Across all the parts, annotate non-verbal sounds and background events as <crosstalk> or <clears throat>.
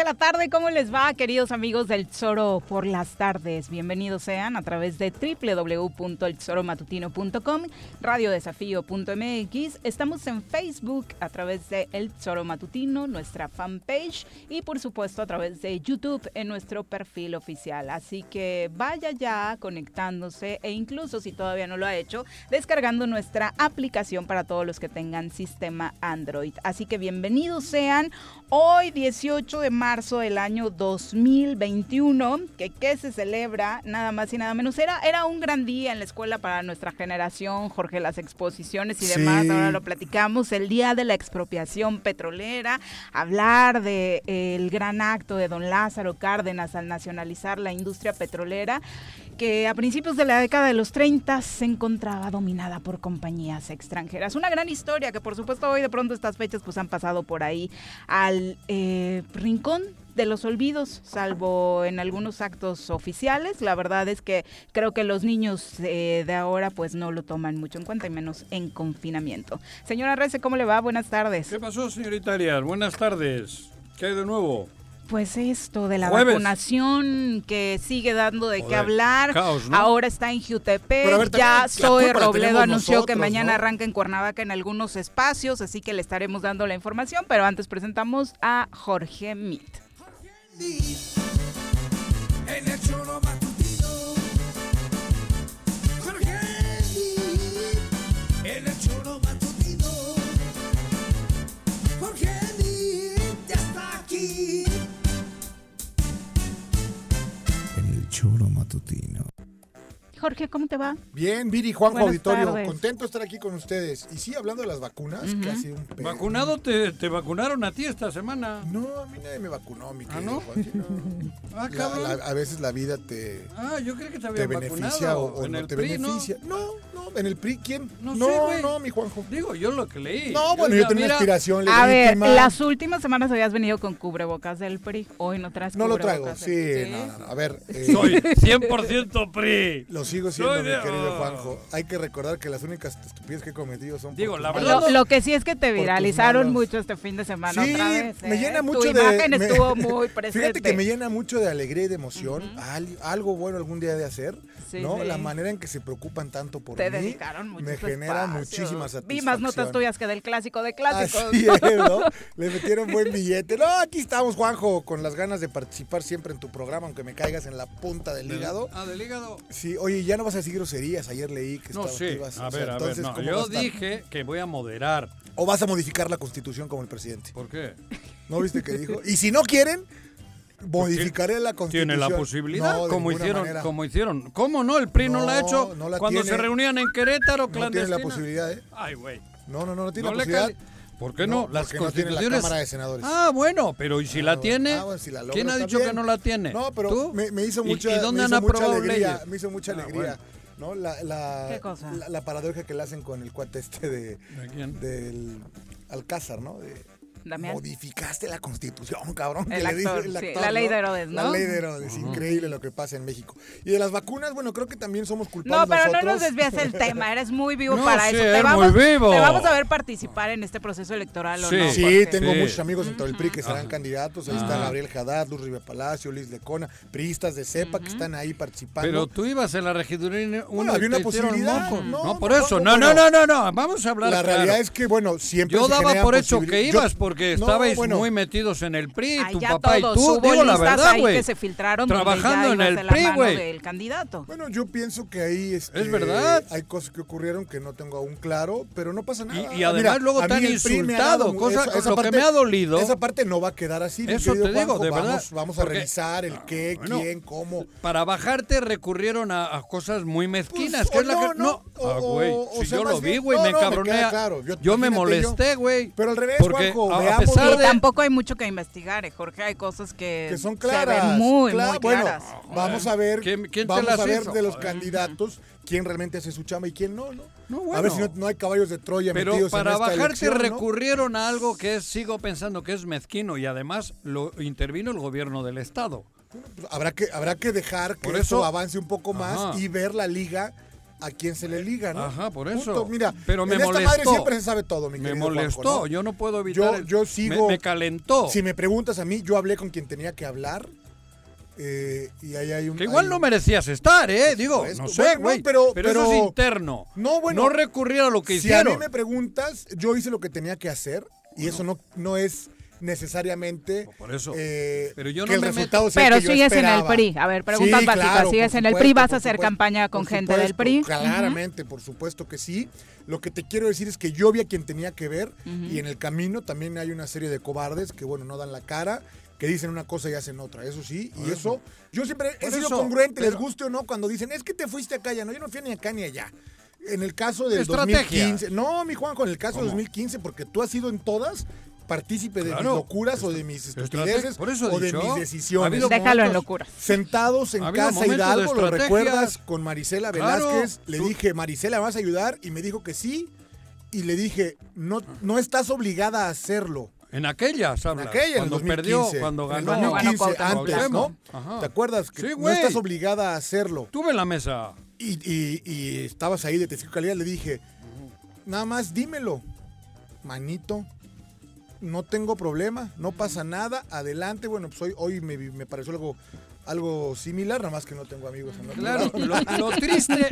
de la tarde. ¿Cómo les va, queridos amigos del Zoro por las tardes? Bienvenidos sean a través de www.elzoromatutino.com, radiodesafío.mx. Estamos en Facebook a través de El Zoro Matutino, nuestra fanpage, y por supuesto a través de YouTube en nuestro perfil oficial. Así que vaya ya conectándose e incluso si todavía no lo ha hecho, descargando nuestra aplicación para todos los que tengan sistema Android. Así que bienvenidos sean. Hoy 18 de marzo del año 2021, que, que se celebra nada más y nada menos. Era, era un gran día en la escuela para nuestra generación, Jorge, las exposiciones y demás, ahora lo platicamos, el día de la expropiación petrolera, hablar de, el gran acto de don Lázaro Cárdenas al nacionalizar la industria petrolera que a principios de la década de los 30 se encontraba dominada por compañías extranjeras. Una gran historia que por supuesto hoy de pronto estas fechas pues han pasado por ahí al eh, rincón de los olvidos, salvo en algunos actos oficiales. La verdad es que creo que los niños eh, de ahora pues no lo toman mucho en cuenta y menos en confinamiento. Señora Rece, ¿cómo le va? Buenas tardes. ¿Qué pasó, señorita Arias? Buenas tardes. ¿Qué hay de nuevo? Pues esto de la vacunación que sigue dando de qué hablar. Ahora está en Jutepec. ya Zoe Robledo anunció que mañana arranca en Cuernavaca en algunos espacios, así que le estaremos dando la información. Pero antes presentamos a Jorge Mit. En el choro matutino. Jorge, ¿cómo te va? Bien, Viri, Juanjo Auditorio, contento de estar aquí con ustedes. Y sí, hablando de las vacunas, que ha sido un ¿Vacunado te, te, vacunaron a ti esta semana? No, a mí nadie me vacunó, mi ¿Ah, no? <laughs> ah, cabrón. a veces la vida te, ah, yo creo que te, había beneficia o, no te beneficia. No, no, en el PRI, ¿quién? No, no, no, mi Juanjo. Digo, yo lo que leí. No, bueno, yo tenía inspiración. A ver, las últimas semanas habías venido con cubrebocas del PRI. Hoy no traes No lo traigo, sí, no, no, A ver. Eh, Soy 100% PRI. Lo sigo siendo, mi querido Juanjo. Hay que recordar que las únicas estupideces que he cometido son. Digo, la verdad. Lo, que sí es que te viralizaron mucho este fin de semana sí, otra vez. Me llena ¿eh? mucho tu de. imagen estuvo <laughs> muy presente. Fíjate que me llena mucho de alegría y de emoción. Algo bueno algún día de hacer. ¿no? La manera en que se preocupan tanto por te mí. dedicaron mucho Me genera muchísima satisfacción. Vi más notas tuyas que del clásico de clásicos. Así es, ¿no? <laughs> Le metieron buen billete. No, aquí estamos, Juanjo, con las ganas de participar siempre en tu programa, aunque me caigas en la punta del hígado. Ah, del hígado. Sí, oye, ya no vas a decir groserías. Ayer leí que no, sí. a ver, a ver, no. Yo dije que voy a moderar. ¿O vas a modificar la constitución como el presidente? ¿Por qué? ¿No viste que dijo? Y si no quieren, modificaré la constitución. Tiene la posibilidad, como hicieron, como hicieron. ¿Cómo no? El PRI no, la ha hecho cuando se reunían en Querétaro, No tiene la posibilidad, ¿eh? Ay, güey. No, no, no, no tiene la posibilidad. ¿Por qué no? Las constituciones... no la Cámara de Senadores. Ah, bueno, pero ¿y si la tiene? Ah, bueno, si la ¿Quién ha dicho que no la tiene? No, pero Me, me, hizo mucha, ¿Y, dónde me han aprobado mucha alegría, leyes? Me hizo mucha Ah, alegría. ¿no? La, la, ¿Qué cosa? La, la, paradoja que le hacen con el cuate este de, ¿De quién? del Alcázar, ¿no? De, Modificaste la constitución, cabrón. El actor, la ley de Herodes, ¿no? La ley de Herodes, increíble lo que pasa en México. Y de las vacunas, bueno, creo que también somos culpables No, pero no nos desvías el tema, eres muy vivo <laughs> para eso. Te vamos, te vamos a ver participar en este proceso electoral, ¿o no? Sí, tengo muchos amigos dentro del PRI que serán candidatos. Ahí está Gabriel Haddad, Luz Riva Palacio, Liz Lecona, priistas de CEPA que están ahí participando. Pero tú ibas en la regiduría bueno, había una posibilidad. No, por eso. No, no, no, no, no. Vamos a hablar La realidad es que, bueno, siempre Yo daba por hecho que ibas porque estabais muy metidos en el PRI, tu papá y tú. Digo la verdad, güey. que se filtraron trabajando en el PRI, güey. candidato. Bueno, yo pienso que ahí este, es verdad. Hay cosas que ocurrieron que no tengo aún claro, pero no pasa nada. Y, además luego te han insultado, cosa lo que me ha dolido. Esa parte no va a quedar así. Eso te digo, de verdad. Vamos a revisar el qué, quién, cómo. Para bajarte recurrieron a, cosas muy mezquinas, pues, que es la que no. Ah, güey, si yo lo vi, güey, me cabronea. Yo me molesté, güey. Pero al revés, porque a pesar de tampoco hay mucho que investigar, eh, Jorge. Hay cosas que, son claras. Se ven muy, muy claras. vamos a ver, vamos a ver de los candidatos quién realmente hace su chamba y quién no, ¿no? A ver si no, hay caballos de Troya Pero metidos para en esta bajarse recurrieron a algo que es, sigo pensando que es mezquino y además lo intervino el gobierno del estado. Pues habrá que habrá que dejar que eso, avance un poco más y ver la liga a quien se le liga, ¿no? Ajá, por eso. Mira, pero me en molestó. esta madre siempre se sabe todo, mi Me molestó, yo no puedo evitar. Yo, yo sigo. Me, calentó. Si me preguntas a mí, yo hablé con quien tenía que hablar. Eh, y ahí hay un. Que igual no merecías estar, ¿eh? Digo, no sé, güey. pero, pero, eso es interno. No, bueno. No recurrir a lo que hicieron. Si a mí me preguntas, yo hice lo que tenía que hacer. Y eso no, no es necesariamente por eso. eh, pero yo no el resultado pero sigues en el PRI a ver preguntas básicas sigues en el PRI vas a hacer campaña con gente del PRI claramente por supuesto que sí. Lo que te quiero decir es que yo vi a quien tenía que ver y en el camino también hay una serie de cobardes que bueno no dan la cara que dicen una cosa y hacen otra, eso sí, y eso, yo siempre he sido congruente, les guste o no, cuando dicen, es que te fuiste acá ya, no, yo no fui ni acá ni allá. En el caso del 2015, no, mi Juan, con el caso del 2015, porque tú has sido en todas partícipe de mis locuras o de mis estupideces o de mis decisiones. Déjalo en locuras. Sentados en casa Hidalgo, lo recuerdas, con Marisela Velázquez, le dije, Marisela, ¿vas a ayudar? Y me dijo que sí, y le dije, no, no estás obligada a hacerlo. En aquellas, En aquella, cuando en 2015, perdió, cuando ganó. En 2015, antes, ¿no? ¿Te acuerdas? Que no estás obligada a hacerlo. Tuve en la mesa. Y, y, y estabas ahí de testigo calidad, le dije, nada más dímelo, manito, no tengo problema, no pasa nada, adelante. Bueno, pues hoy, hoy me, me pareció algo algo similar, nada más que no tengo amigos en Claro, lo, triste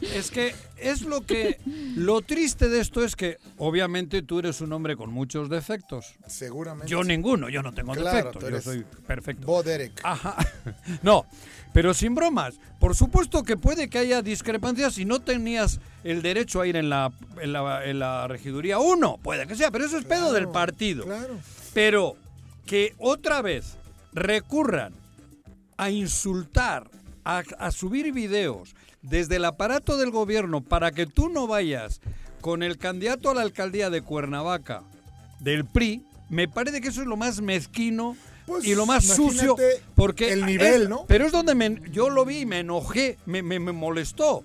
es que es lo que lo triste de esto es que obviamente tú eres un hombre con muchos defectos. Seguramente. Yo ninguno, yo no tengo defectos, yo soy perfecto. Vos, Derek. Ajá. <laughs> No, pero sin bromas, por supuesto que puede que haya discrepancias si no tenías el derecho a ir en la, en la, regiduría uno, puede que sea, pero eso es pedo del partido. Claro. Pero que otra vez recurran a insultar, a, subir videos desde el aparato del gobierno para que tú no vayas con el candidato a la alcaldía de Cuernavaca del PRI, me parece que eso es lo más mezquino pues, y lo más sucio porque el nivel, ¿no? Pero es donde me, yo lo vi y me enojé, me, me, molestó.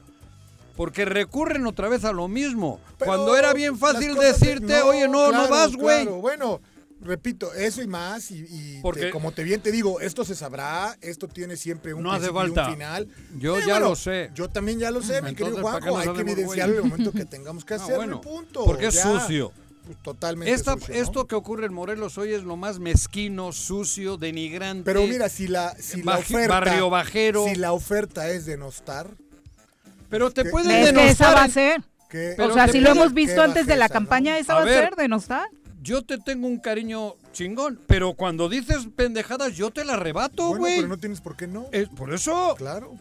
Porque recurren otra vez a lo mismo. Cuando era bien fácil decirte, oye, no, no vas, güey. Bueno, repito, eso y más, y, Porque, como te bien te digo, esto se sabrá, esto tiene siempre un, no hace falta. un final. Yo ya lo sé. Yo también ya lo sé, mi querido Juanjo, hay que evidenciarlo en el momento que tengamos que <laughs> hacerlo, punto. Porque es sucio. Pues, totalmente sucio, Esto que ocurre en Morelos hoy es lo más mezquino, sucio, denigrante. Pero mira, si la, si la oferta... Barrio bajero. Si la oferta es denostar... Pero te pueden denostar... que esa va a ser. o sea, si lo hemos visto antes de la campaña, esa va a ser denostar yo te tengo un cariño chingón, pero cuando dices pendejadas yo te la arrebato, güey. Bueno, pero no tienes por qué no. por eso. Claro.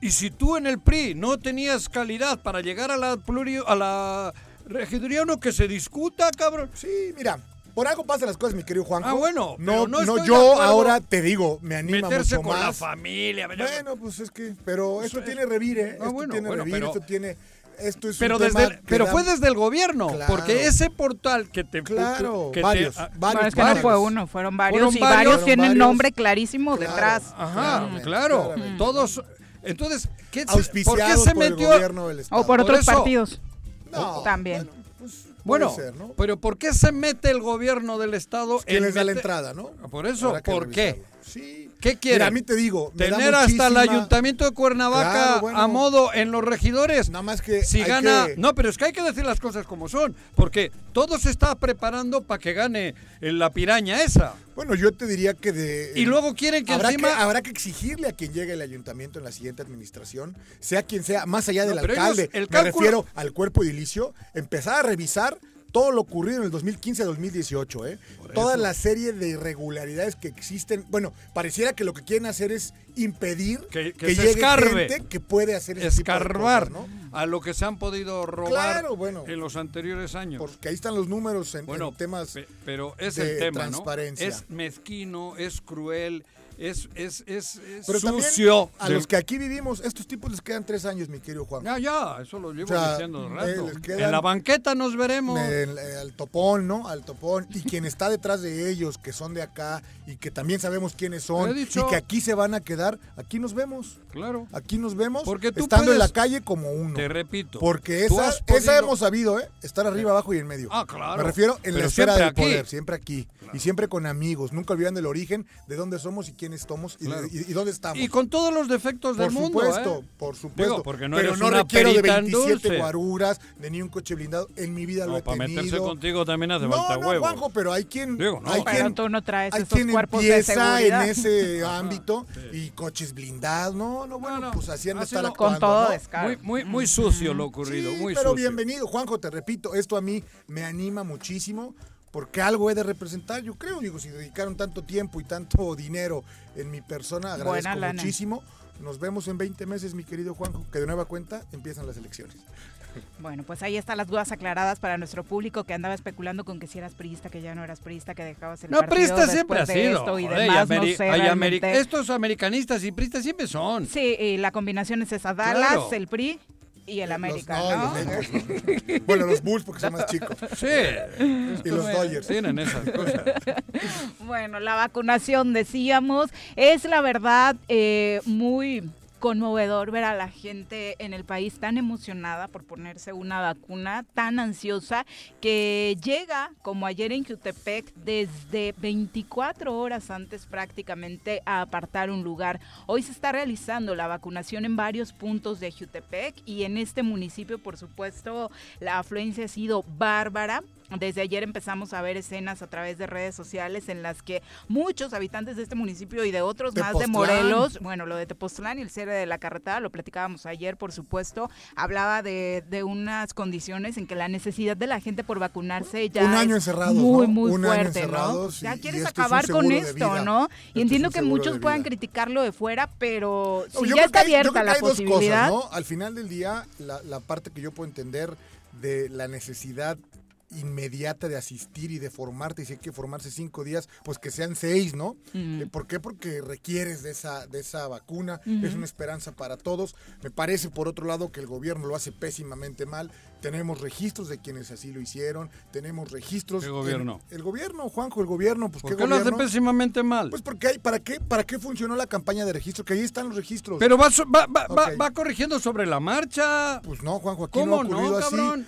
Y si tú en el PRI no tenías calidad para llegar a la plurio, a la regiduría uno que se discuta, cabrón. Sí, mira, por algo pasan las cosas, mi querido Juanjo. Ah, bueno. No, no, yo ahora te digo, me anima meterse mucho con la familia. Bueno, pues es que, pero esto tiene revire, ah, esto tiene revire, esto tiene pero desde pero fue desde el gobierno, porque ese portal que te claro, que varios, te, varios, es que no fue uno, fueron varios y varios, tienen nombre clarísimo detrás. Ajá, claro, todos entonces, ¿qué, ¿por qué se metió o por otros partidos? también. Pues Bueno, ser, ¿no? pero ¿por qué se mete el gobierno del estado ¿Quién en les da la entrada, no? Por eso, que ¿por qué? Sí. ¿Qué quieren? Mira, a mí te digo, Tener hasta el ayuntamiento de Cuernavaca Claro, bueno. a modo en los regidores. Nada más que si gana, que- no, pero es que hay que decir las cosas como son, porque todo se está preparando para que gane eh, la piraña esa. Bueno, yo te diría que de... Y luego quieren que habrá encima- Que, habrá que exigirle a quien llegue al ayuntamiento en la siguiente administración, sea quien sea, más allá del No, alcalde, ellos- el me refiero al cuerpo edilicio, empezar a revisar todo lo ocurrido en el 2015 a 2018, ¿eh? Toda la serie de irregularidades que existen. Bueno, pareciera que lo que quieren hacer es impedir Que- que, que se llegue escarbe. gente que puede hacer ese tipo de Escarbar cosas, ¿no? a lo que se han podido robar Claro, bueno. en los anteriores años. Porque ahí están los números en, Bueno, en temas... pe- pero es de el tema, transparencia. ¿no? Es mezquino, es cruel, es, es, es, es Pero sucio. a del- los que aquí vivimos, estos tipos les quedan tres años, mi querido Juan. Ya, ya, eso lo llevo O sea, diciendo de eh, rato. quedan- En la banqueta nos veremos. El- eh, al topón, ¿no? Al topón. Y quien está detrás de ellos, que son de acá y que también sabemos quiénes son dicho. y que aquí se van a quedar, aquí nos vemos. Claro. Aquí nos vemos Porque tú estando en la calle como uno. Te repito. Porque esa, podido- esa hemos sabido, ¿eh? Estar arriba, abajo y en medio. Ah, claro. Me refiero en Pero la esfera del aquí. poder, siempre aquí. Y siempre con amigos, nunca olvidando el origen de dónde somos y quiénes somos y, Claro. y- y dónde estamos. Y con todos los defectos por del mundo. supuesto, ¿eh? por supuesto. Digo, porque no Pero no una requiero de perita en 27 dulce. guaruras, de ni un coche blindado. En mi vida lo No, he para tenido. meterse contigo también hace no, falta no, huevos. Juanjo, pero hay quien, Digo, no. hay Pero quien, tú no traes hay quien cuerpos de empieza en ese <laughs> ámbito y coches blindados. No, no, bueno, No, no, pues así han de estar lo- Con todo ¿no? descaro. Muy, muy, muy sucio lo ocurrido, Sí, muy pero sucio. bienvenido, Juanjo, te repito, esto a mí me anima muchísimo porque algo he de representar, yo creo, digo, si dedicaron tanto tiempo y tanto dinero en mi persona, agradezco muchísimo. Nos vemos en 20 meses, mi querido Juanjo, que de nueva cuenta empiezan las elecciones. Bueno, pues ahí están las dudas aclaradas para nuestro público que andaba especulando con que si eras priista, que ya no eras priista, que dejabas el No, partido Prista siempre ha sido. esto y joder, demás, no sé. Estos americanistas y pristas siempre son. Sí, y la combinación es esa, Dallas, Claro. el PRI y el América, Los- ¿no? los Lakers. <laughs> bueno, los Bulls porque son más chicos. Sí. Y los Dodgers. Tienen esas cosas. Bueno, la vacunación, decíamos, es la verdad eh, muy conmovedor ver a la gente en el país tan emocionada por ponerse una vacuna, tan ansiosa, que llega, como ayer en Jutepec, desde 24 horas antes prácticamente a apartar un lugar. Hoy se está realizando la vacunación en varios puntos de Jutepec y en este municipio, por supuesto, la afluencia ha sido bárbara. Desde ayer empezamos a ver escenas a través de redes sociales en las que muchos habitantes de este municipio y de otros más de. Morelos, bueno, lo de Tepoztlán y el cierre de la carretera, lo platicábamos ayer, por supuesto, hablaba de, de unas condiciones en que la necesidad de la gente por vacunarse ya Un año es muy, ¿no? muy Un año fuerte, ¿no? encerrados Ya y- quieres y esto es acabar con esto. ¿no? Esto Y es entiendo que muchos puedan criticarlo de fuera, pero No, si yo ya está hay- abierta la posibilidad. cosas, ¿no? Al final del día, la, la parte que yo puedo entender de la necesidad inmediata de asistir y de formarte, y si hay que formarse cinco días, pues que sean seis, ¿no? Eh, ¿Por qué? Porque requieres de esa, de esa vacuna, es una esperanza para todos. Me parece, por otro lado, que el gobierno lo hace pésimamente mal. Tenemos registros de quienes así lo hicieron, tenemos registros. ¿Qué gobierno? El, el gobierno, Juanjo, el gobierno, pues ¿Por qué qué lo hace gobierno. pésimamente mal? Pues porque hay, ¿para qué, ¿para qué funcionó la campaña de registro? Que ahí están los registros. Pero va, va, va, va- Ok. va corrigiendo sobre la marcha. Pues no, Juanjo, aquí ¿Cómo no ha ocurrido no, así.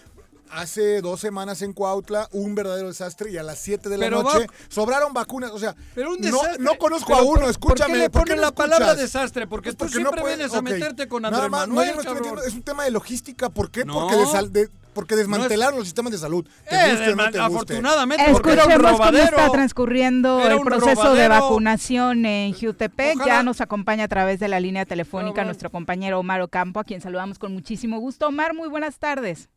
Hace dos semanas en Cuautla, un verdadero desastre y a las 7 de la Pero noche va- sobraron vacunas. O sea, Pero un no, desastre. no conozco Pero a uno, ¿por- escúchame. ¿Por qué le ¿por qué ponen no la palabra desastre? Porque Pues tú porque no siempre puede- vienes a meterte con Andrés más, no, Manuel, no estoy cabrón. metiendo- es un tema de logística. ¿Por qué? No. Porque, de- porque desmantelaron los sistemas de salud. Te Eh, guste o no te guste. afortunadamente, Escuchemos cómo está transcurriendo el proceso de vacunación en Jutepec. Ojalá- Ya nos acompaña a través de la línea telefónica Ojalá- nuestro compañero Omar Ocampo, a quien saludamos con muchísimo gusto. Omar, muy buenas tardes.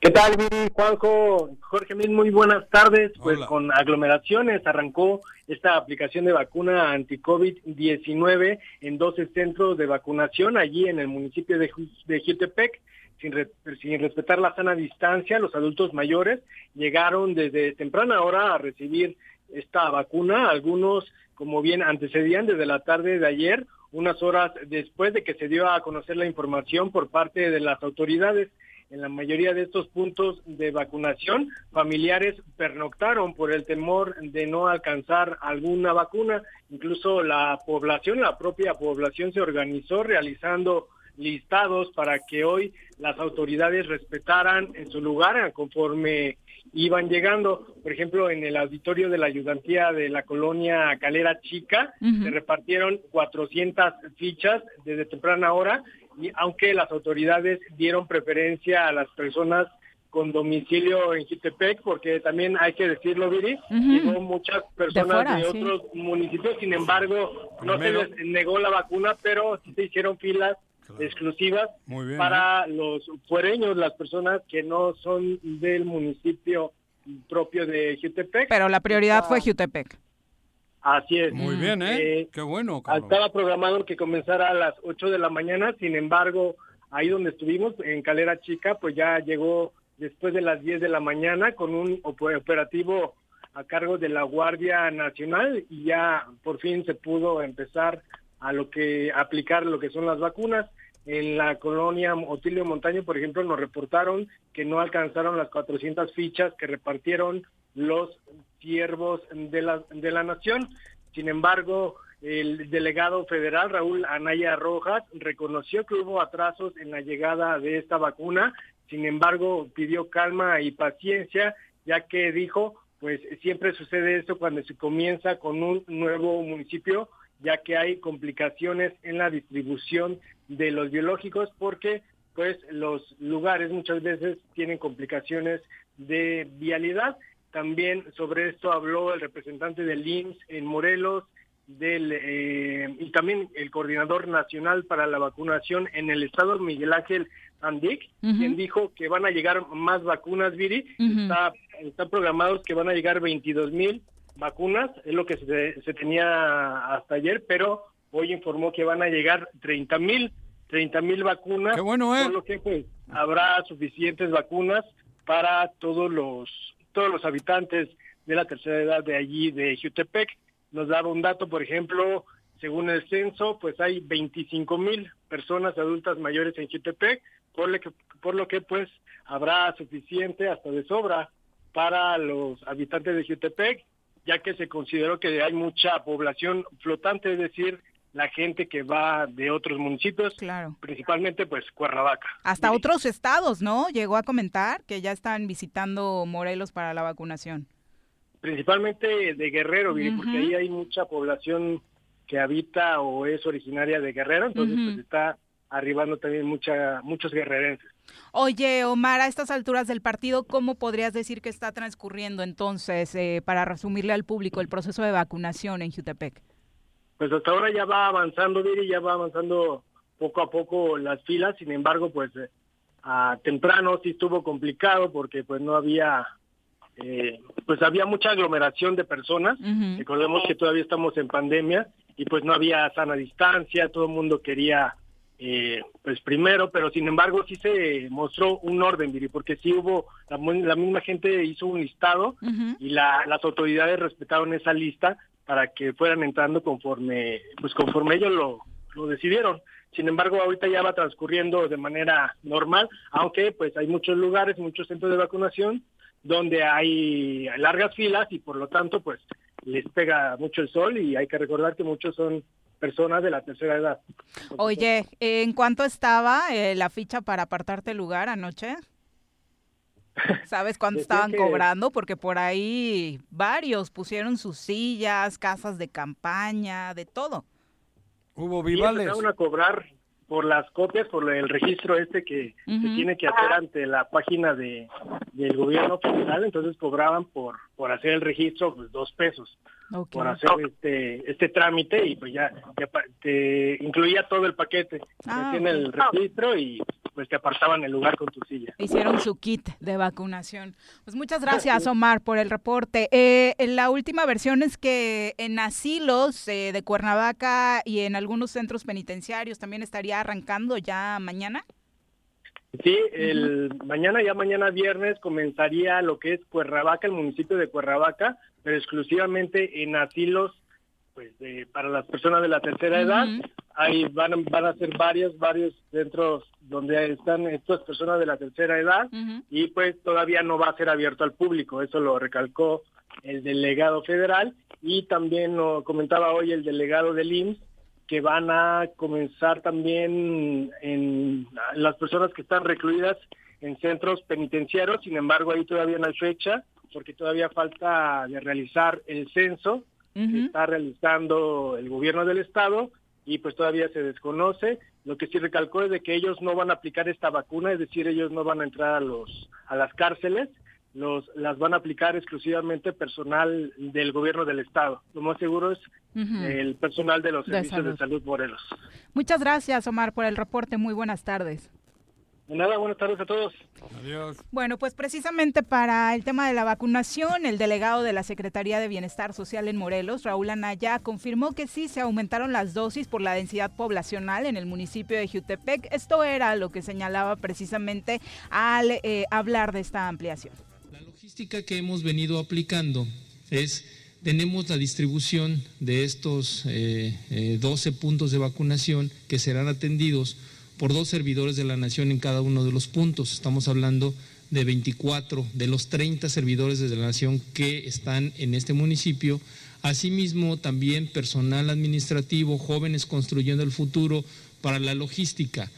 ¿Qué tal, Viri, Juanjo, Jorge Mil? Muy buenas tardes. Pues Hola. con aglomeraciones arrancó esta aplicación de vacuna anti-COVID-19 en 12 centros de vacunación allí en el municipio de, de Jutepec. Sin, re- sin respetar la sana distancia, los adultos mayores llegaron desde temprana hora a recibir esta vacuna. Algunos, como bien antecedían desde la tarde de ayer, unas horas después de que se dio a conocer la información por parte de las autoridades en la mayoría de estos puntos de vacunación, familiares pernoctaron por el temor de no alcanzar alguna vacuna. Incluso la población, la propia población se organizó realizando listados para que hoy las autoridades respetaran en su lugar conforme iban llegando. Por ejemplo, en el auditorio de la ayudantía de la colonia Calera Chica se repartieron 400 fichas desde temprana hora, y aunque las autoridades dieron preferencia a las personas con domicilio en Jitepec, porque también hay que decirlo, Viri, uh muchas personas de, otros municipios, sin embargo, no se les negó la vacuna, pero sí se hicieron filas exclusivas para ¿eh? los fuereños, las personas que no son del municipio propio de Jutepec. Pero la prioridad fue Jutepec. Así es. Muy bien, ¿eh? eh Qué bueno. Estaba programado que comenzara a las 8 de la mañana, sin embargo, ahí donde estuvimos, en Calera Chica, pues ya llegó después de las 10 de la mañana con un operativo a cargo de la Guardia Nacional y ya por fin se pudo empezar a lo que aplicar lo que son las vacunas. En la colonia Otilio Montaño, por ejemplo, nos reportaron que no alcanzaron las 400 fichas que repartieron los siervos de la, de la nación. Sin embargo, el delegado federal Raúl Anaya Rojas reconoció que hubo atrasos en la llegada de esta vacuna sin embargo, pidió calma y paciencia, ya que dijo, pues siempre sucede eso cuando se comienza con un nuevo municipio, ya que hay complicaciones en la distribución de los biológicos porque pues los lugares muchas veces tienen complicaciones de vialidad. También sobre esto habló el representante del IMSS en Morelos, del eh, y también el coordinador nacional para la vacunación en el estado Miguel Ángel Andic, quien dijo que van a llegar más vacunas, Viri. está, están programados que van a llegar 22 mil vacunas, es lo que se, tenía hasta ayer, pero hoy informó que van a llegar 30 mil 30 mil vacunas, Qué bueno, ¿eh? por lo que pues habrá suficientes vacunas para todos los todos los habitantes de la tercera edad de allí de Jutepec. Nos daba un dato, por ejemplo, según el censo, pues hay 25 mil personas adultas mayores en Jutepec, por lo que, por lo que pues habrá suficiente hasta de sobra para los habitantes de Jutepec, ya que se consideró que hay mucha población flotante, es decir, la gente que va de otros municipios, claro. principalmente pues Cuernavaca. Hasta otros estados, ¿no? Llegó a comentar que ya están visitando Morelos para la vacunación principalmente de Guerrero, porque ahí hay mucha población que habita o es originaria de Guerrero, entonces pues está arribando también mucha, muchos guerrerenses. Oye, Omar, a estas alturas del partido, ¿cómo podrías decir que está transcurriendo entonces, eh, para resumirle al público, el proceso de vacunación en Jutepec? Pues hasta ahora ya va avanzando, Viri, ya va avanzando poco a poco las filas, sin embargo, pues eh, a temprano sí estuvo complicado porque pues no había eh, pues había mucha aglomeración de personas. Recordemos que todavía estamos en pandemia y pues no había sana distancia, todo el mundo quería eh, pues primero, pero sin embargo sí se mostró un orden, porque sí hubo, la, misma gente hizo un listado y la, las autoridades respetaron esa lista para que fueran entrando conforme, pues conforme ellos lo, lo decidieron. Sin embargo, ahorita ya va transcurriendo de manera normal, aunque pues hay muchos lugares, muchos centros de vacunación donde hay largas filas y por lo tanto pues les pega mucho el sol y hay que recordar que muchos son personas de la tercera edad. Oye, ¿en cuánto estaba eh, la ficha para apartarte el lugar anoche? <laughs> ¿Sabes cuánto estaban cobrando? Porque por ahí varios pusieron sus sillas, casas de campaña, de todo. Hubo vivales. Y a cobrar por las copias, por el registro este que se tiene que hacer ante la página de del gobierno federal, entonces cobraban por por hacer el registro pues dos pesos por hacer este este trámite y pues ya, te incluía todo el paquete, ah, tiene el registro y pues te apartaban el lugar con tu silla. Hicieron su kit de vacunación. Pues muchas gracias, Omar, por el reporte. Eh, la última versión es que en asilos eh, de Cuernavaca y en algunos centros penitenciarios también estaría arrancando ya mañana. Sí, el mañana, ya mañana viernes, comenzaría lo que es Cuernavaca, el municipio de Cuernavaca, pero exclusivamente en asilos pues para las personas de la tercera edad. Ahí van, van a ser varios, varios centros donde están estas personas de la tercera edad y pues todavía no va a ser abierto al público. Eso lo recalcó el delegado federal y también lo comentaba hoy el delegado del IMSS que van a comenzar también en las personas que están recluidas en centros penitenciarios, sin embargo ahí todavía no hay fecha, porque todavía falta de realizar el censo que está realizando el gobierno del estado y pues todavía se desconoce. Lo que sí recalcó es de que ellos no van a aplicar esta vacuna, es decir, ellos no van a entrar a los a las cárceles, los las van a aplicar exclusivamente personal del gobierno del estado. Lo más seguro es el personal de los servicios de salud Morelos. Muchas gracias, Omar, por el reporte. Muy buenas tardes nada, buenas tardes a todos. Adiós. Bueno, pues precisamente para el tema de la vacunación, el delegado de la Secretaría de Bienestar Social en Morelos, Raúl Anaya, confirmó que sí se aumentaron las dosis por la densidad poblacional en el municipio de Jutepec. Esto era lo que señalaba precisamente al eh, hablar de esta ampliación. La logística que hemos venido aplicando es tenemos la distribución de estos 12 eh, eh, puntos de vacunación que serán atendidos por dos servidores de la nación en cada uno de los puntos. Estamos hablando de 24 de los 30 servidores de la nación que están en este municipio. Asimismo, también personal administrativo, jóvenes construyendo el futuro para la logística.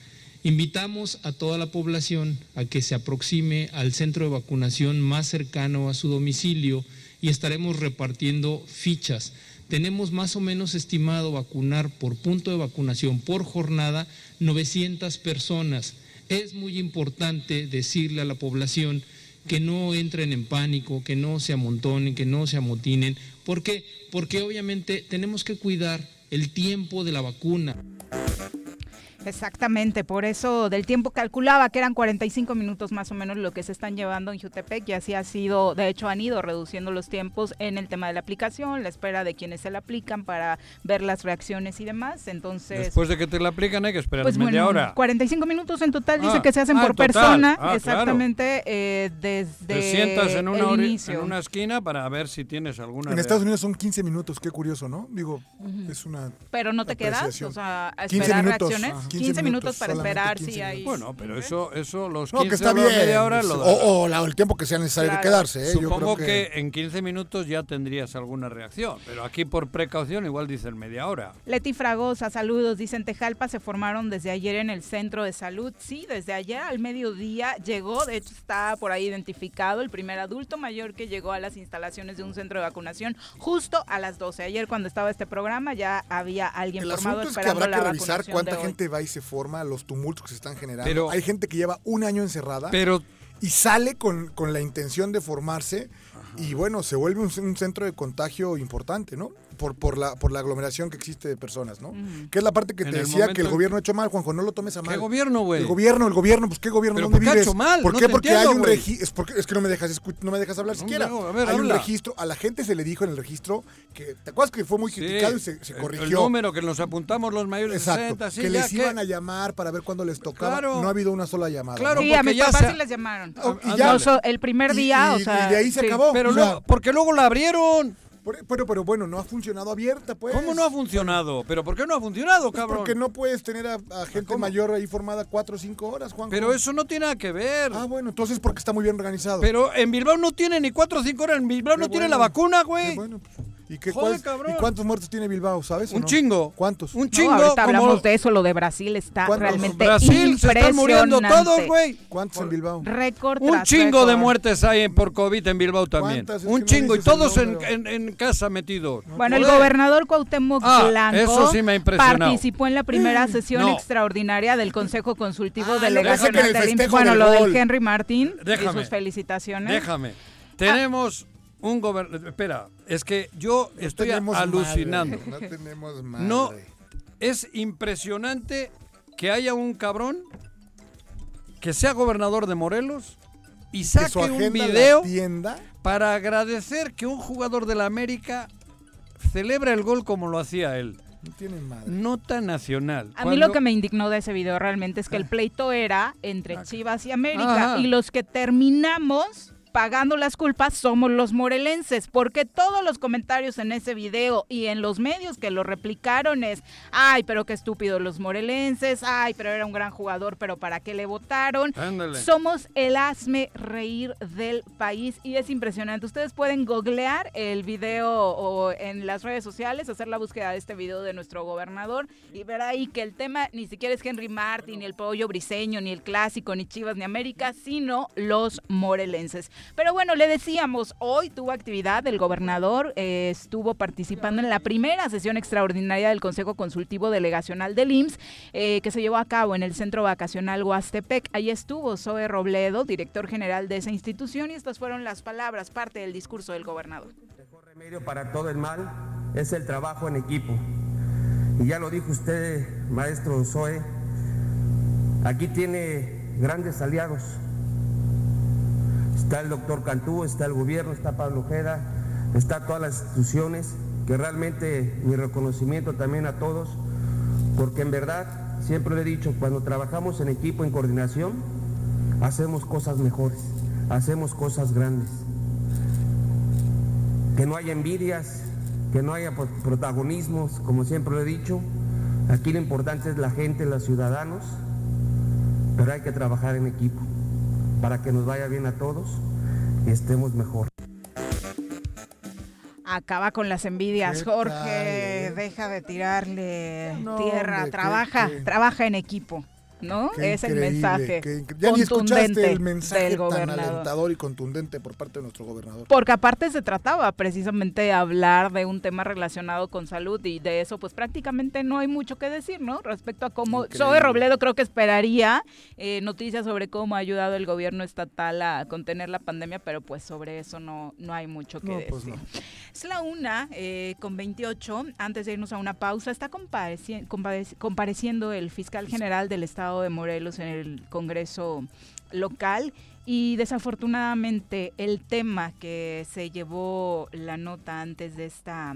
Invitamos a toda la población a que se aproxime al centro de vacunación más cercano a su domicilio y estaremos repartiendo fichas tenemos más o menos estimado vacunar por punto de vacunación por jornada 900 personas. Es muy importante decirle a la población que no entren en pánico, que no se amontonen, que no se amotinen. ¿Por qué? Porque obviamente tenemos que cuidar el tiempo de la vacuna. Exactamente, por eso del tiempo calculaba que eran 45 minutos más o menos lo que se están llevando en Jutepec y así ha sido, de hecho han ido reduciendo los tiempos en el tema de la aplicación, la espera de quienes se la aplican para ver las reacciones y demás, entonces... Después de que te la aplican hay que esperar pues media hora. 45 minutos en total dice ah, que se hacen ah, por persona, ah, exactamente eh, desde te sientas en una, el inicio. en una esquina para ver si tienes alguna... En Estados Unidos son 15 minutos, qué curioso, ¿no? Digo, es una... Pero no te quedas, o sea, a esperar reacciones. 15, minutos, para esperar si hay. Bueno, pero eso, eso los 15 que está bien. media hora lo o, o el tiempo que sea necesario quedarse. ¿eh? Supongo que... en 15 minutos ya tendrías alguna reacción, pero aquí por precaución igual dicen media hora. Leti Fragosa, saludos. Dicen Tejalpa se formaron desde ayer en el centro de salud. Sí, desde ayer al mediodía llegó, de hecho está por ahí identificado el primer adulto mayor que llegó a las instalaciones de un centro de vacunación justo a las 12. Ayer cuando estaba este programa ya había alguien formado esperando que habrá que revisar cuánta gente va se forma los tumultos que se están generando. Hay gente que lleva un año encerrada y sale con, con la intención de formarse y bueno, se vuelve un, centro de contagio importante, ¿no? Por, por, la, por la aglomeración que existe de personas, ¿no? Que es la parte que te decía que el gobierno ha hecho mal, Juanjo, no lo tomes a mal. ¿Qué gobierno, güey? El gobierno, el gobierno, pues ¿qué gobierno? ¿Pero ¿Dónde vives? mal? ¿Por qué? Porque hay un registro, es, porque, es que no me dejas, no me dejas hablar siquiera. hay un registro, a la gente se le dijo en el registro que, ¿te acuerdas que fue muy criticado y se, corrigió? El, número que nos apuntamos los mayores Exacto, de 60, que les iban a llamar para ver cuándo les tocaba. No ha habido una sola llamada. Claro, sí, a mis papás sí les llamaron. Oh, el primer día, o sea. Y de ahí se acabó. Pero porque luego la abrieron. Pero, pero bueno, no ha funcionado abierta, pues. ¿Cómo no ha funcionado? ¿Pero por qué no ha funcionado, pues cabrón? porque no puedes tener a, gente mayor ahí formada cuatro o cinco horas, Juan. Pero eso no tiene nada que ver. Ah, bueno, entonces porque está muy bien organizado. Pero en Bilbao no tiene ni cuatro o cinco horas. En Bilbao no tiene la vacuna, güey. Bueno, pues, ¿Y, qué, ¿Y cuántos muertos tiene Bilbao, sabes? Un chingo. ¿Cuántos? Un chingo. ahorita hablamos de eso, lo de Brasil está realmente Brasil se están muriendo todos, güey. ¿Cuántos en Bilbao? Un chingo de muertes hay por COVID en Bilbao también. Un chingo y todos en, casa metidos. bueno, el gobernador Cuauhtémoc ah, Blanco participó en la primera <clears throat> sesión extraordinaria del Consejo Consultivo ah, Delegación Bueno, lo del Henry Martín y sus felicitaciones. Déjame. Tenemos un gobernador. Espera, es que yo estoy alucinando. no tenemos madre. No, es impresionante que haya un cabrón que sea gobernador de Morelos y saque un video para agradecer que un jugador de la América celebra el gol como lo hacía él. No tiene madre. Nota nacional. A mí lo que me indignó de ese video realmente es que el pleito era entre Chivas y América y los que terminamos pagando las culpas somos los morelenses, porque todos los comentarios en ese video y en los medios que lo replicaron es, ay, pero qué estúpidos los morelenses, ay, pero era un gran jugador, pero ¿para qué le votaron? Ándale. Somos el hazme reír del país y es impresionante. Ustedes pueden googlear el video o en las redes sociales, hacer la búsqueda de este video de nuestro gobernador y ver ahí que el tema ni siquiera es Henry Martin, ni el pollo briseño, ni el clásico, ni Chivas, ni América, sino los morelenses. Pero bueno, le decíamos, hoy tuvo actividad el gobernador, eh, estuvo participando en la primera sesión extraordinaria del Consejo Consultivo Delegacional del IMSS, eh, que se llevó a cabo en el Centro Vacacional Huastepec. Ahí estuvo Zoe Robledo, director general de esa institución, y estas fueron las palabras, parte del discurso del gobernador. El mejor remedio para todo el mal es el trabajo en equipo. Y ya lo dijo usted, maestro Zoe, aquí tiene grandes aliados. Está el doctor Cantú, está el gobierno, está Pablo Ojeda, está todas las instituciones, que realmente mi reconocimiento también a todos, porque en verdad, siempre le he dicho, cuando trabajamos en equipo, en coordinación, hacemos cosas mejores, hacemos cosas grandes. Que no haya envidias, que no haya pro- protagonismos, como siempre lo he dicho. Aquí lo importante es la gente, los ciudadanos, pero hay que trabajar en equipo para que nos vaya bien a todos y estemos mejor. Acaba con las envidias, ¿Qué Jorge. tal, eh? Deja de tirarle No, tierra, hombre, qué- trabaja, qué- trabaja en equipo, ¿no? Qué es el mensaje. qué ya ni escuchaste el mensaje del tan alentador y contundente por parte de nuestro gobernador. Porque aparte se trataba precisamente de hablar de un tema relacionado con salud y de eso pues prácticamente no hay mucho que decir, ¿no? Respecto a cómo. Zoe Robledo creo que esperaría eh, noticias sobre cómo ha ayudado el gobierno estatal a contener la pandemia, pero pues sobre eso no, no hay mucho que No, decir. pues no. Es la una eh, con 28. Antes de irnos a una pausa, está compareci- compareci- compareciendo el fiscal general del estado de Morelos en el Congreso local. Y desafortunadamente el tema que se llevó la nota antes de esta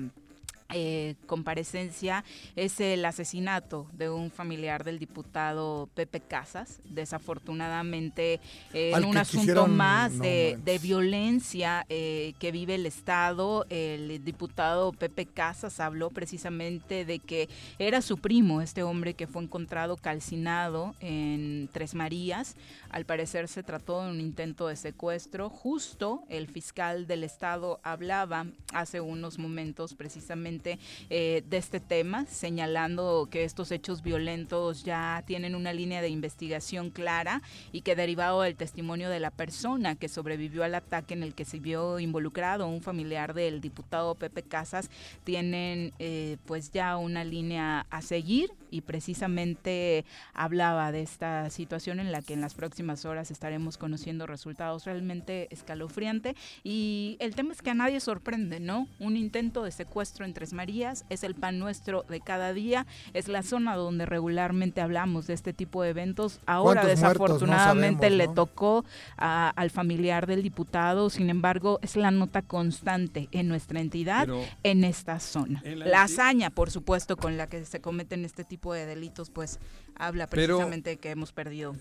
eh, comparecencia es el asesinato de un familiar del diputado Pepe Casas. Desafortunadamente, eh, en un asunto quisieron- más no de, de violencia eh, que vive el Estado, el diputado Pepe Casas habló precisamente de que era su primo, este hombre que fue encontrado calcinado en Tres Marías. Al parecer se trató de un intento de secuestro. Justo el fiscal del Estado hablaba hace unos momentos precisamente eh, de este tema, señalando que estos hechos violentos ya tienen una línea de investigación clara y que derivado del testimonio de la persona que sobrevivió al ataque en el que se vio involucrado un familiar del diputado Pepe Casas, tienen eh, pues ya una línea a seguir y precisamente hablaba de esta situación en la que en las próximas horas estaremos conociendo resultados realmente escalofriante y el tema es que a nadie sorprende, ¿no? Un intento de secuestro en Tres Marías es el pan nuestro de cada día, es la zona donde regularmente hablamos de este tipo de eventos. Ahora desafortunadamente le tocó a- al familiar del diputado, sin embargo es la nota constante en nuestra entidad, Pero- en esta zona. En la La hazaña, por supuesto, con la que se cometen este tipo de delitos, pues habla precisamente que hemos perdido.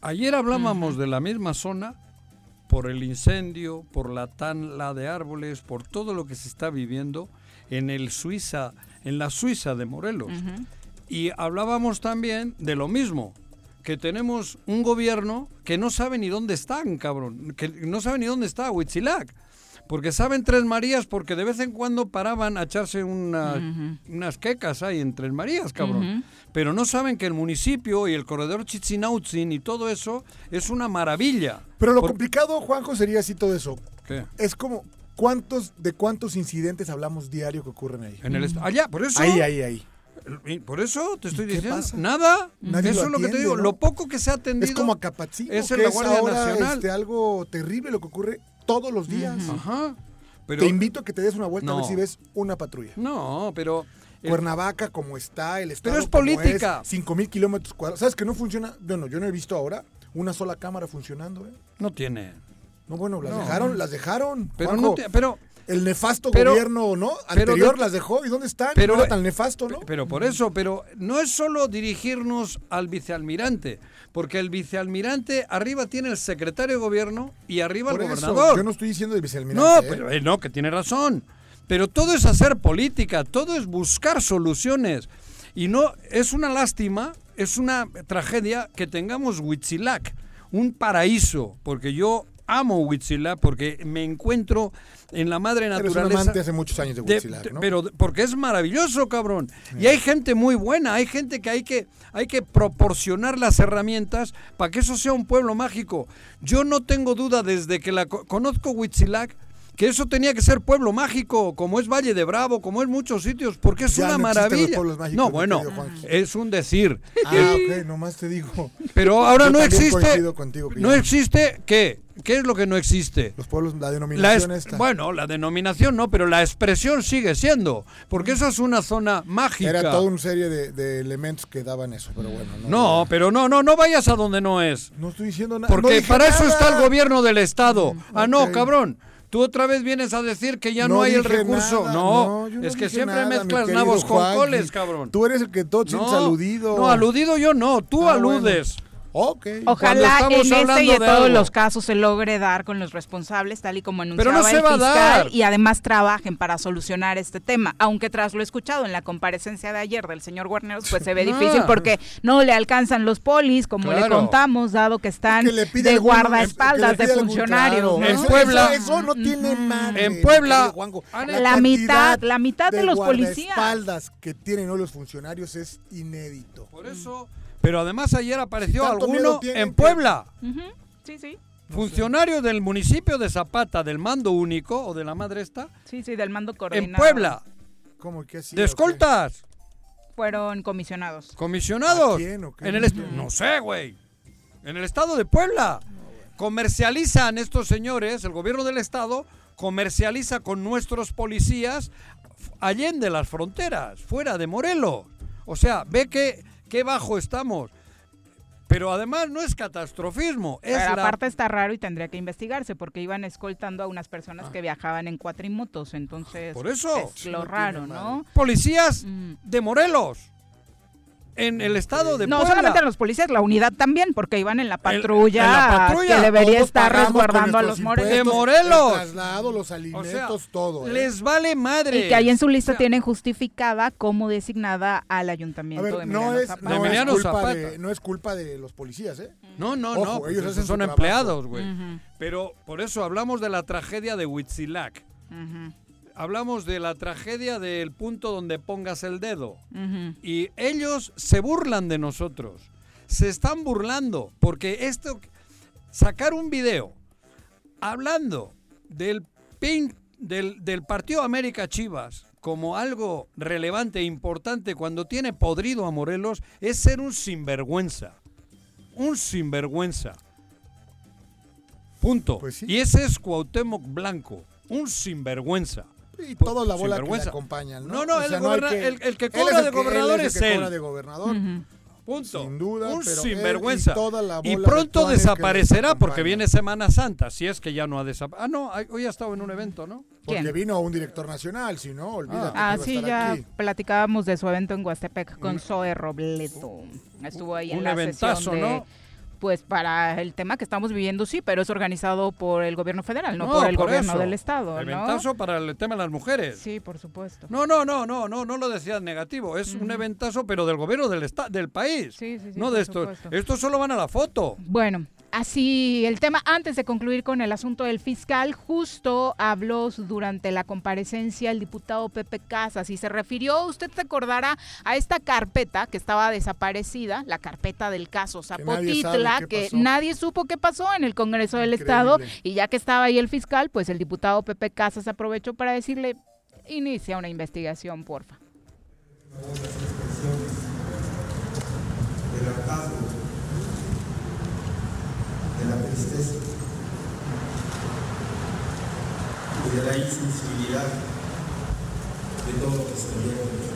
Ayer hablábamos de la misma zona por el incendio, por la tala de árboles, por todo lo que se está viviendo en el Suiza, en la Suiza de Morelos. Y hablábamos también de lo mismo, que tenemos un gobierno que no sabe ni dónde están, cabrón, que no sabe ni dónde está Huitzilac. Porque saben Tres Marías porque de vez en cuando paraban a echarse una- unas quecas ahí en Tres Marías, cabrón. Pero no saben que el municipio y el corredor Chichinautzin y todo eso es una maravilla. Pero lo Por- complicado, Juanjo, sería así todo eso. ¿Qué? Es como, ¿cuántos, de cuántos incidentes hablamos diario que ocurren ahí? En el est- allá, por eso. Ahí, ahí, ahí. Por eso te estoy qué diciendo. pasa? Nada. Nadie eso lo es lo que te digo. ¿no? Lo poco que se ha atendido. Es como Acapatzingo, es en que la es Guardia ahora Nacional. este, algo terrible lo que ocurre todos los días. Ajá. Pero, Te invito a que te des una vuelta a ver No. si ves una patrulla. No, pero. el- Cuernavaca, como está, el estado. Pero es política. 5 mil kilómetros cuadrados. ¿Sabes que no funciona? Bueno, yo no he visto ahora una sola cámara funcionando, ¿eh? no tiene. No, bueno, las No. dejaron, las dejaron. Pero Juanjo. no te- pero el nefasto Pero- gobierno, ¿no? Anterior las dejó. ¿Y dónde están? pero- no era tan nefasto, ¿no? Pero por eso, pero no es solo dirigirnos al vicealmirante, porque el vicealmirante arriba tiene el secretario de gobierno y arriba Por el eso, gobernador. yo no estoy diciendo del vicealmirante. No, ¿eh? pero eh, no, que tiene razón. Pero todo es hacer política, todo es buscar soluciones. Y no, es una lástima, es una tragedia que tengamos Huitzilac, un paraíso, porque yo amo Huitzilac, porque me encuentro en la madre Eres un naturaleza. amante hace muchos años de de- ¿no? Pero porque es maravilloso, cabrón. Y hay gente muy buena, hay gente que hay que hay que proporcionar las herramientas para que eso sea un pueblo mágico. Yo no tengo duda desde que la co- conozco Huitzilac que eso tenía que ser pueblo mágico, como es Valle de Bravo, como es muchos sitios, porque es Ya una no existen los maravilla. no, bueno, es un decir. Ah, ok, nomás te digo. Pero ahora Yo no existe. contigo que No existe qué? ¿Qué es lo que no existe? Los pueblos, la La denominación es- esta. bueno, la denominación no, pero la expresión sigue siendo, porque esa es una zona mágica. Era toda una serie de, de elementos que daban eso, pero bueno. No, No, pero no, no, no vayas a donde no es. no estoy diciendo nada. Porque no para eso está el gobierno del Estado. Ah, no, ok. cabrón. Tú otra vez vienes a decir que ya no, No hay el recurso. nada, no, no es que siempre nada, mezclas nabos con Juanji. coles, cabrón. Tú eres el que todo sientes aludido. No, aludido yo no, tú Ah, bueno. Aludes. Ok. Ojalá en este y en todos algo. los casos se logre dar con los responsables, tal y como Pero anunciaba no se el va a fiscal, dar. y además trabajen para solucionar este tema. Aunque tras lo escuchado en la comparecencia de ayer del señor Guarneros, pues se ve <laughs> Ah. difícil porque no le alcanzan los polis, como le contamos, dado que están Que le pide de guardaespaldas que de algún- funcionarios. claro, ¿no? En Puebla- Eso, eso no tiene madre. En mi Puebla- querido Juanjo. La mitad, la mitad de los policías. guardaespaldas que tienen hoy los funcionarios es inédito. Por eso. Pero además ayer apareció alguno en que- Puebla. Ujú, Sí, sí. Funcionario del municipio de Zapata, del mando único o de la madre esta, Sí, sí, del mando en coordinado. Puebla, ¿Cómo que así? de escoltas, Fueron comisionados. comisionados. ¿A quién o qué? En el No sé, güey. En el estado de Puebla. Comercializan estos señores, el gobierno del estado comercializa con nuestros policías allende las fronteras, fuera de Morelos. O sea, ve que qué bajo estamos. Pero además no es catastrofismo, es Pero la aparte está raro y tendría que investigarse porque iban escoltando a unas personas que viajaban en cuatrimotos, entonces Por eso. es lo no raro, ¿no? policías Mm. de Morelos. En el estado de No Puebla. solamente los policías, la unidad también, porque iban en la patrulla, en la patrulla. que debería estar resguardando a los morenos. De Morelos. El traslado, los O alimentos, sea, todo. ¿eh? les vale madre. Y que ahí en su lista O sea, tienen justificada como designada al A ayuntamiento ver, de no Emiliano es, Zapata. De no, Emiliano es culpa Zapata. de, no es culpa de los policías, ¿eh? No, no, Ojo, no. pues ellos hacen son empleados, güey. Pero por eso hablamos de la tragedia de Huitzilac. ujú, Hablamos de la tragedia del punto donde pongas el dedo. Y ellos se burlan de nosotros. Se están burlando. Porque esto. Sacar un video hablando del pin del, del partido América Chivas como algo relevante e importante cuando tiene podrido a Morelos es ser un sinvergüenza. Un sinvergüenza. Punto. Pues sí. Y ese es Cuauhtémoc Blanco. Un sinvergüenza. Y toda la bola que le acompañan, ¿no? No, no, O el sea, hay goberna- el- el que él cobra el de que- gobernador él es el que él. cobra de gobernador. Ujú. Punto. Sin duda, Un pero y sinvergüenza. toda la Y bola de pronto que le desaparecerá porque viene Semana Santa, si es que ya no ha desaparecido. Ah, no, hoy ha estado en un evento, ¿no? Porque ¿Quién? vino un director nacional, si no, olvídate. que Ah, iba a sí, ya aquí. platicábamos de su evento en Huastepec con Zoe Robledo. Estuvo ahí en Un la eventazo, sesión de, ¿no? Pues para el tema que estamos viviendo, sí, pero es organizado por el gobierno federal, no, No, por el por gobierno eso. del estado, ¿no? Eventazo para el tema de las mujeres. Sí, por supuesto. No, no, no, no, no, no lo decías negativo. Es un eventazo, pero del gobierno del del país. Sí, sí, sí, no de supuesto. Estos solo van a la foto. Bueno, así el tema, antes de concluir con el asunto del fiscal, justo habló durante la comparecencia el diputado Pepe Casas y se refirió, usted se acordará, a esta carpeta que estaba desaparecida, la carpeta del caso Zapotitla, que nadie supo qué pasó en el Congreso del Increíble. Estado y ya que estaba ahí el fiscal, pues el diputado Pepe Casas aprovechó para decirle, inicia una investigación, porfa. De la tristeza y de la insensibilidad de todo lo que se dentro.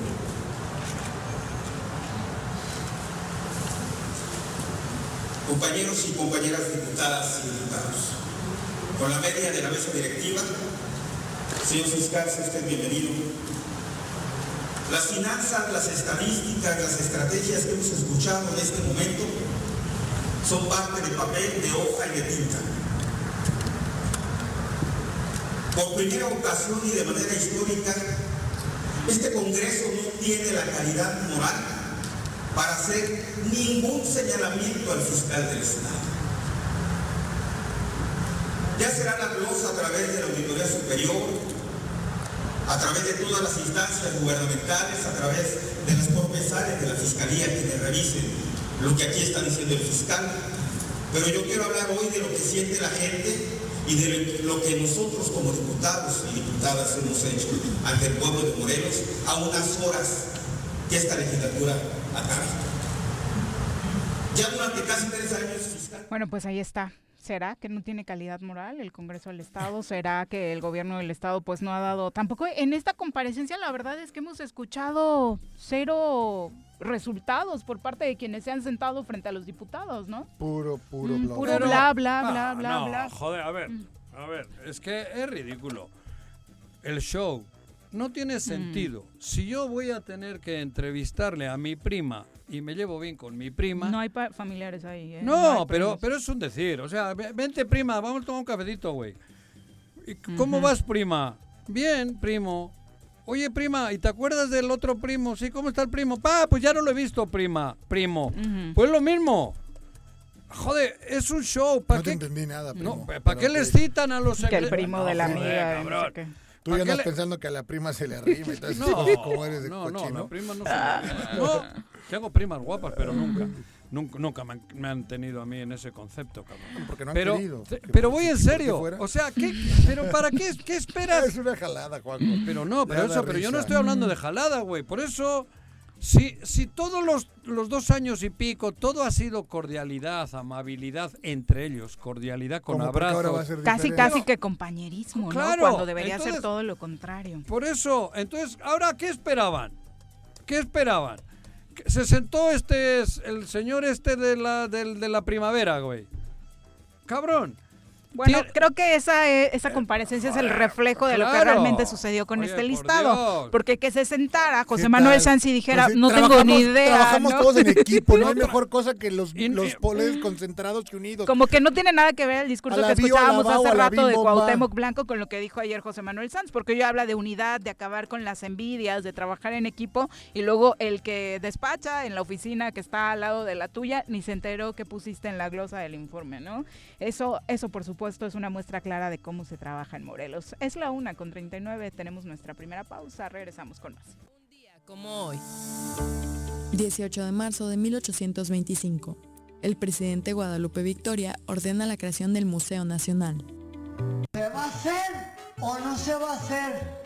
Compañeros y compañeras diputadas y diputados, con la media de la mesa directiva, Señor fiscal, sea usted bienvenido. Las finanzas, las estadísticas, las estrategias que hemos escuchado en este momento son parte de papel, de hoja y de tinta. Por primera ocasión y de manera histórica, este Congreso no tiene la calidad moral para hacer ningún señalamiento al fiscal del Estado. Ya será la glosa a través de la Auditoría Superior, a través de todas las instancias gubernamentales, a través de las propias de la Fiscalía quienes revisen lo que aquí está diciendo el fiscal. Pero yo quiero hablar hoy de lo que siente la gente y de lo que nosotros como diputados y diputadas hemos hecho ante el pueblo de Morelos a unas horas que esta legislatura acabe. Ya durante casi tres años, fiscal. Bueno, pues ahí está. ¿Será que no tiene calidad moral el Congreso del Estado? ¿Será que el gobierno del Estado pues no ha dado tampoco en esta comparecencia la verdad es que hemos escuchado cero resultados por parte de quienes se han sentado frente a los diputados, ¿no? Puro, puro Mm, bla, puro bla. bla, bla, bla, Ah, bla, no, bla. Joder, a ver, Mm. a ver, es que es ridículo. El show no Mm. tiene sentido. Si yo voy a tener que entrevistarle a mi prima y me llevo bien con mi prima. No hay pa- familiares ahí. ¿eh? No, hay pero, primos. pero es un decir. O sea, ve- vente, prima, vamos a tomar un cafecito, güey. ¿Y c- ¿Cómo Ujú. vas, prima? Bien, primo. Oye, prima, ¿y te acuerdas del otro primo? Sí, ¿cómo está el primo? Pa, pues ya no lo he visto, prima, primo. Pues lo mismo. Joder, es un show. ¿Para No te entendí nada, No, primo, ¿para qué pero les citan a los que el primo de la No, joder, amiga. no sé cabrón. qué. Tú ¿Para ya andas le- pensando que a la prima se le arrima y todo eso. <laughs> No, como eres de no, no, cochino. la prima no se <laughs> No, tengo primas guapas, pero nunca. Nunca, nunca me, han, me han tenido a mí en ese concepto, cabrón. Porque no han pero, querido. te- pero voy en serio. O sea, ¿qué, pero ¿para qué, qué esperas? <laughs> Es una jalada, Juanjo. Pero no, pero eso, pero yo no estoy hablando de jalada, güey. Por eso, si, si todos los, los dos años y pico, todo ha sido cordialidad, amabilidad entre ellos, cordialidad con abrazos. ser Casi, casi que compañerismo, Claro, ¿no? Cuando debería entonces- ser todo lo contrario. Por eso, entonces, ¿ahora qué esperaban? ¿Qué esperaban? Se sentó este, el señor este de la, del- de la primavera, güey. Cabrón. Bueno, creo que esa, eh, esa comparecencia es el reflejo de lo que realmente susucedió con Oye, este listado. Porque que se sentara José ¿Qué Manuel? Sanz y dijera, Pues no tengo trabajamos- ni idea. Trabajamos ¿no? todos en equipo, no hay <laughs> mejor cosa que los, los <laughs> poleres concentrados que unidos. Como que no tiene nada que ver el discurso que bio, escuchábamos bao, hace rato de. Cuauhtémoc Blanco con lo que dijo ayer José Manuel Sanz, porque ella habla de unidad, de acabar con las envidias, de trabajar en equipo, y luego el que despacha en la oficina que está al lado de la tuya, ni se enteró que pusiste en la glosa del informe, ¿no? Eso, eso por supuesto es una muestra clara de cómo se trabaja en Morelos. Es la una con 39, tenemos nuestra primera pausa, regresamos con más. Como hoy. 18 de marzo de 1825. El presidente Guadalupe Victoria ordena la creación del Museo Nacional. ¿Se va a hacer o no se va a hacer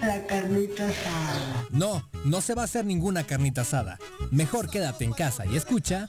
la carnita asada? No, no se va a hacer ninguna carnita asada. Mejor quédate en casa y escucha.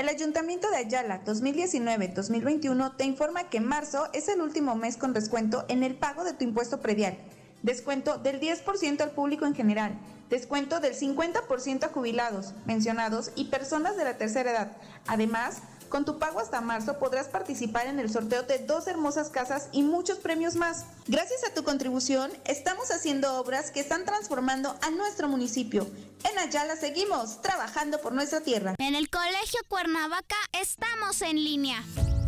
El Ayuntamiento de Ayala 2019-2021 te informa que marzo es el último mes con descuento en el pago de tu impuesto predial. Descuento del 10% al público en general. Descuento del 50% a jubilados, pensionados y personas de la tercera edad. Además, con tu pago hasta marzo podrás participar en el sorteo de dos hermosas casas y muchos premios más. Gracias a tu contribución, estamos haciendo obras que están transformando a nuestro municipio. En Ayala seguimos trabajando por nuestra tierra. En el Colegio Cuernavaca estamos en línea.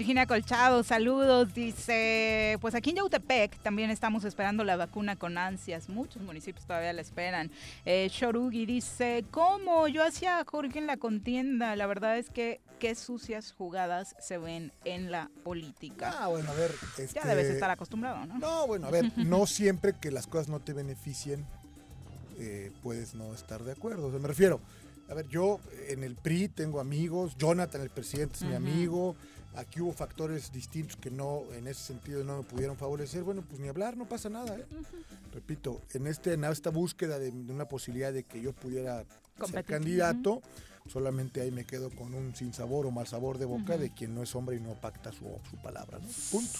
Virginia Colchado, saludos. Dice, pues aquí en Yautepec también estamos esperando la vacuna con ansias. Muchos municipios todavía la esperan. Eh, Shorugi dice, ¿cómo? Yo hacía Jorge en la contienda. La verdad es que qué sucias jugadas se ven en la política. Ah, bueno, a ver. Ya este, debes estar acostumbrado, ¿no? No, bueno, a ver, no <laughs> siempre que las cosas no te beneficien, eh, puedes no estar de acuerdo. O sea, me refiero, a ver, yo en el PRI tengo amigos, Jonathan, el presidente, es mi amigo. Aquí hubo factores distintos que no, en ese sentido, no me pudieron favorecer. Bueno, pues ni hablar, no pasa nada. ¿eh? Repito, en, este, en esta búsqueda de, de una posibilidad de que yo pudiera ser candidato, solamente ahí me quedo con un sinsabor o mal sabor de boca de quien no es hombre y no pacta su, su palabra. ¿no? Punto.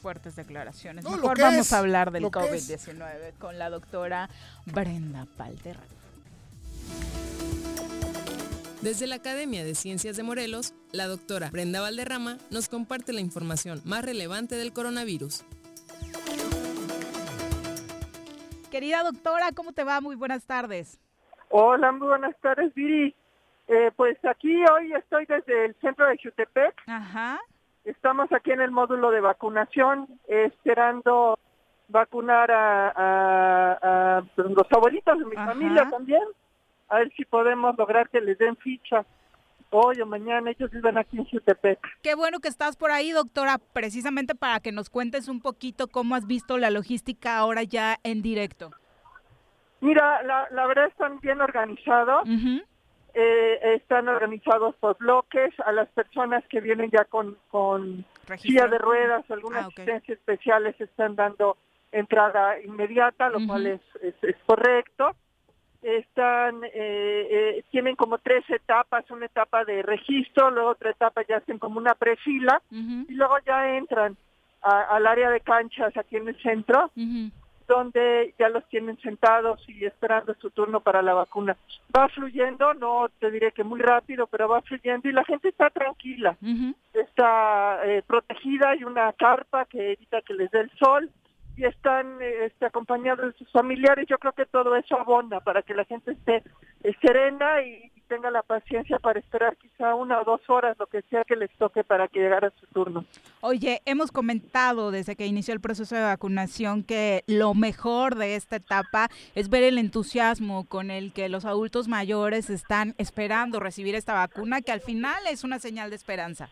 Fuertes declaraciones. No, Mejor vamos es, a hablar del lo que es. COVID-19 con la doctora Brenda Valderrama. Desde la Academia de Ciencias de Morelos, la doctora Brenda Valderrama nos comparte la información más relevante del coronavirus. Querida doctora, ¿cómo te va? Muy buenas tardes. Hola, muy buenas tardes, Viri. Eh, pues aquí hoy estoy desde el centro de Jutepec. Ajá. Estamos aquí en el módulo de vacunación, eh, esperando vacunar a, a- a los abuelitos de mi Ajá. familia también. A ver si podemos lograr que les den ficha hoy o mañana. Ellos viven aquí en Jutepec. Qué bueno que estás por ahí, doctora, precisamente para que nos cuentes un poquito cómo has visto la logística ahora ya en directo. Mira, la, la verdad están bien organizados. Eh, están organizados por bloques. A las personas que vienen ya con, con silla de ruedas o alguna Ah, asistencia especial les están dando entrada inmediata, lo cual es, es, es correcto. Están, eh, eh, tienen como tres etapas, una etapa de registro, luego otra etapa ya hacen como una prefila y luego ya entran a- al área de canchas aquí en el centro donde ya los tienen sentados y esperando su turno para la vacuna. Va fluyendo, no te diré que muy rápido, pero va fluyendo y la gente está tranquila, está eh, protegida, hay una carpa que evita que les dé el sol y están eh, este, acompañados de sus familiares. Yo creo que todo eso abona para que la gente esté eh, serena y, y tenga la paciencia para esperar quizá una o dos horas, lo que sea que les toque para que llegara su turno. Oye, hemos comentado desde que inició el proceso de vacunación que lo mejor de esta etapa es ver el entusiasmo con el que los adultos mayores están esperando recibir esta vacuna, que al final es una señal de esperanza.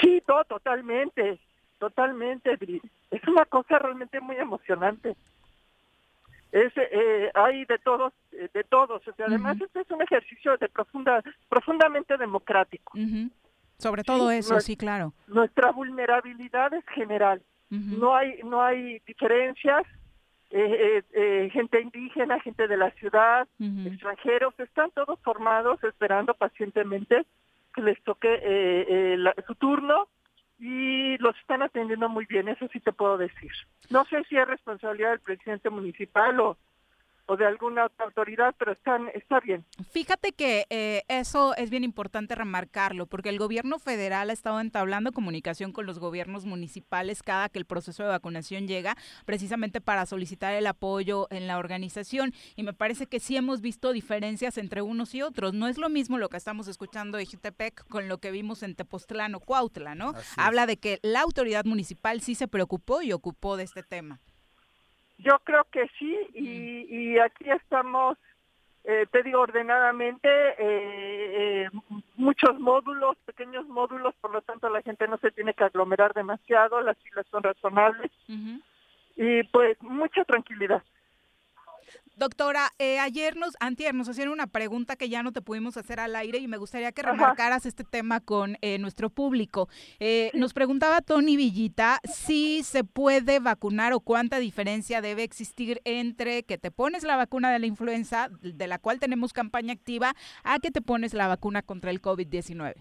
Sí, todo, totalmente, totalmente. <laughs> Es una cosa realmente muy emocionante. Es, eh, hay de todos, eh, de todos. O sea, además este es un ejercicio de profunda, profundamente democrático. Sobre todo eso, sí, claro. Nuestra vulnerabilidad es general. No hay, no hay diferencias. eh, eh, eh, gente indígena, gente de la ciudad, extranjeros, están todos formados esperando pacientemente que les toque eh, la- su turno y los están atendiendo muy bien, eso sí te puedo decir. No sé si es responsabilidad del presidente municipal o, o de alguna otra autoridad, pero están, está bien. Fíjate que eh, eso es bien importante remarcarlo, porque el gobierno federal ha estado entablando comunicación con los gobiernos municipales cada que el proceso de vacunación llega, precisamente para solicitar el apoyo en la organización. Y me parece que sí hemos visto diferencias entre unos y otros. No es lo mismo lo que estamos escuchando de Jutepec con lo que vimos en Tepoztlán o Cuautla, ¿no? Habla de que la autoridad municipal sí se preocupó y ocupó de este tema. Yo creo que sí, y, y aquí estamos, eh, te digo, ordenadamente, eh, eh, muchos módulos, pequeños módulos, por lo tanto la gente no se tiene que aglomerar demasiado, las filas son razonables, y pues mucha tranquilidad. Doctora, eh, ayer nos, antier nos hacían una pregunta que ya no te pudimos hacer al aire y me gustaría que Ajá. remarcaras este tema con eh, nuestro público. Eh, Nos preguntaba Tony Villita si se puede vacunar o cuánta diferencia debe existir entre que te pones la vacuna de la influenza, de la cual tenemos campaña activa, a que te pones la vacuna contra el COVID-19.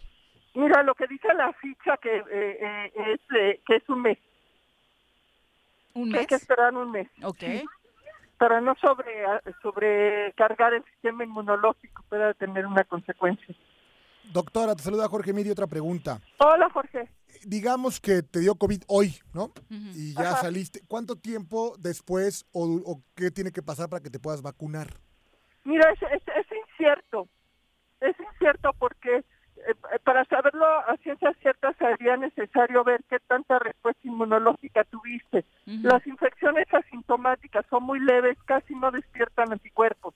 Mira, lo que dice la ficha que eh, eh, es que es un mes. ¿Un Que hay que mes? esperar un mes. Ok. Sí. Para no sobre sobrecargar el sistema inmunológico, pueda tener una consecuencia. Doctora, te saluda Jorge Midi, otra pregunta. Hola, Jorge. Digamos que te dio COVID hoy, ¿no? Y ya Ajá. saliste. ¿Cuánto tiempo después o, o qué tiene que pasar para que te puedas vacunar? Mira, es, es, es incierto. Es incierto porque para saberlo a ciencia cierta sería necesario ver qué tanta respuesta inmunológica tuviste. Las infecciones asintomáticas son muy leves, casi no despiertan anticuerpos.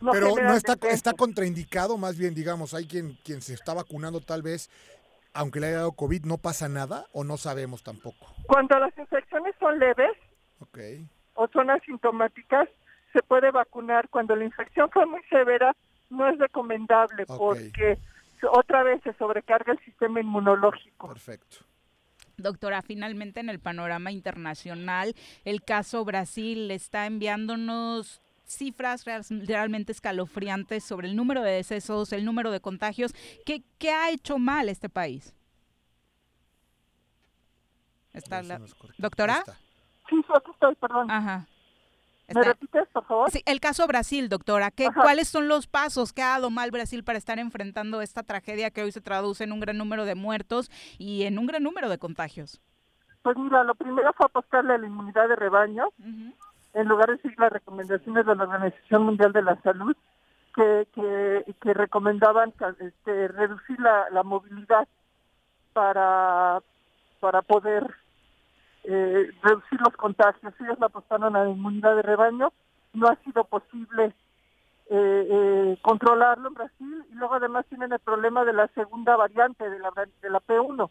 No Pero no está, está contraindicado, más bien, digamos, hay quien, quien se está vacunando tal vez, aunque le haya dado COVID, no pasa nada o no sabemos tampoco. Cuando las infecciones son leves Ok. o son asintomáticas, se puede vacunar. Cuando la infección fue muy severa, no es recomendable porque otra vez se sobrecarga el sistema inmunológico. Perfecto. Doctora, finalmente en el panorama internacional, el caso Brasil está enviándonos cifras real- realmente escalofriantes sobre el número de decesos, el número de contagios. ¿Qué, qué ha hecho mal este país? ¿Está la- ¿Doctora? Sí, sí, aquí estoy, perdón. Ajá. ¿Me repites, por favor? Sí, el caso Brasil, doctora. ¿qué, ¿Cuáles son los pasos que ha dado mal Brasil para estar enfrentando esta tragedia que hoy se traduce en un gran número de muertos y en un gran número de contagios? Pues mira, lo primero fue apostarle a la inmunidad de rebaño, en lugar de seguir las recomendaciones de la Organización Mundial de la Salud, que, que, que recomendaban este, reducir la, la movilidad para, para poder eh, reducir los contagios. Ellos la apostaron a la inmunidad de rebaño. No ha sido posible eh, eh, controlarlo en Brasil y luego además tienen el problema de la segunda variante de la, de la P1,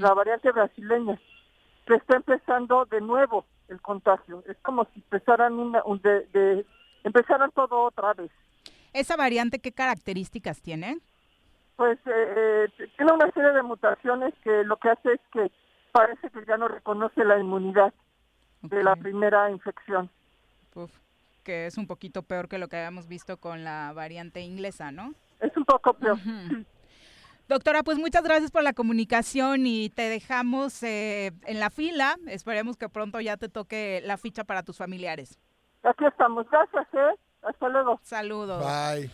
la variante brasileña, que está empezando de nuevo el contagio. Es como si empezaran, una, un de, de- empezaran todo otra vez. ¿Esa variante qué características tiene? Pues eh, eh, tiene una serie de mutaciones que lo que hace es que parece que ya no reconoce la inmunidad de la primera infección. Uf, que es un poquito peor que lo que habíamos visto con la variante inglesa, ¿no? Es un poco peor. Doctora, pues muchas gracias por la comunicación y te dejamos eh, en la fila. Esperemos que pronto ya te toque la ficha para tus familiares. Aquí estamos. Gracias, ¿eh? Hasta luego. Saludos. Bye.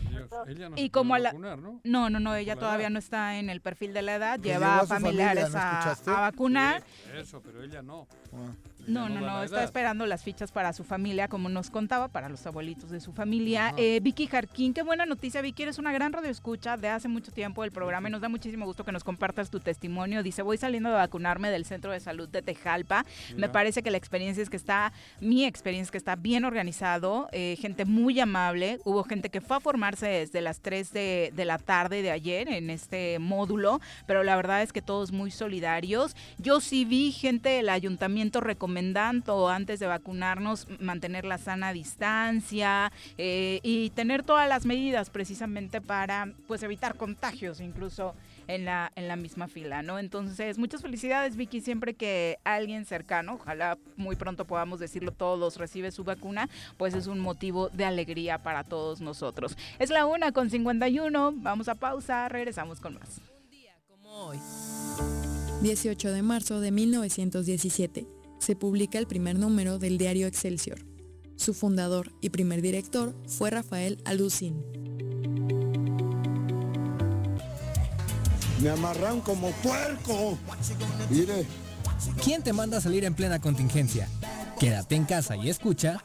Ella no y como a la... vacunar, ¿no? no, no, no, ella la todavía edad. no está en el perfil de la edad. Lleva a su familia, familiares ¿no a, a vacunar. Sí, eso, pero ella no. No, no, no no, está esperando las fichas para su familia, como nos contaba, para los abuelitos de su familia. Eh, Vicky Jarquín, qué buena noticia, Vicky, eres una gran radioescucha de hace mucho tiempo del programa y nos da muchísimo gusto que nos compartas tu testimonio. Dice, voy saliendo de vacunarme del Centro de Salud de Tejalpa. Me parece que la experiencia es que está, mi experiencia es que está bien organizado, eh, gente muy amable. Hubo gente que fue a formarse desde las 3 de, de la tarde de ayer en este módulo, pero la verdad es que todos muy solidarios. Yo sí vi gente del ayuntamiento recomendando antes de vacunarnos mantener la sana distancia eh, y tener todas las medidas precisamente para pues evitar contagios incluso en la, en la misma fila, ¿no? Entonces, muchas felicidades, Vicky. Siempre que alguien cercano, ojalá muy pronto podamos decirlo todos, recibe su vacuna, pues es un motivo de alegría para todos nosotros. Es la una con 51. Vamos a pausa, regresamos con más. Como hoy. 18 de marzo de 1917, se publica el primer número del diario Excelsior. Su fundador y primer director fue Rafael Alucín. Me amarran como puerco. Mire, ¿Quién te manda a salir en plena contingencia? Quédate en casa y escucha.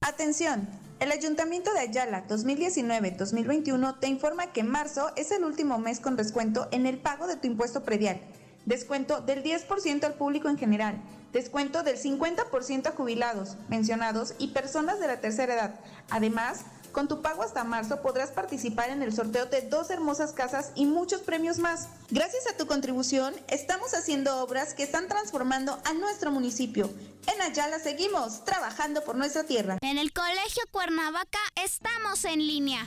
Atención, el Ayuntamiento de Ayala 2019-2021 te informa que marzo es el último mes con descuento en el pago de tu impuesto predial. Descuento del 10% al público en general. Descuento del 50% a jubilados, pensionados y personas de la tercera edad. Además, con tu pago hasta marzo podrás participar en el sorteo de dos hermosas casas y muchos premios más. Gracias a tu contribución, estamos haciendo obras que están transformando a nuestro municipio. En Ayala seguimos trabajando por nuestra tierra. En el Colegio Cuernavaca estamos en línea.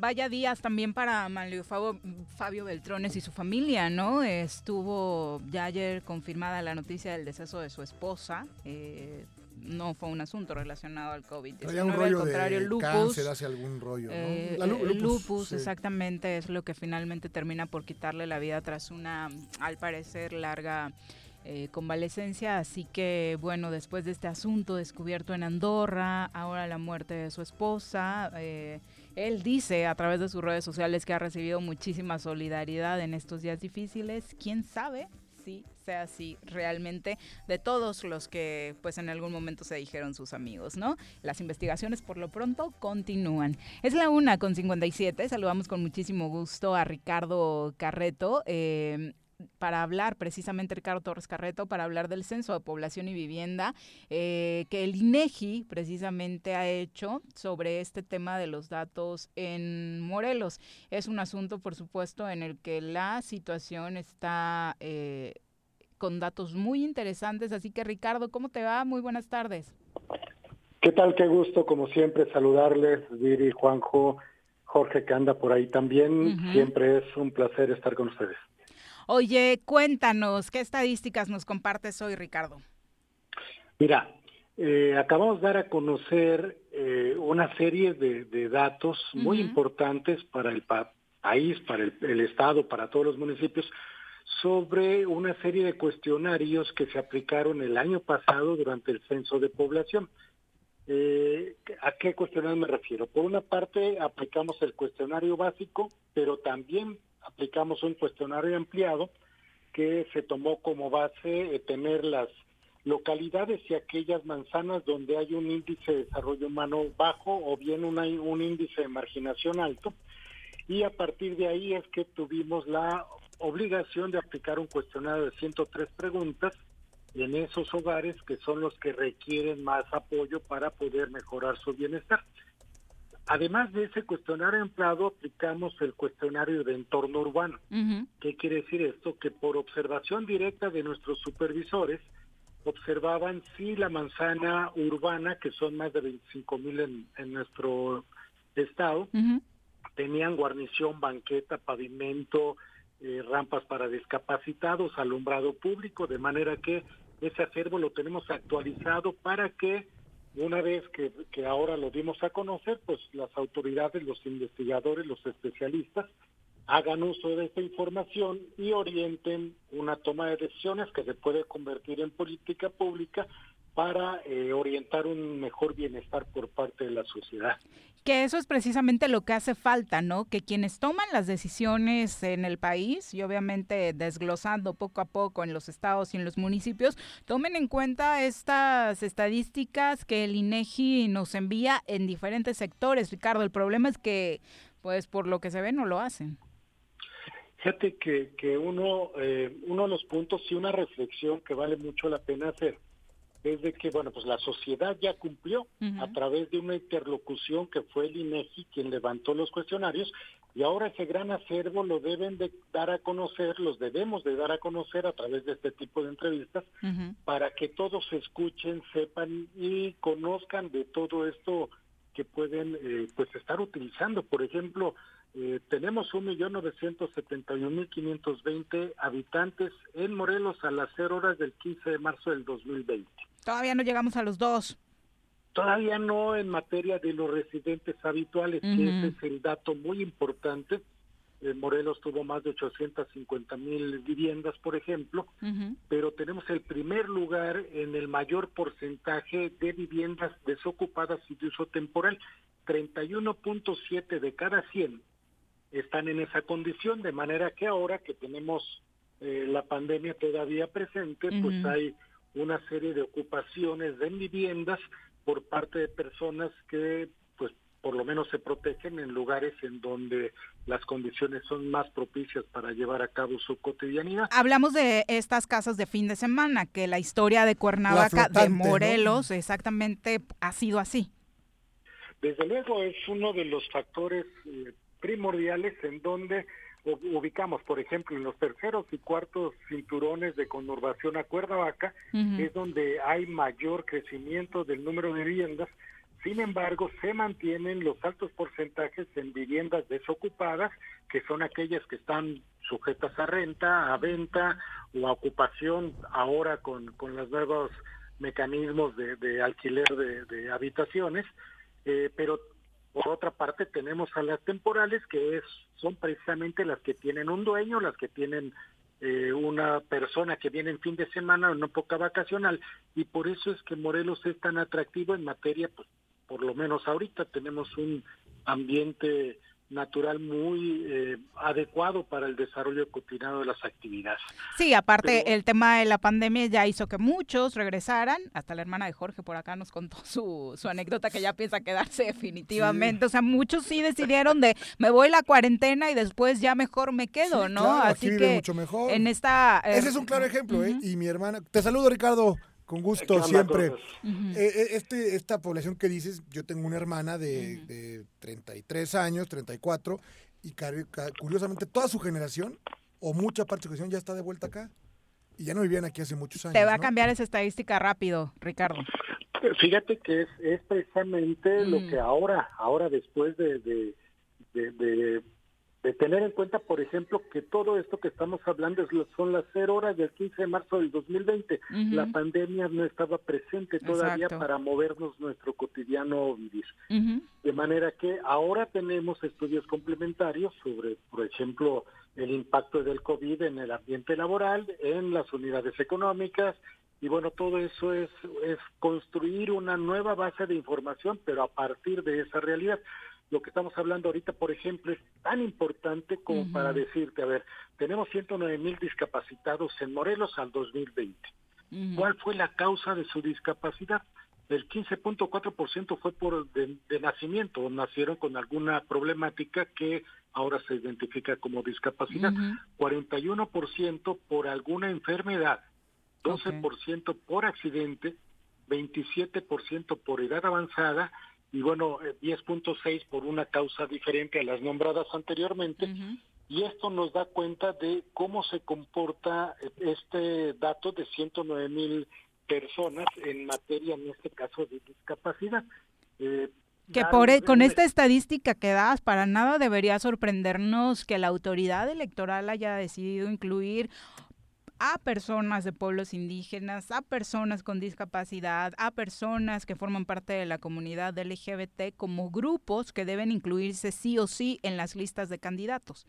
vaya días también para Manlio Fabio, Beltrones y su familia, ¿no? Estuvo ya ayer confirmada la noticia del deceso de su esposa. Eh, no fue un asunto relacionado al COVID-19, un rollo al contrario, de lupus. Cáncer hace algún rollo, ¿no? Eh, lupus, exactamente, es lo que finalmente termina por quitarle la vida tras una, al parecer, larga eh, convalecencia. Así que, bueno, después de este asunto descubierto en Andorra, ahora la muerte de su esposa, eh, él dice a través de sus redes sociales que ha recibido muchísima solidaridad en estos días difíciles. ¿Quién sabe? si sea así realmente de todos los que pues en algún momento se dijeron sus amigos, ¿no? Las investigaciones por lo pronto continúan. Es la una con 57, saludamos con muchísimo gusto a Ricardo Carreto. Eh, para hablar precisamente Ricardo Torres Carreto, para hablar del censo de población y vivienda eh, que el INEGI precisamente ha hecho sobre este tema de los datos en Morelos. Es un asunto, por supuesto, en el que la situación está eh, con datos muy interesantes. Así que Ricardo, ¿cómo te va? Muy buenas tardes. ¿Qué tal? Qué gusto, como siempre, saludarles, Viri, Juanjo, Jorge, que anda por ahí también. Siempre es un placer estar con ustedes. Oye, cuéntanos, ¿qué estadísticas nos compartes hoy, Ricardo? Mira, eh, acabamos de dar a conocer eh, una serie de, datos muy importantes para el país, para el, Estado, para todos los municipios, sobre una serie de cuestionarios que se aplicaron el año pasado durante el censo de población. Eh, ¿A qué cuestionario me refiero? Por una parte, aplicamos el cuestionario básico, pero también aplicamos un cuestionario ampliado que se tomó como base eh, tener las localidades y aquellas manzanas donde hay un índice de desarrollo humano bajo o bien un índice de marginación alto. Y a partir de ahí es que tuvimos la obligación de aplicar un cuestionario de 103 preguntas en esos hogares que son los que requieren más apoyo para poder mejorar su bienestar. Además de ese cuestionario empleado, aplicamos el cuestionario de entorno urbano. ¿Qué quiere decir esto? Que por observación directa de nuestros supervisores, observaban si la manzana urbana, que son más de 25 mil en, nuestro estado, tenían guarnición, banqueta, pavimento, eh, rampas para discapacitados, alumbrado público, de manera que ese acervo lo tenemos actualizado para que una vez que, ahora lo dimos a conocer, pues las autoridades, los investigadores, los especialistas hagan uso de esta información y orienten una toma de decisiones que se puede convertir en política pública para eh, orientar un mejor bienestar por parte de la sociedad. Que eso es precisamente lo que hace falta, ¿no? Que quienes toman las decisiones en el país y obviamente desglosando poco a poco en los estados y en los municipios, tomen en cuenta estas estadísticas que el INEGI nos envía en diferentes sectores. Ricardo, el problema es que, pues, por lo que se ve, no lo hacen. Fíjate que, que uno, eh, uno de los puntos y una reflexión que vale mucho la pena hacer es de que, bueno, pues la sociedad ya cumplió a través de una interlocución que fue el INEGI quien levantó los cuestionarios y ahora ese gran acervo lo deben de dar a conocer, los debemos de dar a conocer a través de este tipo de entrevistas para que todos escuchen, sepan y conozcan de todo esto que pueden eh, pues estar utilizando. Por ejemplo, eh, tenemos 1.971.520 habitantes en Morelos a las 0 horas del 15 de marzo del 2020. Todavía no llegamos a los dos. Todavía no en materia de los residentes habituales, que ese es el dato muy importante. Eh, Morelos tuvo más de 850 mil viviendas, por ejemplo, pero tenemos el primer lugar en el mayor porcentaje de viviendas desocupadas y de uso temporal. 31.7 de cada 100 están en esa condición, de manera que ahora que tenemos eh, la pandemia todavía presente, pues hay una serie de ocupaciones de viviendas por parte de personas que pues por lo menos se protegen en lugares en donde las condiciones son más propicias para llevar a cabo su cotidianidad. Hablamos de estas casas de fin de semana, que la historia de Cuernavaca, de ¿no? Morelos, exactamente ha sido así. Desde luego es uno de los factores eh, primordiales en donde ubicamos, por ejemplo, en los terceros y cuartos cinturones de conurbación a Cuernavaca, Ujú. es donde hay mayor crecimiento del número de viviendas. Sin embargo, se mantienen los altos porcentajes en viviendas desocupadas, que son aquellas que están sujetas a renta, a venta o a ocupación ahora con, con los nuevos mecanismos de, de alquiler de, de habitaciones. Eh, pero por otra parte tenemos a las temporales que es son precisamente las que tienen un dueño, las que tienen eh, una persona que viene en fin de semana o en época vacacional y por eso es que Morelos es tan atractivo en materia, pues por lo menos ahorita tenemos un ambiente natural muy eh, adecuado para el desarrollo cotidiano de las actividades. Sí, aparte Pero- el tema de la pandemia ya hizo que muchos regresaran, hasta la hermana de Jorge por acá nos contó su, su anécdota que ya piensa quedarse definitivamente, o sea, muchos sí decidieron de me voy la cuarentena y después ya mejor me quedo, Sí, ¿no? claro, aquí Así vive que mucho mejor. en esta... eh, Ese es un claro ejemplo, ¿eh? Y mi hermana, te saludo Ricardo, con gusto siempre. Ujú. Eh, eh, este, esta población que dices, yo tengo una hermana de, de 33 años, 34, y curiosamente toda su generación, o mucha parte de su generación, ya está de vuelta acá. Y ya no vivían aquí hace muchos años. Te va a ¿no? cambiar esa estadística rápido, Ricardo. Fíjate que es, es precisamente lo que ahora, ahora después de, de, de, de- de tener en cuenta, por ejemplo, que todo esto que estamos hablando es son las cero horas del 15 de marzo del 2020. Ujú. La pandemia no estaba presente todavía Exacto. para movernos nuestro cotidiano vivir. De manera que ahora tenemos estudios complementarios sobre, por ejemplo, el impacto del COVID en el ambiente laboral, en las unidades económicas, y bueno, todo eso es, es construir una nueva base de información, pero a partir de esa realidad. Lo que estamos hablando ahorita, por ejemplo, es tan importante como Ujú. para decirte, a ver, tenemos 109 mil discapacitados en Morelos al 2020. ¿Cuál fue la causa de su discapacidad? El 15.4% fue por de, de nacimiento, nacieron con alguna problemática que ahora se identifica como discapacidad. 41% por alguna enfermedad, 12% por accidente, 27% por edad avanzada y bueno, eh, 10.6 por una causa diferente a las nombradas anteriormente. Y esto nos da cuenta de cómo se comporta eh, este dato de 109 mil personas en materia, en este caso, de discapacidad. Eh, Que por, e- con esta estadística que das, para nada debería sorprendernos que la autoridad electoral haya decidido incluir a personas de pueblos indígenas, a personas con discapacidad, a personas que forman parte de la comunidad LGBT como grupos que deben incluirse sí o sí en las listas de candidatos.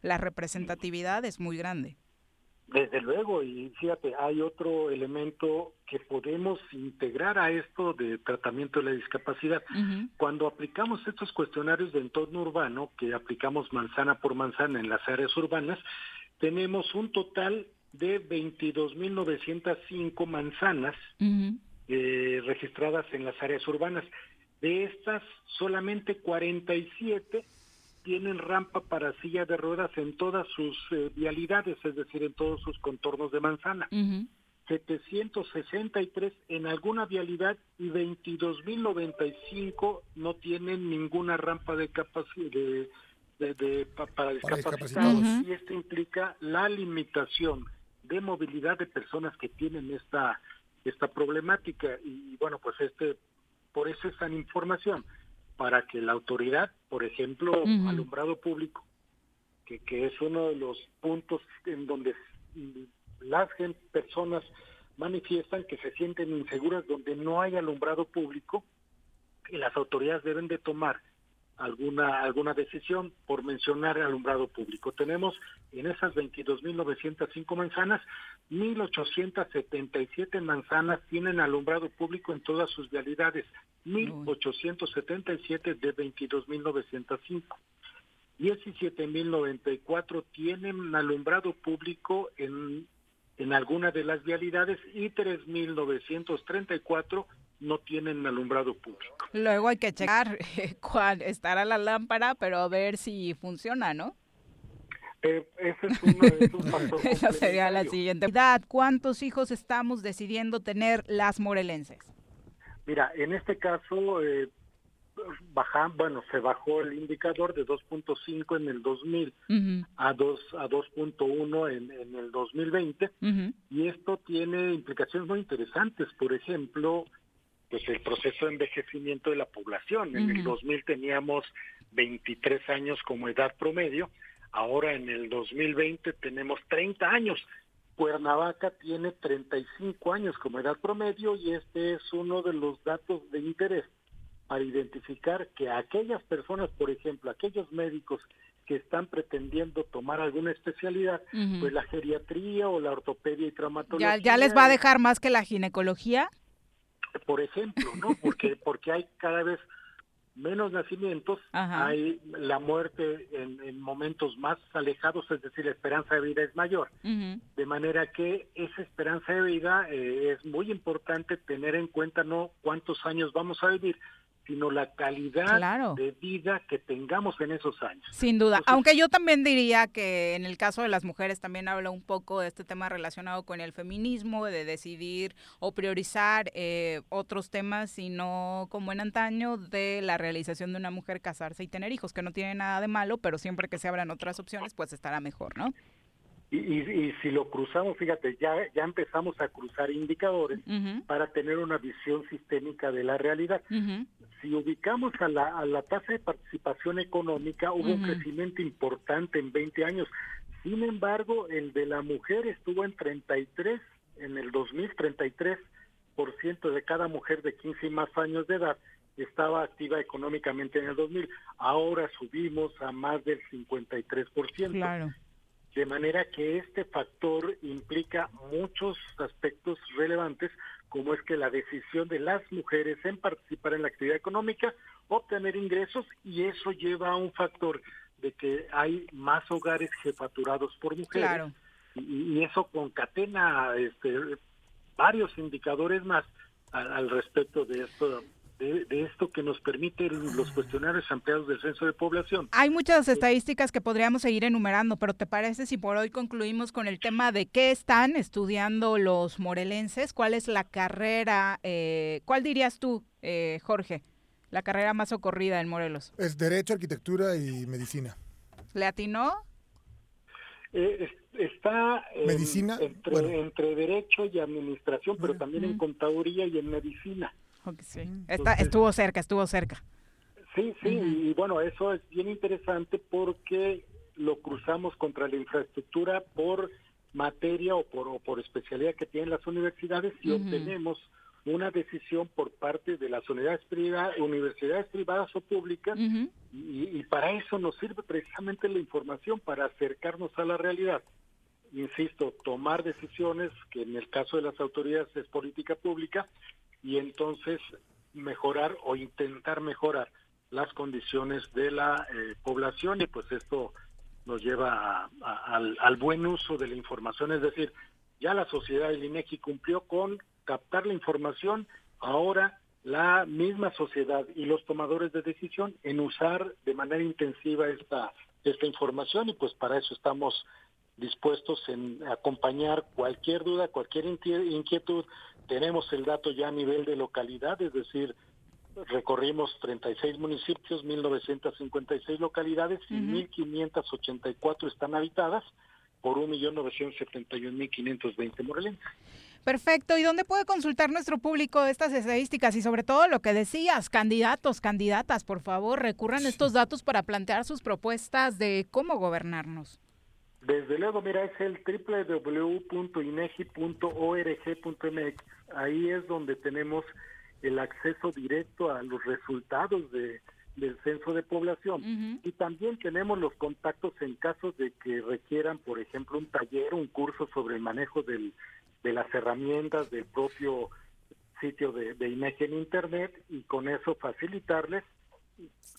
La representatividad es muy grande. Desde luego, y fíjate, hay otro elemento que podemos integrar a esto de tratamiento de la discapacidad. Cuando aplicamos estos cuestionarios de entorno urbano, que aplicamos manzana por manzana en las áreas urbanas, tenemos un total de 22.905 manzanas eh, registradas en las áreas urbanas. De estas, solamente 47 tienen rampa para silla de ruedas en todas sus eh, vialidades, es decir, en todos sus contornos de manzana. 763 en alguna vialidad y 22.095 no tienen ninguna rampa de capacidad de, de- de- pa- para discapacitados. discapacitados. Y esto implica la limitación de movilidad de personas que tienen esta esta problemática. Y bueno pues este por eso es tan información para que la autoridad por ejemplo alumbrado público que, que es uno de los puntos en donde las personas manifiestan que se sienten inseguras donde no hay alumbrado público y las autoridades deben de tomar alguna alguna decisión por mencionar alumbrado público. Tenemos en esas 22.905 manzanas, 1.877 manzanas tienen alumbrado público en todas sus vialidades, 1.877 de 22.905. 17.094 tienen alumbrado público en en alguna de las vialidades y 3.934 no tienen alumbrado público. Luego hay que checar <laughs> cuál estará la lámpara, pero a ver si funciona, ¿no? Eh, ese es uno de esos factores <laughs> Esa sería la siguiente. ¿Cuántos hijos estamos decidiendo tener las morelenses? Mira, en este caso, eh, baja, bueno, se bajó el indicador de 2.5 en el 2000 a 2 a 2.1 en, en el 2020 y esto tiene implicaciones muy interesantes. Por ejemplo, pues el proceso de envejecimiento de la población. En el Ujú. 2000 teníamos 23 años como edad promedio, ahora en el 2020 tenemos 30 años. Cuernavaca tiene 35 años como edad promedio y este es uno de los datos de interés para identificar que aquellas personas, por ejemplo, aquellos médicos que están pretendiendo tomar alguna especialidad, pues la geriatría o la ortopedia y traumatología. ¿Ya, ya les va a dejar más que la ginecología? Por ejemplo, ¿no? <laughs> Porque porque hay cada vez menos nacimientos, Ajá. hay la muerte en, en momentos más alejados, es decir, la esperanza de vida es mayor. De manera que esa esperanza de vida eh, es muy importante tener en cuenta no cuántos años vamos a vivir, sino la calidad Claro. de vida que tengamos en esos años. Sin duda, aunque yo también diría que en el caso de las mujeres también habla un poco de este tema relacionado con el feminismo, de decidir o priorizar eh, otros temas y no como en antaño de la realización de una mujer casarse y tener hijos, que no tiene nada de malo, pero siempre que se abran otras opciones, pues estará mejor, ¿no? Y, y- y si lo cruzamos, fíjate, ya, ya empezamos a cruzar indicadores para tener una visión sistémica de la realidad. Si ubicamos a la, a la tasa de participación económica, hubo un crecimiento importante en 20 años. Sin embargo, el de la mujer estuvo en 33, en el 2000, 33% de cada mujer de 15 y más años de edad estaba activa económicamente en el 2000. Ahora subimos a más del 53%. Claro. De manera que este factor implica muchos aspectos relevantes, como es que la decisión de las mujeres en participar en la actividad económica, obtener ingresos, y eso lleva a un factor de que hay más hogares jefaturados por mujeres, Claro. y, y eso concatena este, varios indicadores más al, al respecto de esto, de, de esto que nos permite los cuestionarios ampliados del censo de población. Hay muchas estadísticas que podríamos seguir enumerando, pero ¿te parece si por hoy concluimos con el tema de qué están estudiando los morelenses? ¿Cuál es la carrera? eh, ¿Cuál dirías tú, eh, Jorge? La carrera más ocurrida en Morelos. Es Derecho, Arquitectura y Medicina. ¿Le atinó? Eh, es- está en- Medicina, entre, bueno. entre derecho y administración, pero también en contaduría y en medicina. Está- Entonces- estuvo cerca, estuvo cerca. Sí, sí, y bueno, eso es bien interesante porque lo cruzamos contra la infraestructura por materia o por, o por especialidad que tienen las universidades y obtenemos una decisión por parte de las unidades privadas, universidades privadas o públicas y, y para eso nos sirve precisamente la información, para acercarnos a la realidad. Insisto, tomar decisiones, que en el caso de las autoridades es política pública, y entonces mejorar o intentar mejorar las condiciones de la eh, población y pues esto nos lleva a- al, buen uso de la información, es decir, ya la sociedad del INEGI cumplió con captar la información, ahora la misma sociedad y los tomadores de decisión en usar de manera intensiva esta esta información y pues para eso estamos dispuestos en acompañar cualquier duda, cualquier inquie- inquietud. Tenemos el dato ya a nivel de localidad, es decir, recorrimos 36 municipios, 1956 localidades y 1584 están habitadas por 1.971.520 morelenses. Perfecto. ¿Y dónde puede consultar nuestro público estas estadísticas y sobre todo lo que decías, candidatos, candidatas, por favor, recurran a estos datos para plantear sus propuestas de cómo gobernarnos? Desde luego, mira, es el www.inegi.org.mx. Ahí es donde tenemos el acceso directo a los resultados de, del censo de población. Y también tenemos los contactos en caso de que requieran, por ejemplo, un taller, un curso sobre el manejo del, de las herramientas del propio sitio de, de INEGI en Internet y con eso facilitarles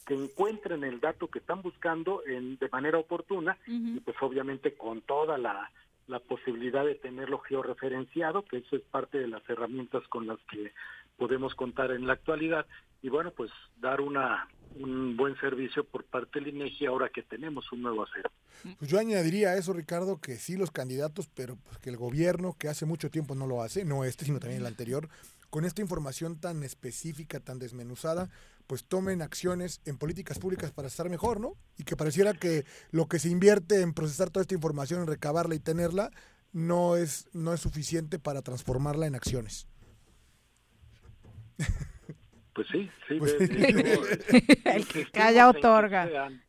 que encuentren el dato que están buscando en, de manera oportuna y pues obviamente con toda la, la posibilidad de tenerlo georreferenciado, que eso es parte de las herramientas con las que podemos contar en la actualidad. Y bueno, pues dar una un buen servicio por parte del INEGI ahora que tenemos un nuevo acero. Pues yo añadiría a eso, Ricardo, que sí los candidatos, pero pues que el gobierno, que hace mucho tiempo no lo hace, no este, sino también el anterior, con esta información tan específica, tan desmenuzada, pues tomen acciones en políticas públicas para estar mejor, ¿no? Y que pareciera que lo que se invierte en procesar toda esta información, en recabarla y tenerla, no es, no es suficiente para transformarla en acciones. Pues sí, sí. Pues de- de- digo, <laughs> El insistimos que haya en que otorga. sean-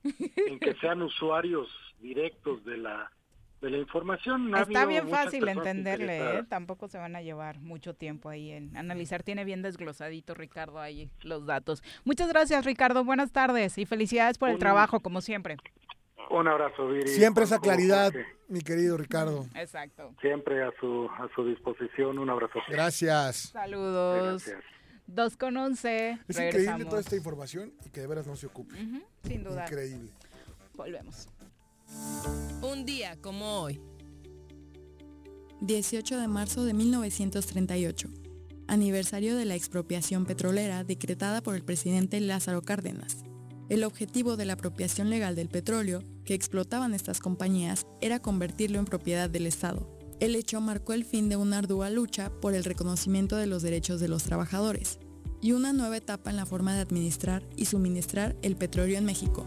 En que sean usuarios directos de la de la información. Ha Está bien muchas fácil entenderle, ¿eh? tampoco se van a llevar mucho tiempo ahí en analizar. Tiene bien desglosadito Ricardo ahí los datos. Muchas gracias Ricardo, buenas tardes y felicidades por el Un- trabajo como siempre. Un abrazo, Viri. Siempre esa claridad, mi querido Ricardo. Exacto. Siempre a su a su disposición. Un abrazo. Gracias. Saludos. Gracias. Dos con once. Es Regresamos. increíble toda esta información y que de veras no se ocupe. Sin duda. Increíble. Volvemos. Un día como hoy. 18 de marzo de 1938, aniversario de la expropiación petrolera decretada por el presidente Lázaro Cárdenas. El objetivo de la apropiación legal del petróleo que explotaban estas compañías era convertirlo en propiedad del Estado. El hecho marcó el fin de una ardua lucha por el reconocimiento de los derechos de los trabajadores y una nueva etapa en la forma de administrar y suministrar el petróleo en México.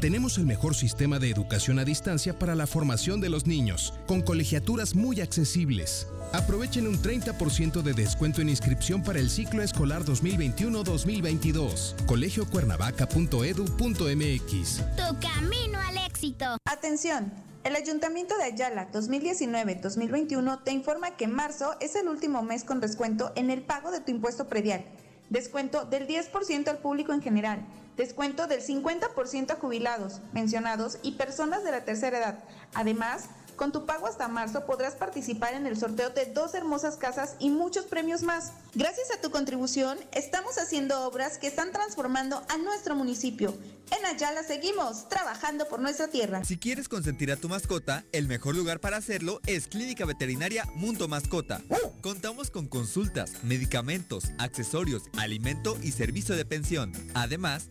Tenemos el mejor sistema de educación a distancia para la formación de los niños, con colegiaturas muy accesibles. Aprovechen un 30% de descuento en inscripción para el ciclo escolar 2021-2022. colegiocuernavaca.edu.mx. Tu camino al éxito. Atención. El Ayuntamiento de Ayala 2019-2021 te informa que marzo es el último mes con descuento en el pago de tu impuesto predial. Descuento del 10% al público en general. Descuento del 50% a jubilados, pensionados y personas de la tercera edad. Además, con tu pago hasta marzo podrás participar en el sorteo de dos hermosas casas y muchos premios más. Gracias a tu contribución, estamos haciendo obras que están transformando a nuestro municipio. En Ayala seguimos trabajando por nuestra tierra. Si quieres consentir a tu mascota, el mejor lugar para hacerlo es Clínica Veterinaria Mundo Mascota. Contamos con consultas, medicamentos, accesorios, alimento y servicio de pensión. Además,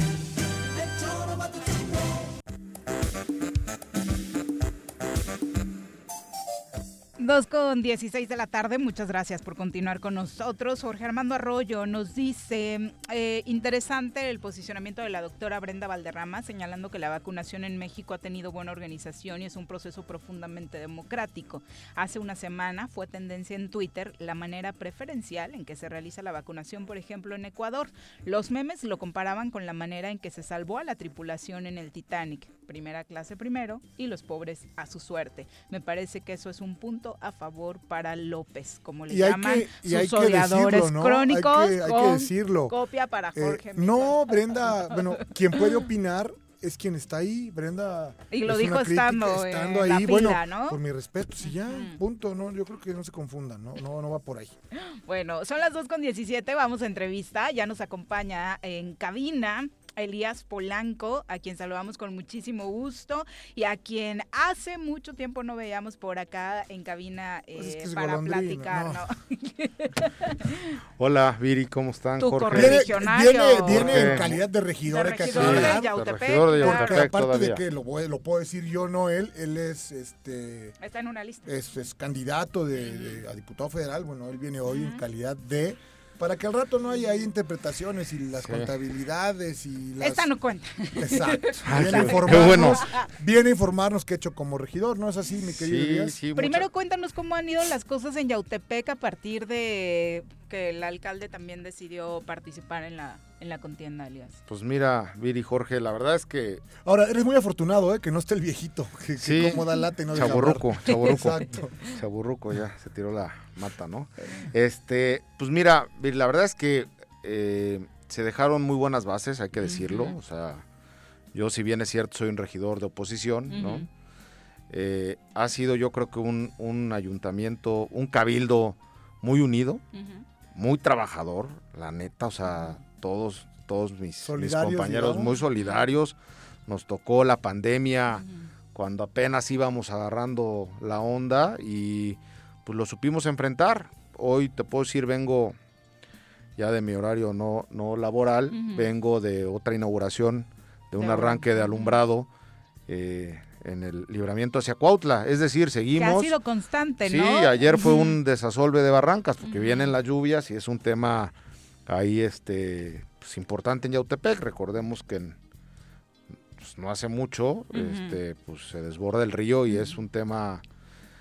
Dos con 16 de la tarde, muchas gracias por continuar con nosotros. Jorge Armando Arroyo nos dice, eh, interesante el posicionamiento de la doctora Brenda Valderrama, señalando que la vacunación en México ha tenido buena organización y es un proceso profundamente democrático. Hace una semana fue tendencia en Twitter la manera preferencial en que se realiza la vacunación, por ejemplo, en Ecuador. Los memes lo comparaban con la manera en que se salvó a la tripulación en el Titanic, primera clase primero y los pobres a su suerte. Me parece que eso es un punto a favor para López, como le Y hay llaman que- y hay sus odiadores decirlo, ¿no? crónicos. Hay que- hay que con decirlo. Copia para Eh, Jorge. no, Brenda, bueno, quien puede opinar es quien está ahí, Brenda. Y lo es dijo crítica, estando estando ahí, bueno, ¿no? por mi respeto, sí ya, punto, no, yo creo que no se confundan, no, no, no va por ahí. Bueno, son las 2 con 17, vamos a entrevista. Ya nos acompaña en cabina Elías Polanco, a quien saludamos con muchísimo gusto y a quien hace mucho tiempo no veíamos por acá en cabina Pues es eh, que es para platicar, no. ¿no? <laughs> Hola, Viri, ¿cómo están? Tu Jorge? Viene, viene, viene en calidad de regidor, De regidor de aclarar. Yautepec, De regidor de claro. Porque aparte todavía. de que lo, puedo decir yo, no él, él es este Está en una lista. es, es candidato de, de- a diputado federal, bueno, él viene hoy en calidad de para que al rato no haya ahí interpretaciones y las Sí. contabilidades y las Esta no cuenta. Exacto. <laughs> Ah, Viene a qué- qué informarnos, bueno. viene a informarnos qué he hecho como regidor, ¿no es así, mi querido Sí, Elías? sí, Primero cuéntanos cómo han ido las cosas en Yautepec a partir de que el alcalde también decidió participar en la, en la contienda, Elías. Pues mira, Viri, Jorge, la verdad es que Ahora, eres muy afortunado, ¿eh? Que no esté el viejito, que, que Sí. como da lata y no Chaburruco, chaburruco. Exacto. Chaburruco ya se tiró la mata, ¿no? Este, pues mira, la verdad es que eh, se dejaron muy buenas bases, hay que decirlo. O sea, yo si bien es cierto soy un regidor de oposición, ¿no? Eh, ha sido yo creo que un, un ayuntamiento, un cabildo muy unido, muy trabajador, la neta, o sea, todos, todos mis, compañeros muy solidarios. Nos tocó la pandemia cuando apenas íbamos agarrando la onda y pues lo supimos enfrentar. Hoy te puedo decir, vengo ya de mi horario no, no laboral, vengo de otra inauguración, de un De arranque de alumbrado eh, en el libramiento hacia Cuautla. Es decir, Que ha seguimos... sido constante, Sí, ¿no? ayer fue un desasolve de barrancas porque vienen las lluvias y es un tema ahí este pues, importante en Yautepec. Recordemos que en- pues, no hace mucho este pues se desborda el río y es un tema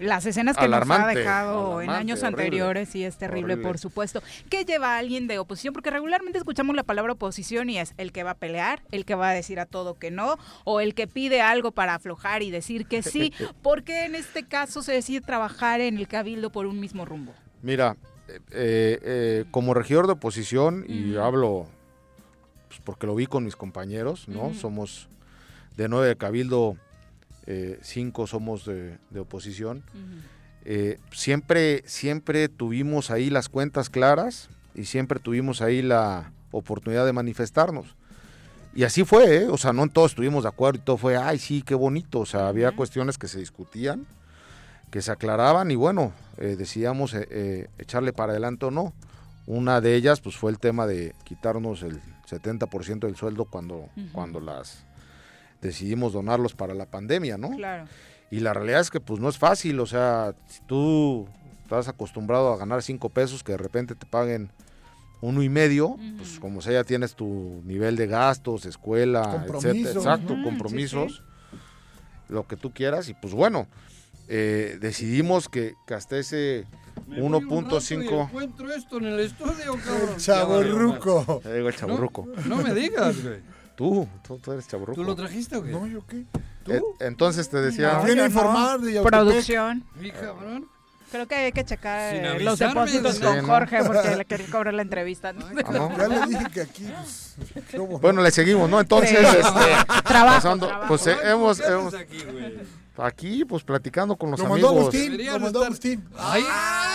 Las escenas que nos ha Alarmante, dejado en años horrible. anteriores sí es terrible, Horrible. por supuesto. ¿Qué lleva a alguien de oposición? Porque regularmente escuchamos la palabra oposición y es el que va a pelear, el que va a decir a todo que no, o el que pide algo para aflojar y decir que sí. <laughs> ¿Por qué en este caso se decide trabajar en el cabildo por un mismo rumbo? Mira, eh, eh, como regidor de oposición, y hablo pues, porque lo vi con mis compañeros, ¿no? Somos de nueve de Cabildo, eh, cinco somos de, de oposición. Eh, siempre, siempre tuvimos ahí las cuentas claras y siempre tuvimos ahí la oportunidad de manifestarnos. Y así fue, ¿eh? o sea, no en todos estuvimos de acuerdo y todo fue, ay, sí, qué bonito. O sea, había cuestiones que se discutían, que se aclaraban y bueno, decidíamos echarle para adelante o no. Una de ellas, pues fue el tema de quitarnos el 70% del sueldo cuando, cuando las decidimos donarlos para la pandemia, ¿no? Claro. Y la realidad es que pues no es fácil, o sea, si tú estás acostumbrado a ganar cinco pesos, que de repente te paguen uno y medio, pues como sea ya tienes tu nivel de gastos, escuela, etcétera, exacto, compromisos, Sí, sí. lo que tú quieras, y pues bueno, eh, decidimos que, que hasta ese Me voy un rato y 1.5... encuentro esto en el estudio, <laughs> cabrón. digo el chaburruco. No, no me digas, güey. Tú, tú, tú eres chaburruco. ¿Tú lo trajiste o qué? No, ¿yo qué? Eh, entonces te decía... Viene a informar de Yautepec. Producción. Sí, cabrón. Creo que hay que checar eh, los depósitos sí, con ¿no? Jorge porque le <laughs> quería cobrar la entrevista. ¿no? Ya le dije que aquí. pues. Bueno, le seguimos, ¿no? Entonces, Sí. este, Trabajo, pasando, trabajo. pues eh, hemos, ¿Qué haces hemos aquí, güey? Aquí, pues platicando con los Lo mandó amigos. Agustín. Deberían Lo mandó estar- Agustín. Ay,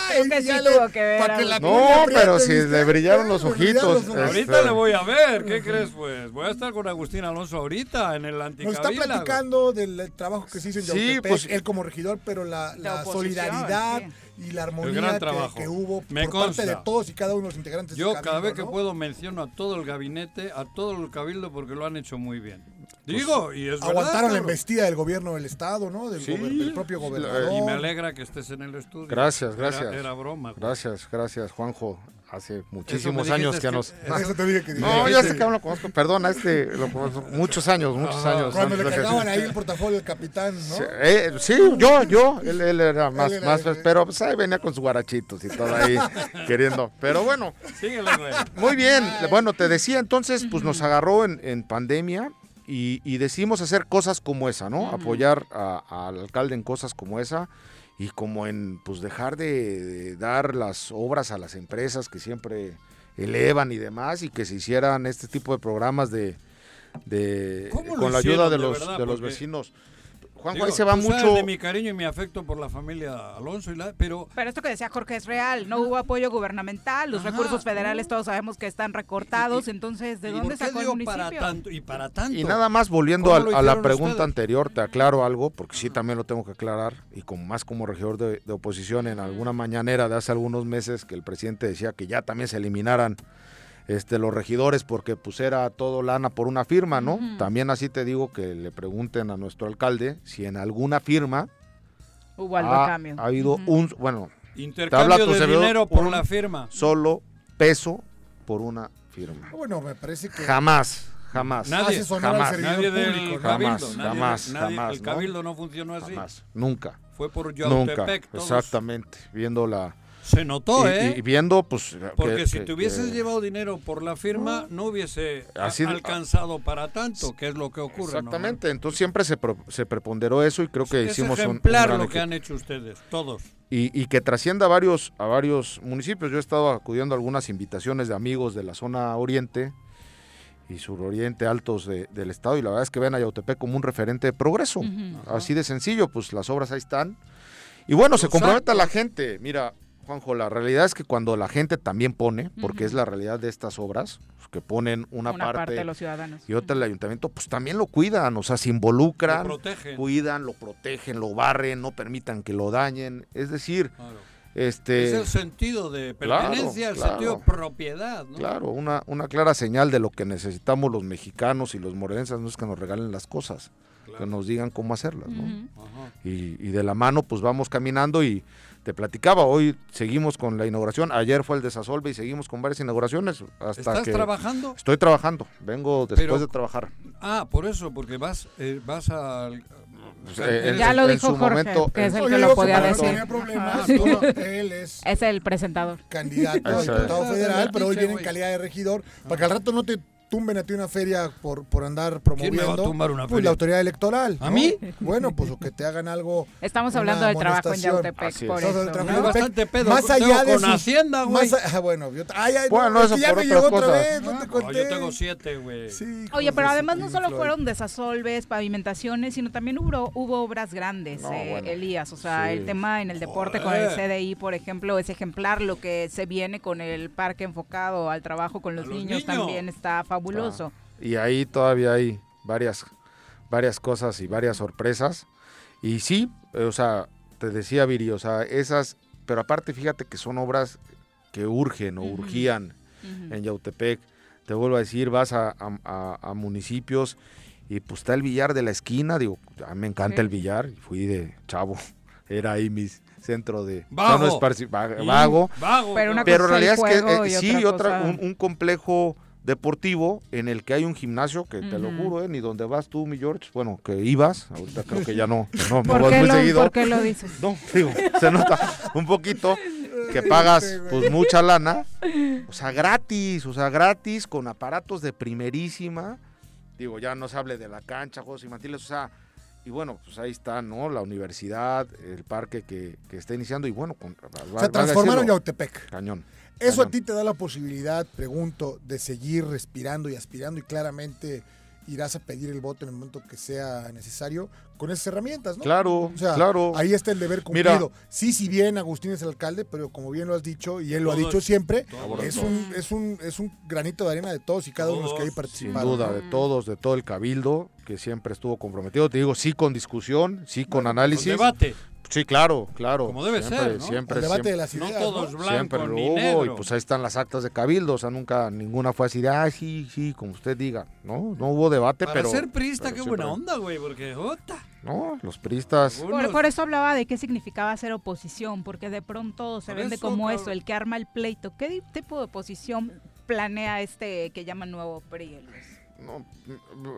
Creo que sí tuvo que ver que la No, pero si ¿viste? le brillaron los ojitos. los este, Ahorita le voy a ver, ¿qué crees pues? Voy a estar con Agustín Alonso ahorita en el Nos está anticabila. platicando del trabajo que se hizo en Sí, Yautepec, pues- él como regidor, pero la, solidaridad y la armonía gran que, hubo Me por parte de consta. todos y cada uno de los integrantes Yo del cada vez cabildo, que puedo menciono a todo el gabinete, a todo el cabildo porque lo han hecho muy bien. Pues, Digo, y es verdad, Aguantaron la embestida del gobierno del estado, ¿no? Del, Sí. gober- del propio gobernador. Y me alegra que estés en el estudio. Gracias, gracias. Era, broma. güey. Gracias, gracias, Juanjo. Hace muchísimos años que que- nos. Eso te dije que No, dijiste. ya sé que lo conozco. Perdona, este, lo conozco muchos años, muchos años. Cuando le cargaban ahí el portafolio del capitán, ¿no? Sí, eh, sí, yo, yo, él, él era más, Él era más, pero pues ahí venía con sus guarachitos y todo ahí <laughs> queriendo. Pero bueno, Síguele, güey. muy bien. Bueno, te decía entonces, pues nos agarró en, en pandemia y, y decidimos hacer cosas como esa, ¿no? Apoyar a- al alcalde en cosas como esa y como en, pues dejar de, de dar las obras a las empresas que siempre elevan y demás y que se hicieran este tipo de programas de, de ¿Cómo lo con la ayuda de de los, verdad? de los vecinos. Juanjo, Digo, ahí se va sabes mucho. de mi cariño y mi afecto por la familia Alonso, y la, pero Pero esto que decía Jorge es real, no hubo apoyo gubernamental, los Ajá, recursos federales todos sabemos que están recortados, entonces ¿de ¿y dónde sacó el municipio? para tanto y para tanto? Y nada más volviendo ¿Cómo al- lo a, la pregunta ustedes? anterior, te aclaro algo, porque sí también lo tengo que aclarar, y con más como regidor de, de oposición en alguna mañanera de hace algunos meses que el presidente decía que ya también se eliminaran este los regidores porque pues era todo lana por una firma, ¿no? Ujú. También así te digo que le pregunten a nuestro alcalde si en alguna firma Hubo algo ha, a cambio. ha habido Ujú. un, bueno, te habla Intercambio tu de servidor, dinero por un la firma. solo peso por una firma. Bueno, me parece que Jamás, jamás. Nadie, jamás. nadie del público, ¿no? cabildo. Jamás, nadie- jamás, nadie- jamás, El ¿no? cabildo no funcionó así. Jamás, nunca. Fue por Nunca, Yautepec. todos. exactamente, viendo la... Se notó, y, ¿eh? y viendo, pues... Porque que- si que- te hubieses que- llevado dinero por la firma, no hubiese Así- alcanzado para tanto, que es lo que ocurre. ¿no? Exactamente, entonces siempre se, pro- se preponderó eso y creo que Es hicimos un- un, ejemplar lo que han hecho ustedes, todos. y, y que trascienda a varios, a varios municipios. Yo he estado acudiendo a algunas invitaciones de amigos de la zona oriente y suroriente altos de- del estado y la verdad es que ven a Yautepec como un referente de progreso. Así de sencillo, pues las obras ahí están. Y bueno, se compromete a la gente. Mira, Juanjo, la realidad es que cuando la gente también pone, porque es la realidad de estas obras, pues, que ponen una, Una parte de los ciudadanos. y otra el ayuntamiento, pues también lo cuidan, o sea, se involucran, Lo protegen. cuidan, lo protegen, lo barren, no permitan que lo dañen. Es decir, Claro. este, Es el sentido de claro, pertenencia, el claro. sentido de propiedad. ¿no? claro, una, una clara señal de lo que necesitamos los mexicanos y los morelenses, no es que nos regalen las cosas, que nos digan cómo hacerlas, ¿no? Ajá. y, y de la mano pues vamos caminando y te platicaba, hoy seguimos con la inauguración, ayer fue el desasolve y seguimos con varias inauguraciones hasta ¿Estás que trabajando? estoy trabajando, vengo después Pero- de trabajar. Ah, por eso, porque vas, eh, vas al... Pues, eh, en- Ya lo en dijo su Jorge, momento, que es el No, que lo podía no decir. problemas, Ah, tú no, él <laughs> es Es el presentador. candidato <laughs> a diputado federal, pero hoy viene en calidad de regidor, para que al rato no te tumben a ti una feria por, por andar ¿Quién promoviendo. me va a tumbar una Pues feria? la autoridad electoral. ¿A ¿no? mí? Bueno, pues o que te hagan algo. Estamos hablando del trabajo en. Yautepec, por es. Estamos eso. hablando del Hay trabajo en bastante pedo Más tengo allá de con sus- Hacienda, güey. ah, bueno, yo, ay, ay, Bueno, no, es eso ya por me llegó otra cosas. vez, no te No, conté. yo tengo siete, güey. Sí, Oye, pero de además no solo Floyd. fueron desasolves, pavimentaciones, sino también hubo, hubo obras grandes, No, eh, bueno, Elías. O sea, sí. el tema en el deporte con el. CDI, por ejemplo, es ejemplar. Lo que se viene con el parque enfocado al trabajo con los, niños. también está fabuloso. y ahí todavía hay varias, varias cosas y varias sorpresas. Y sí, o sea, te decía Viri, o sea, esas, pero aparte fíjate que son obras que urgen o urgían en Yautepec. Te vuelvo a decir, vas a, a- a- a municipios y pues está el billar de la esquina, digo, a mí me encanta Sí. el billar, fui de chavo, <laughs> era ahí mi centro de Vago. va- Y- vago, Vago. Pero una pero en cosa es el realidad es que eh, y sí, otra otra, cosa- un, un complejo deportivo en el que hay un gimnasio que te lo juro, eh, ni donde vas tú, mi George, bueno, que ibas, ahorita creo que ya no, no, no ¿Por vas qué, muy lo, seguido. por qué lo dices? No, digo, se nota un poquito que pagas pues mucha lana, o sea, gratis, o sea, gratis con aparatos de primerísima. Digo, ya no se hable de la cancha, juegos infantiles, o sea, y bueno, pues ahí está, ¿no? La universidad, el parque que, que está iniciando y bueno, con, Se transformaron Yautepec. Cañón. Eso a ti te da la posibilidad, pregunto, de seguir respirando y aspirando y claramente irás a pedir el voto en el momento que sea necesario con esas herramientas, ¿no? Claro, O sea, claro. ahí está el deber Mira. cumplido. sí, si bien Agustín es el alcalde, pero como bien lo has dicho y él lo ha dicho siempre, es un, es un es un granito de arena de todos y cada uno de los que ahí Sin participaron. duda, de todos, de todo el cabildo, que siempre estuvo comprometido. Te digo, sí con discusión, sí con análisis. debate. Sí, claro, claro. Como debe siempre, ser, ¿no? Siempre, El debate siempre- de las No ideas, todos ¿no? blanco siempre lo ni hubo negro. y pues ahí están las actas de cabildo, o sea, nunca ninguna fue así de, ah, sí, sí, como usted diga, ¿no? No hubo debate, Para pero... ser priista, pero qué buena onda, güey, porque jota. No, los priistas... Por, por eso hablaba de qué significaba ser oposición, porque de pronto se Por vende eso, como cabrón. eso, el que arma el pleito. ¿Qué tipo de oposición planea este que llaman nuevo PRI?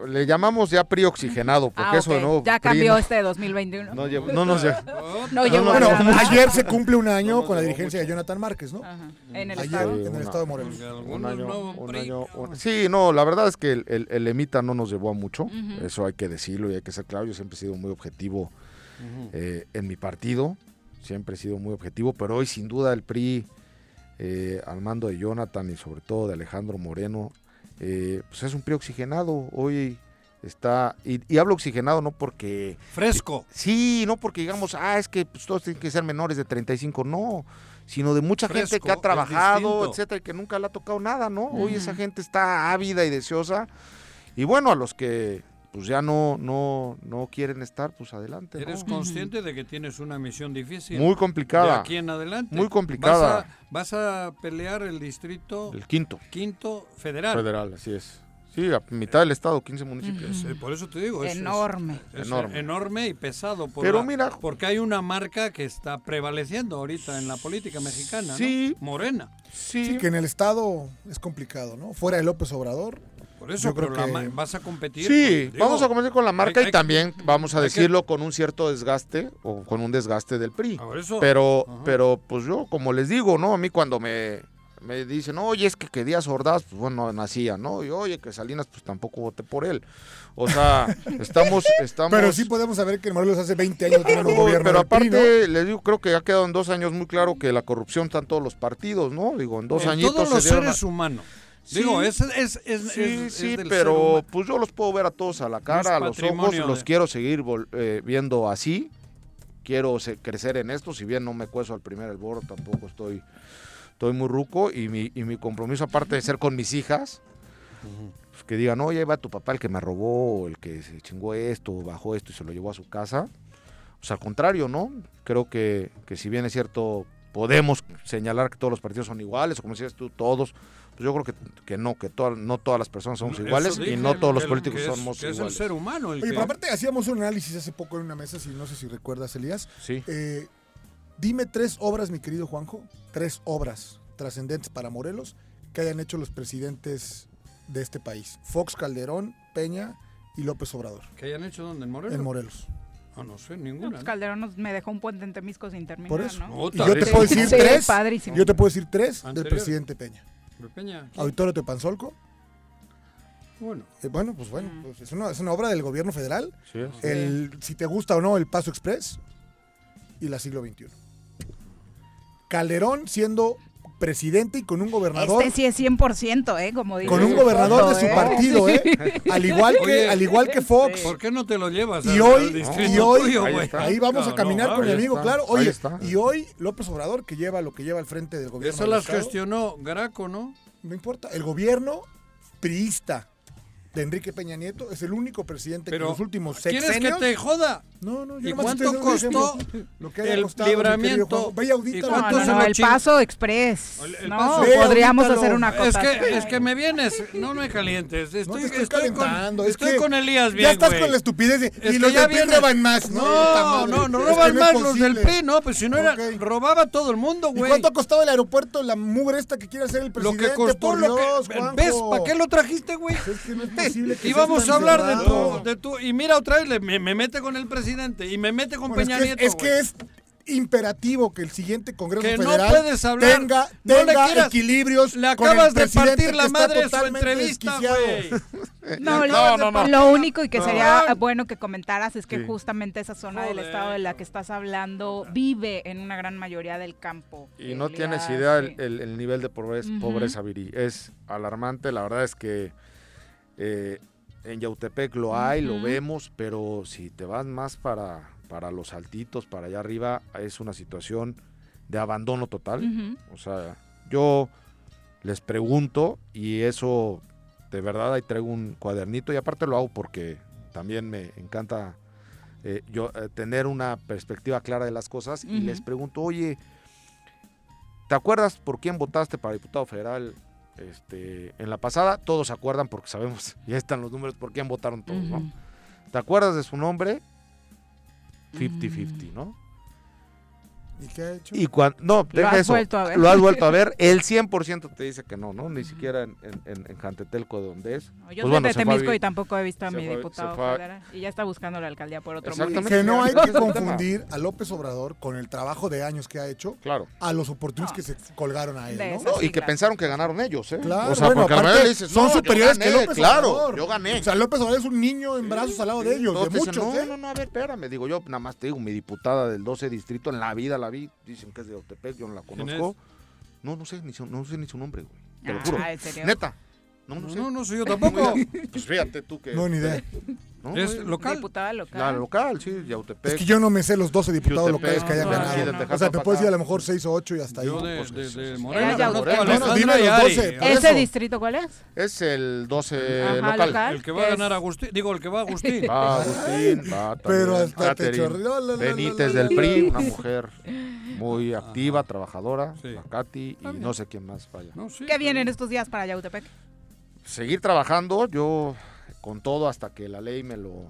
Le llamamos ya PRI oxigenado, porque Ah, eso de nuevo... Ya PRI cambió no- este de 2021. No, llevo- no No Bueno, <laughs> nada. ayer se cumple un año con la dirigencia de Jonathan Márquez, ¿no? En el Ayer, estado. en el una- estado de Morelos. un año, un año, un- sí, no, la verdad es que el, el, el Emita no nos llevó a mucho, eso hay que decirlo y hay que ser claro, yo siempre he sido muy objetivo eh, en mi partido, siempre he sido muy objetivo, pero hoy sin duda el PRI, eh, al mando de Jonathan y sobre todo de Alejandro Moreno, eh, pues es un PRI oxigenado, hoy está, y, y hablo oxigenado no porque... Fresco. Sí, no porque digamos, ah, es que pues, todos tienen que ser menores de 35, no, sino de mucha gente que ha trabajado, etcétera, y que nunca le ha tocado nada, ¿no? Hoy esa gente está ávida y deseosa, y bueno, a los que pues ya no, no, no quieren estar, pues adelante. ¿no? Eres consciente de que tienes una misión difícil. Muy complicada. De aquí en adelante. Muy complicada. Vas a, vas a pelear el distrito El quinto. quinto federal. Federal, así es. Sí, a mitad del estado, 15 municipios. Sí, por eso te digo, es, Enorme. es Enorme. enorme y pesado. Por Pero la- mira- porque hay una marca que está prevaleciendo ahorita en la política mexicana, ¿no? Sí. Morena. Sí, que en el estado es complicado, ¿no? Fuera de López Obrador. Por eso, creo la que- vas a competir. Sí, con- digo, vamos a comenzar con la marca hay- y también vamos a que- decirlo con un cierto desgaste o con un desgaste del PRI. Eso- Pero, Ajá. pero pues yo, como les digo, ¿no? A mí cuando me, me dicen, oye, es que que Díaz Ordaz, pues bueno, nacía, ¿no? Y oye, que Salinas, pues tampoco voté por él. O sea, <laughs> estamos, estamos... Pero sí podemos saber que Morelos hace 20 años tiene un Pero, gobierno pero PRI, aparte, les digo, creo que ha quedado en dos años muy claro que la corrupción está en todos los partidos, ¿no? Digo, en dos en añitos todos se los a- seres humanos. Sí. Digo, es, es, es, Sí, es- sí, es del ser pero pues yo los puedo ver a todos a la es cara, a los ojos, los quiero seguir vol- eh, viendo así. Quiero crecer en esto, si bien no me cueso al primer el boro, tampoco estoy, estoy muy ruco y mi, y mi compromiso aparte de ser con mis hijas, pues, que digan, oye, ahí va tu papá el que me robó, o el que se chingó esto, bajó esto y se lo llevó a su casa. O sea, al contrario, ¿no? Creo que, que si bien es cierto, podemos señalar que todos los partidos son iguales, o como decías tú, todos, pues yo creo que, que no, que todas no todas las personas somos iguales y no todos los políticos que es- somos que es el iguales. ser humano el Oye, que- pero aparte hacíamos un análisis hace poco en una mesa, si no sé si recuerdas, Elías. Sí. Eh, dime tres obras, mi querido Juanjo, tres obras trascendentes para Morelos que hayan hecho los presidentes de este país. Fox, Calderón, Peña y López Obrador. ¿Que hayan hecho dónde? ¿En Morelos? En Morelos. Ah, no sé, No, ninguna. pues Calderón nos- me dejó un puente en Temisco sin terminar, Por eso. ¿no? Y yo te puedo decir Sí, tres. padrísimo. Yo te puedo decir tres del presidente Peña. ¿De Peña? Auditorio Tepanzolco. Bueno. Eh, bueno, pues bueno, pues es, una, es una obra del gobierno federal. Sí, es. El, si te gusta o no, el Paso Express y la siglo XXI. Calderón siendo presidente y con un gobernador. Este sí es 100%, ¿eh? Como dice Con un gobernador de su ¿eh? partido, ¿eh? Al igual que, Oye, al igual que Fox. ¿Por qué no te lo llevas Y hoy, y hoy tuyo, ahí, vamos a caminar no, con mi amigo, está, claro. Oye, está. y hoy López Obrador, que lleva lo que lleva al frente del gobierno. Eso las gestionó Graco, ¿no? No importa, el gobierno priista de Enrique Peña Nieto es el único presidente que en los últimos ¿quieres sexenios... que te joda? No, no, yo ¿Y cuánto costó. Lo que haya el costado, libramiento? Juanjo. Ve y audítalo. ¿Y No, cuánto no, se no, lo el? Paso Express. el no, Paso- podríamos hacer una Es cosa. que, es que me vienes, no me calientes. Estoy, estoy estoy calentando, con, es estoy que con Elías bien, Ya estás con la estupidez de, Es y los ya del PRI viene- roban más. No, No, no, Es roban es más los del. PRI, no, pues si no era, robaba todo el mundo, ¿Y güey. cuánto ha costado el aeropuerto, la mugre esta que quiere hacer el Lo presidente? costó, lo que... Juanjo? ¿Ves? ¿Para qué lo trajiste, güey? Es que no es posible que Y vamos a hablar de tu, de tu... Y mira, otra vez le- me, me mete con el presidente y me mete con Bueno, Peña es que, Nieto, es que es imperativo que el siguiente Congreso Que no Federal puedes hablar, tenga, no le quieras- equilibrios Le con el acabas de partir la madre en su entrevista. No, No, lo, no, no. lo único y que No. sería bueno que comentaras es que Sí. justamente esa zona del estado de la que estás hablando vive en una gran mayoría del campo. Y no tienes idea el, sí. el- el nivel de pobreza, pobreza, Viri. Es alarmante. La verdad es que eh, en Yautepec lo hay, lo vemos, pero si te vas más para, para los altitos, para allá arriba, es una situación de abandono total. O sea, yo les pregunto y eso de verdad ahí traigo un cuadernito y aparte lo hago porque también me encanta eh, yo eh, tener una perspectiva clara de las cosas y les pregunto, oye, ¿te acuerdas por quién votaste para diputado federal este, en la pasada? Todos se acuerdan porque sabemos, <laughs> ya están los números, por quién votaron todos. ¿no? ¿Te acuerdas de su nombre? 50-50, ¿no? ¿Y qué ha hecho? Y cuando, no, deja has eso. vuelto a ver. Lo has vuelto a ver. <laughs> El 100% te dice que no, ¿no? Ni siquiera en, en, en- Jantetelco, donde es. Yo Pues soy bueno, de Temisco y tampoco he visto a mi fue- diputado federal. Y ya está buscando la alcaldía por otro Exactamente. municipio. Que no hay que <laughs> confundir a López Obrador con el trabajo de años que ha hecho Claro. a los oportunistas que se colgaron a él, ¿no? y que pensaron que ganaron ellos, ¿eh? Claro, o sea, bueno, porque a lo aparte, dices, son superiores que gané, López Claro, Obrador. yo gané. O sea, López Obrador es un niño en brazos al lado de ellos, de muchos, no, ¿eh? no, no, a ver, espérame. Digo, yo nada más te digo, mi diputada del 12 distrito en la vida la vi. Dicen que es de Otepec, yo no la ¿Quién conozco. No, no sé, ni su, no sé ni su nombre, güey. Te lo Ah, juro. ¿en serio? Neta. No, no, No, sé. no, no sé yo tampoco. <laughs> Pues fíjate tú que. No, ni idea. <laughs> <laughs> ¿no? Es local. Diputada local. La local, sí, Yautepec. Es que yo no me sé los 12 diputados Yautepec, locales que hayan no, ganado. sí, de o sea, te puedes ir a lo mejor 6 o 8 y hasta ahí. Yo de, pues, de, eso, de eso. Morena Yautepec. Bueno, dime los y Ari. 12, por ¿Ese distrito cuál es? Es el 12 Ajá, local. local. El que va a ¿Qué ganar? Agustín, digo, el que va a Agustín. <laughs> Va Agustín, va Pero también hasta te la, Benítez del PRI, una mujer muy activa, trabajadora, Sí. la Katy, y no sé quién más vaya. No, ¿Qué vienen estos días para Yautepec? Seguir trabajando, yo con todo hasta que la ley me lo,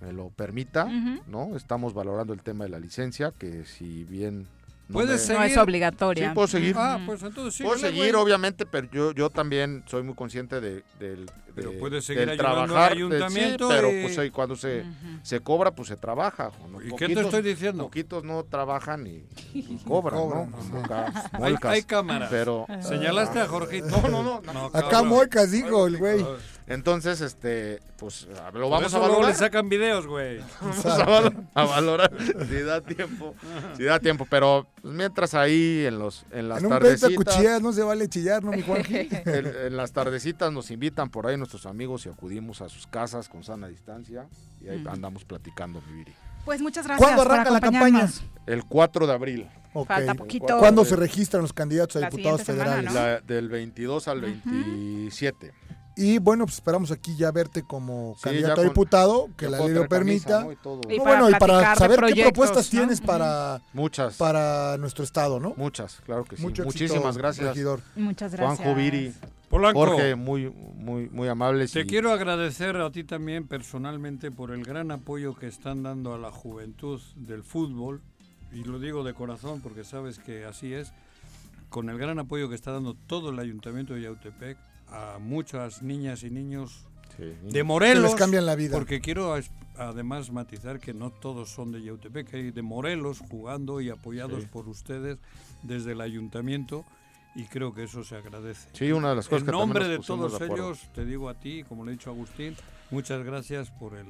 me lo permita. ¿no? Estamos valorando el tema de la licencia, que si bien... no Puedes me- seguir. No es obligatoria. Sí, puedo seguir. Ah, pues entonces sí. Puedo seguir, obviamente, pero yo, yo también soy muy consciente de, del, Pero de- puedes seguir del ayudando al trabajar. de- ayuntamiento sí, pero y- pues ahí cuando se, se cobra, pues se trabaja. ¿no? ¿Y qué te estoy diciendo? Poquitos no trabajan y, y cobran, <laughs> Cobran, ¿no? ajá. Acá, Hay, molcas. hay cámaras. Pero, Señalaste a Jorgito. No, no, no. no. Acá. Moicas, dijo el güey. Entonces, este, pues lo vamos a luego valorar. le sacan videos, güey. <laughs> Vamos a, valo- a valorar <laughs> si da tiempo, si da tiempo, pero pues, mientras ahí en los en las En un tardecitas, cuchillas no se vale chillar, ¿no, mi Juanji? <laughs> en, en las tardecitas nos invitan por ahí nuestros amigos y acudimos a sus casas con sana distancia y ahí Mm. andamos platicando, mi Viri. Pues muchas gracias ¿Cuándo arranca la campaña? El 4 de abril, Ok. Falta poquito. ¿Cuándo se registran los candidatos a La diputados siguiente semana, federales? ¿no? la- del 22 al 27. Y bueno, pues esperamos aquí ya verte como Sí, candidato a diputado, que la ley lo camisa, permita. ¿no? Y No, bueno, y para saber qué propuestas ¿no? tienes para, Muchas, para nuestro estado, ¿no? muchas, claro que sí. Mucho éxito, Muchísimas gracias. regidor. Muchas gracias. Juanjo Viri, Polanco, Jorge, muy, muy, muy amables. te y- quiero agradecer a ti también personalmente por el gran apoyo que están dando a la juventud del fútbol. Y lo digo de corazón porque sabes que así es. Con el gran apoyo que está dando todo el ayuntamiento de Yautepec a muchas niñas y niños Sí, de Morelos. Que les cambian la vida. Porque quiero además matizar que no todos son de Yautepec, hay de Morelos jugando y apoyados Sí. por ustedes desde el ayuntamiento y creo que eso se agradece. Sí, una de las cosas En que nombre nos de todos de ellos, te digo a ti, como le he dicho a Agustín, muchas gracias por el,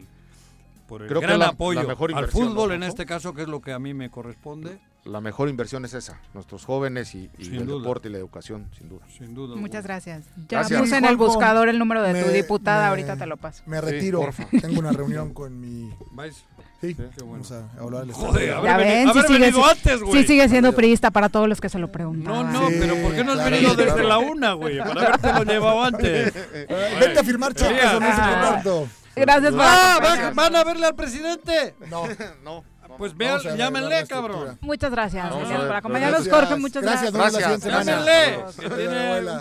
por el Creo gran la- la apoyo mejor al fútbol ¿no, en este caso, que es lo que a mí me corresponde, La mejor inversión es esa, nuestros jóvenes y, el duda. deporte y la educación, sin duda. sin duda. Muchas gracias. Ya Gracias. puse en Sí, el buscador el número de tu diputada, me- ahorita te lo paso. Me Sí, retiro. porfa. <laughs> Tengo una reunión con mi... ¿Vais? Sí, Qué bueno. vamos a hablar del Joder. Haber Ya veni- ven, sí haber sigue, venido si- antes, güey. sí sigue siendo priista para todos los que se lo No, preguntaban. no, Sí, pero ¿por qué no has claro, venido desde la una, güey? Para haberte lo llevado antes. Vente a firmar cheques, no sé Ah. Gracias ¡Ah! acompañarnos. ¿Van, van a verle al presidente? No, <laughs> no. Pues vean, llámenle, cabrón. Muchas gracias, por acompañarnos. gracias. Jorge, muchas Gracias, gracias. Llámenle.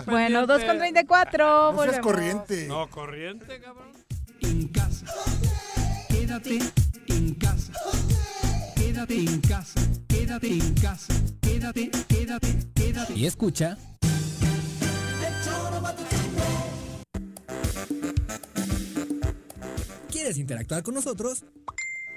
Bueno, pendiente. 2.34. No seas corriente. No, corriente, cabrón. en casa. Quédate en casa. Quédate en casa. Quédate en casa. Quédate, quédate, quédate. Y escucha. ¿Quieres interactuar con nosotros?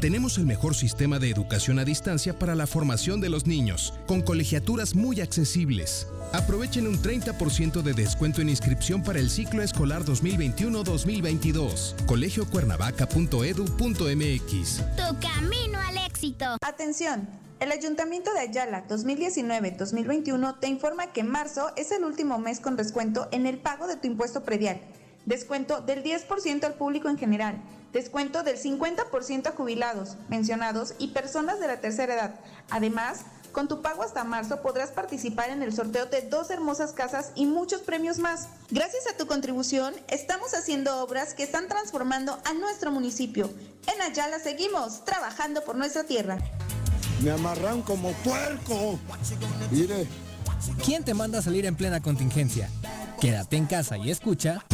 Tenemos el mejor sistema de educación a distancia para la formación de los niños, con colegiaturas muy accesibles. Aprovechen un 30% de descuento en inscripción para el ciclo escolar 2021-2022. colegiocuernavaca.edu.mx. Tu camino al éxito. Atención. El Ayuntamiento de Ayala 2019-2021 te informa que marzo es el último mes con descuento en el pago de tu impuesto predial. Descuento del 10% al público en general. Descuento del 50% a jubilados, pensionados y personas de la tercera edad. Además, con tu pago hasta marzo podrás participar en el sorteo de dos hermosas casas y muchos premios más. Gracias a tu contribución, estamos haciendo obras que están transformando a nuestro municipio. En Ayala seguimos trabajando por nuestra tierra. Me amarran como puerco. Mire. ¿Quién te manda a salir en plena contingencia? Quédate en casa y escucha.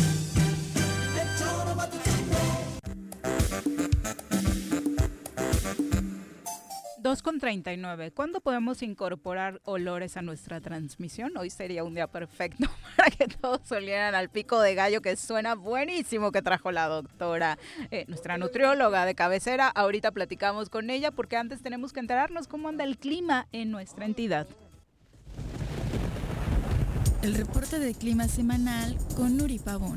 2 con 39. ¿Cuándo podemos incorporar olores a nuestra transmisión? Hoy sería un día perfecto <laughs> para que todos olieran al pico de gallo que suena buenísimo que trajo la doctora, eh, nuestra nutrióloga de cabecera. Ahorita platicamos con ella porque antes tenemos que enterarnos cómo anda el clima en nuestra entidad. El reporte de clima semanal con Nuri Pavón.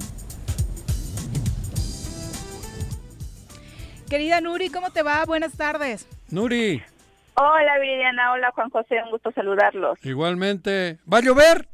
Querida Nuri, ¿cómo te va? Buenas tardes. Nuri, Hola Viridiana, hola Juan José, un gusto saludarlos. igualmente. ¿Va a llover?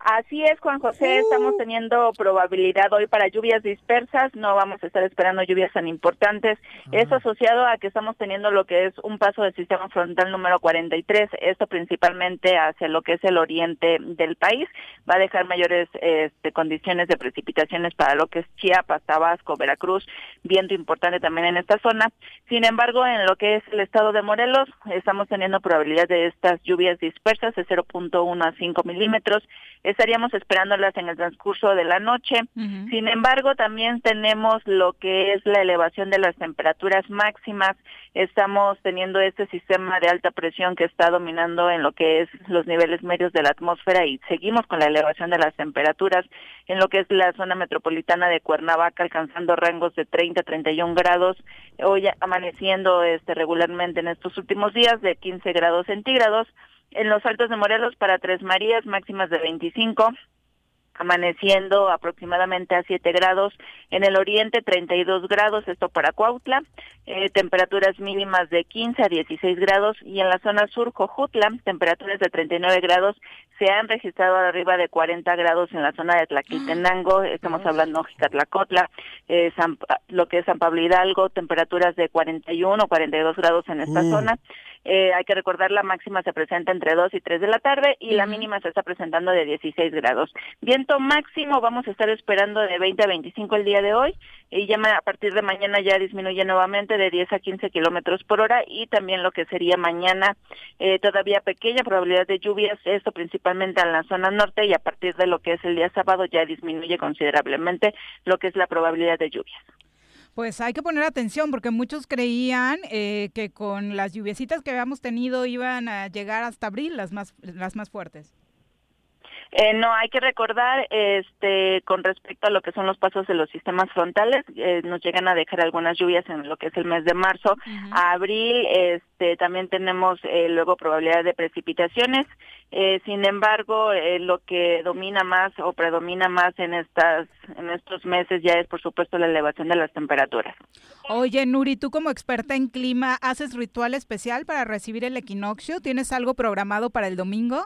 Así es, Juan José, estamos teniendo probabilidad hoy para lluvias dispersas, no vamos a estar esperando lluvias tan importantes. Es asociado a que estamos teniendo lo que es un paso del sistema frontal número 43, esto principalmente hacia lo que es el oriente del país. Va a dejar mayores este, condiciones de precipitaciones para lo que es Chiapas, Tabasco, Veracruz, viento importante también en esta zona. Sin embargo, en lo que es el estado de Morelos, estamos teniendo probabilidad de estas lluvias dispersas de 0.1 a 5 milímetros estaríamos esperándolas en el transcurso de la noche. Sin embargo, también tenemos lo que es la elevación de las temperaturas máximas. Estamos teniendo este sistema de alta presión que está dominando en lo que es los niveles medios de la atmósfera y seguimos con la elevación de las temperaturas en lo que es la zona metropolitana de Cuernavaca alcanzando rangos de 30 a 31 grados, hoy amaneciendo este regularmente en estos últimos días de 15 grados centígrados. En los Altos de Morelos para Tres Marías máximas de 25, amaneciendo aproximadamente a 7 grados, en el oriente 32 grados, esto para Cuautla, eh, temperaturas mínimas de 15 a 16 grados. Y en la zona sur Cojutla, temperaturas de 39 grados, se han registrado arriba de 40 grados en la zona de Tlaquiltenango, estamos hablando de Tlacotla, eh, San, lo que es San Pablo Hidalgo, temperaturas de 41 o 42 grados en esta Mm. zona. Eh, hay que recordar la máxima se presenta entre 2 y 3 de la tarde y la mínima se está presentando de 16 grados. Viento máximo vamos a estar esperando de 20 a 25 el día de hoy y ya a partir de mañana ya disminuye nuevamente de 10 a 15 kilómetros por hora y también lo que sería mañana eh, todavía pequeña probabilidad de lluvias, esto principalmente en la zona norte y a partir de lo que es el día sábado ya disminuye considerablemente lo que es la probabilidad de lluvias. Pues hay que poner atención porque muchos creían eh, que con las lluviecitas que habíamos tenido iban a llegar hasta abril las más, las más fuertes. Eh, no, hay que recordar, este, con respecto a lo que son los pasos de los sistemas frontales, eh, nos llegan a dejar algunas lluvias en lo que es el mes de marzo. A abril, este, también tenemos eh, luego probabilidad de precipitaciones. Eh, sin embargo, eh, lo que domina más o predomina más en estas, en estos meses ya es, por supuesto, la elevación de las temperaturas. Oye, Nuri, tú como experta en clima, ¿haces ritual especial para recibir el equinoccio? ¿Tienes algo programado para el domingo?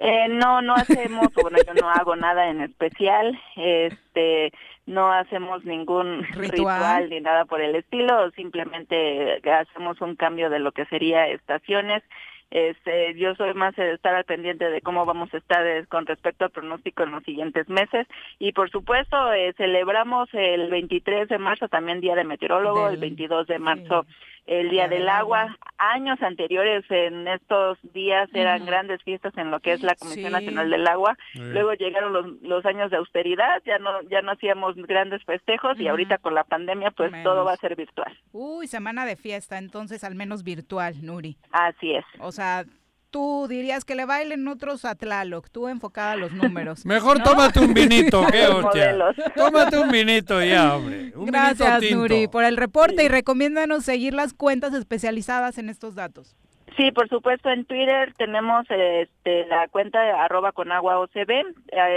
Eh, no, no hacemos, bueno, yo no hago nada en especial, este, no hacemos ningún <laughs> Ritual. ritual. ni nada por el estilo, simplemente hacemos un cambio de lo que sería estaciones. Este, yo soy más de estar al pendiente de cómo vamos a estar eh, con respecto al pronóstico en los siguientes meses y por supuesto eh, celebramos el 23 de marzo también Día de Meteorólogo, el Del- 22 de marzo el Día del Agua. Años anteriores en estos días eran grandes fiestas en lo que es la Comisión Sí. Nacional del Agua. Luego llegaron los, los años de austeridad, ya no ya no hacíamos grandes festejos y ahorita con la pandemia pues todo va a ser virtual. Uy, semana de fiesta, entonces al menos virtual, Nuri. Así es. O sea, tú dirías que le bailen otros a Tlaloc, tú enfocada a los números. <laughs> Mejor ¿no? tómate un vinito, qué <laughs> hostia. Tómate un vinito ya, hombre. Un Gracias, vinito. Nuri, por el reporte y recomiéndanos seguir las cuentas especializadas en estos datos. Sí, por supuesto, en Twitter tenemos este, la cuenta de arroba con agua OCB,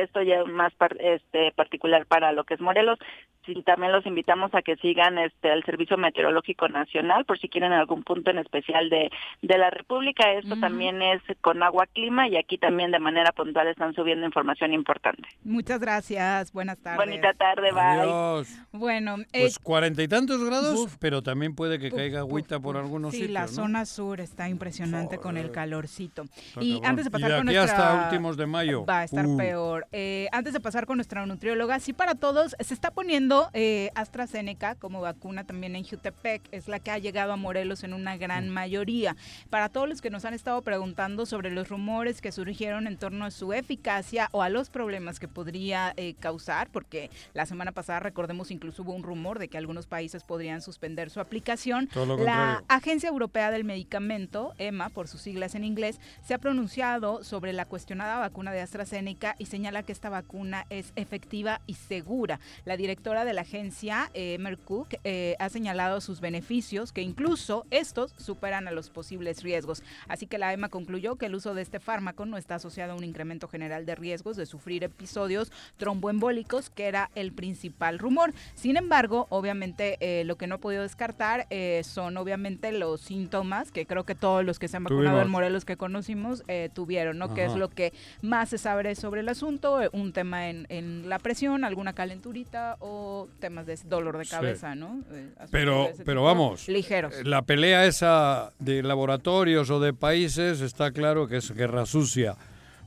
esto ya es más par- este, particular para lo que es Morelos. Sí, también los invitamos a que sigan este, el Servicio Meteorológico Nacional por si quieren algún punto en especial de, de la República. Esto también es con agua clima y aquí también de manera puntual están subiendo información importante. Muchas gracias, buenas tardes. Bonita tarde, bye. Adiós. Bueno, eh, Pues cuarenta y tantos grados, pero también puede que caiga agüita por algunos sí, sitios, la ¿no? zona sur está impresionante con el calorcito. Y cabrón. antes de Y pasar de con aquí nuestra... hasta últimos de mayo. Va a estar Uh. peor. Eh, antes de pasar con nuestra nutrióloga, sí para todos, se está poniendo eh, AstraZeneca como vacuna también en Jutepec. Es la que ha llegado a Morelos en una gran Mm. mayoría. Para todos los que nos han estado preguntando sobre los rumores que surgieron en torno a su eficacia o a los problemas que podría eh, causar, porque la semana pasada, recordemos, incluso hubo un rumor de que algunos países podrían suspender su aplicación. La. Agencia Europea del Medicamento, EMA, por sus siglas en inglés, se ha pronunciado sobre la cuestionada vacuna de AstraZeneca y señala que esta vacuna es efectiva y segura. La directora de la agencia, eh, Emer Cook, eh, ha señalado sus beneficios, que incluso estos superan a los posibles riesgos. Así que la EMA concluyó que el uso de este fármaco no está asociado a un incremento general de riesgos de sufrir episodios tromboembólicos, que era el principal rumor. Sin embargo, obviamente eh, lo que no he podido descartar eh, son obviamente los síntomas que creo que todos los que se han vacunado Tuvimos. en Morelos que conocimos eh, tuvieron, ¿no? Que es Ajá. lo que más se sabe sobre el asunto, un tema en, en la presión, alguna calenturita o temas de dolor de Sí. cabeza, ¿no? Eh, Pero, pero vamos, Ligeros. la pelea esa de laboratorios o de países está claro que es guerra sucia,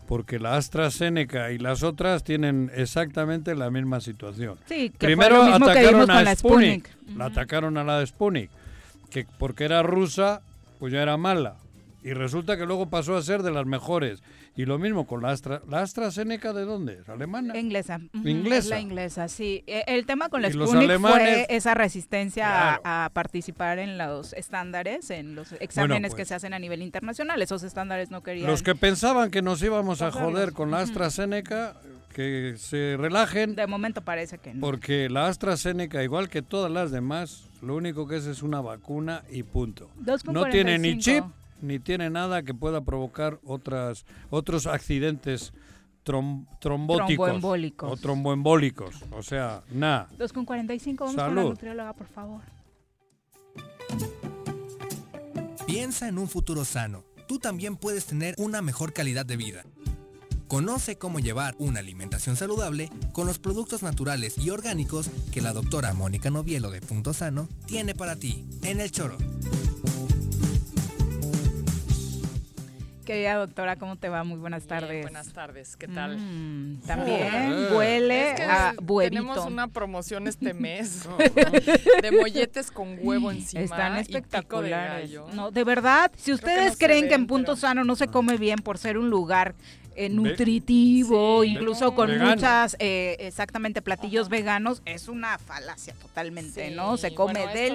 porque la AstraZeneca y las otras tienen exactamente la misma situación. Sí, que fue Primero lo mismo atacaron a con la Sputnik, Sputnik. la atacaron a la de Sputnik, que porque era rusa, pues ya era mala. Y resulta que luego pasó a ser de las mejores. Y lo mismo con la Astra. ¿La AstraZeneca de dónde? ¿Es alemana? Inglesa. Inglesa. es la inglesa, sí. E- El tema con la Sputnik alemanes- fue esa resistencia Claro. a, a participar en los estándares, en los exámenes que pues. se hacen a nivel internacional. Esos estándares no querían. Los que pensaban que nos íbamos a joder con la AstraZeneca, que se relajen. De momento parece que no. Porque la AstraZeneca, igual que todas las demás, lo único que es es una vacuna y punto. No tiene ni 45. chip ni tiene nada que pueda provocar otras otros accidentes trom- trombóticos Tromboembólicos. o tromboembólicos. O sea, nada. 2 con 45, vamos con la Salud. nutrióloga, por favor. Piensa en un futuro sano. Tú también puedes tener una mejor calidad de vida. Conoce cómo llevar una alimentación saludable con los productos naturales y orgánicos que la doctora Mónica Novielo de Punto Sano tiene para ti en el choro. Querida doctora, ¿cómo te va? Muy buenas tardes. buenas tardes, ¿qué tal? Mm, también Oh. huele Es que a huevito. Tenemos una promoción este mes <laughs> <laughs> de molletes con huevo encima. Están y pico de espectaculares. gallo. No, de verdad, si que ustedes no creen que en Punto Sano no se come bien por ser un lugar eh, nutritivo, incluso con Vegano. muchas, eh, exactamente, platillos veganos, es una falacia totalmente, ¿no? Se come bueno, esto es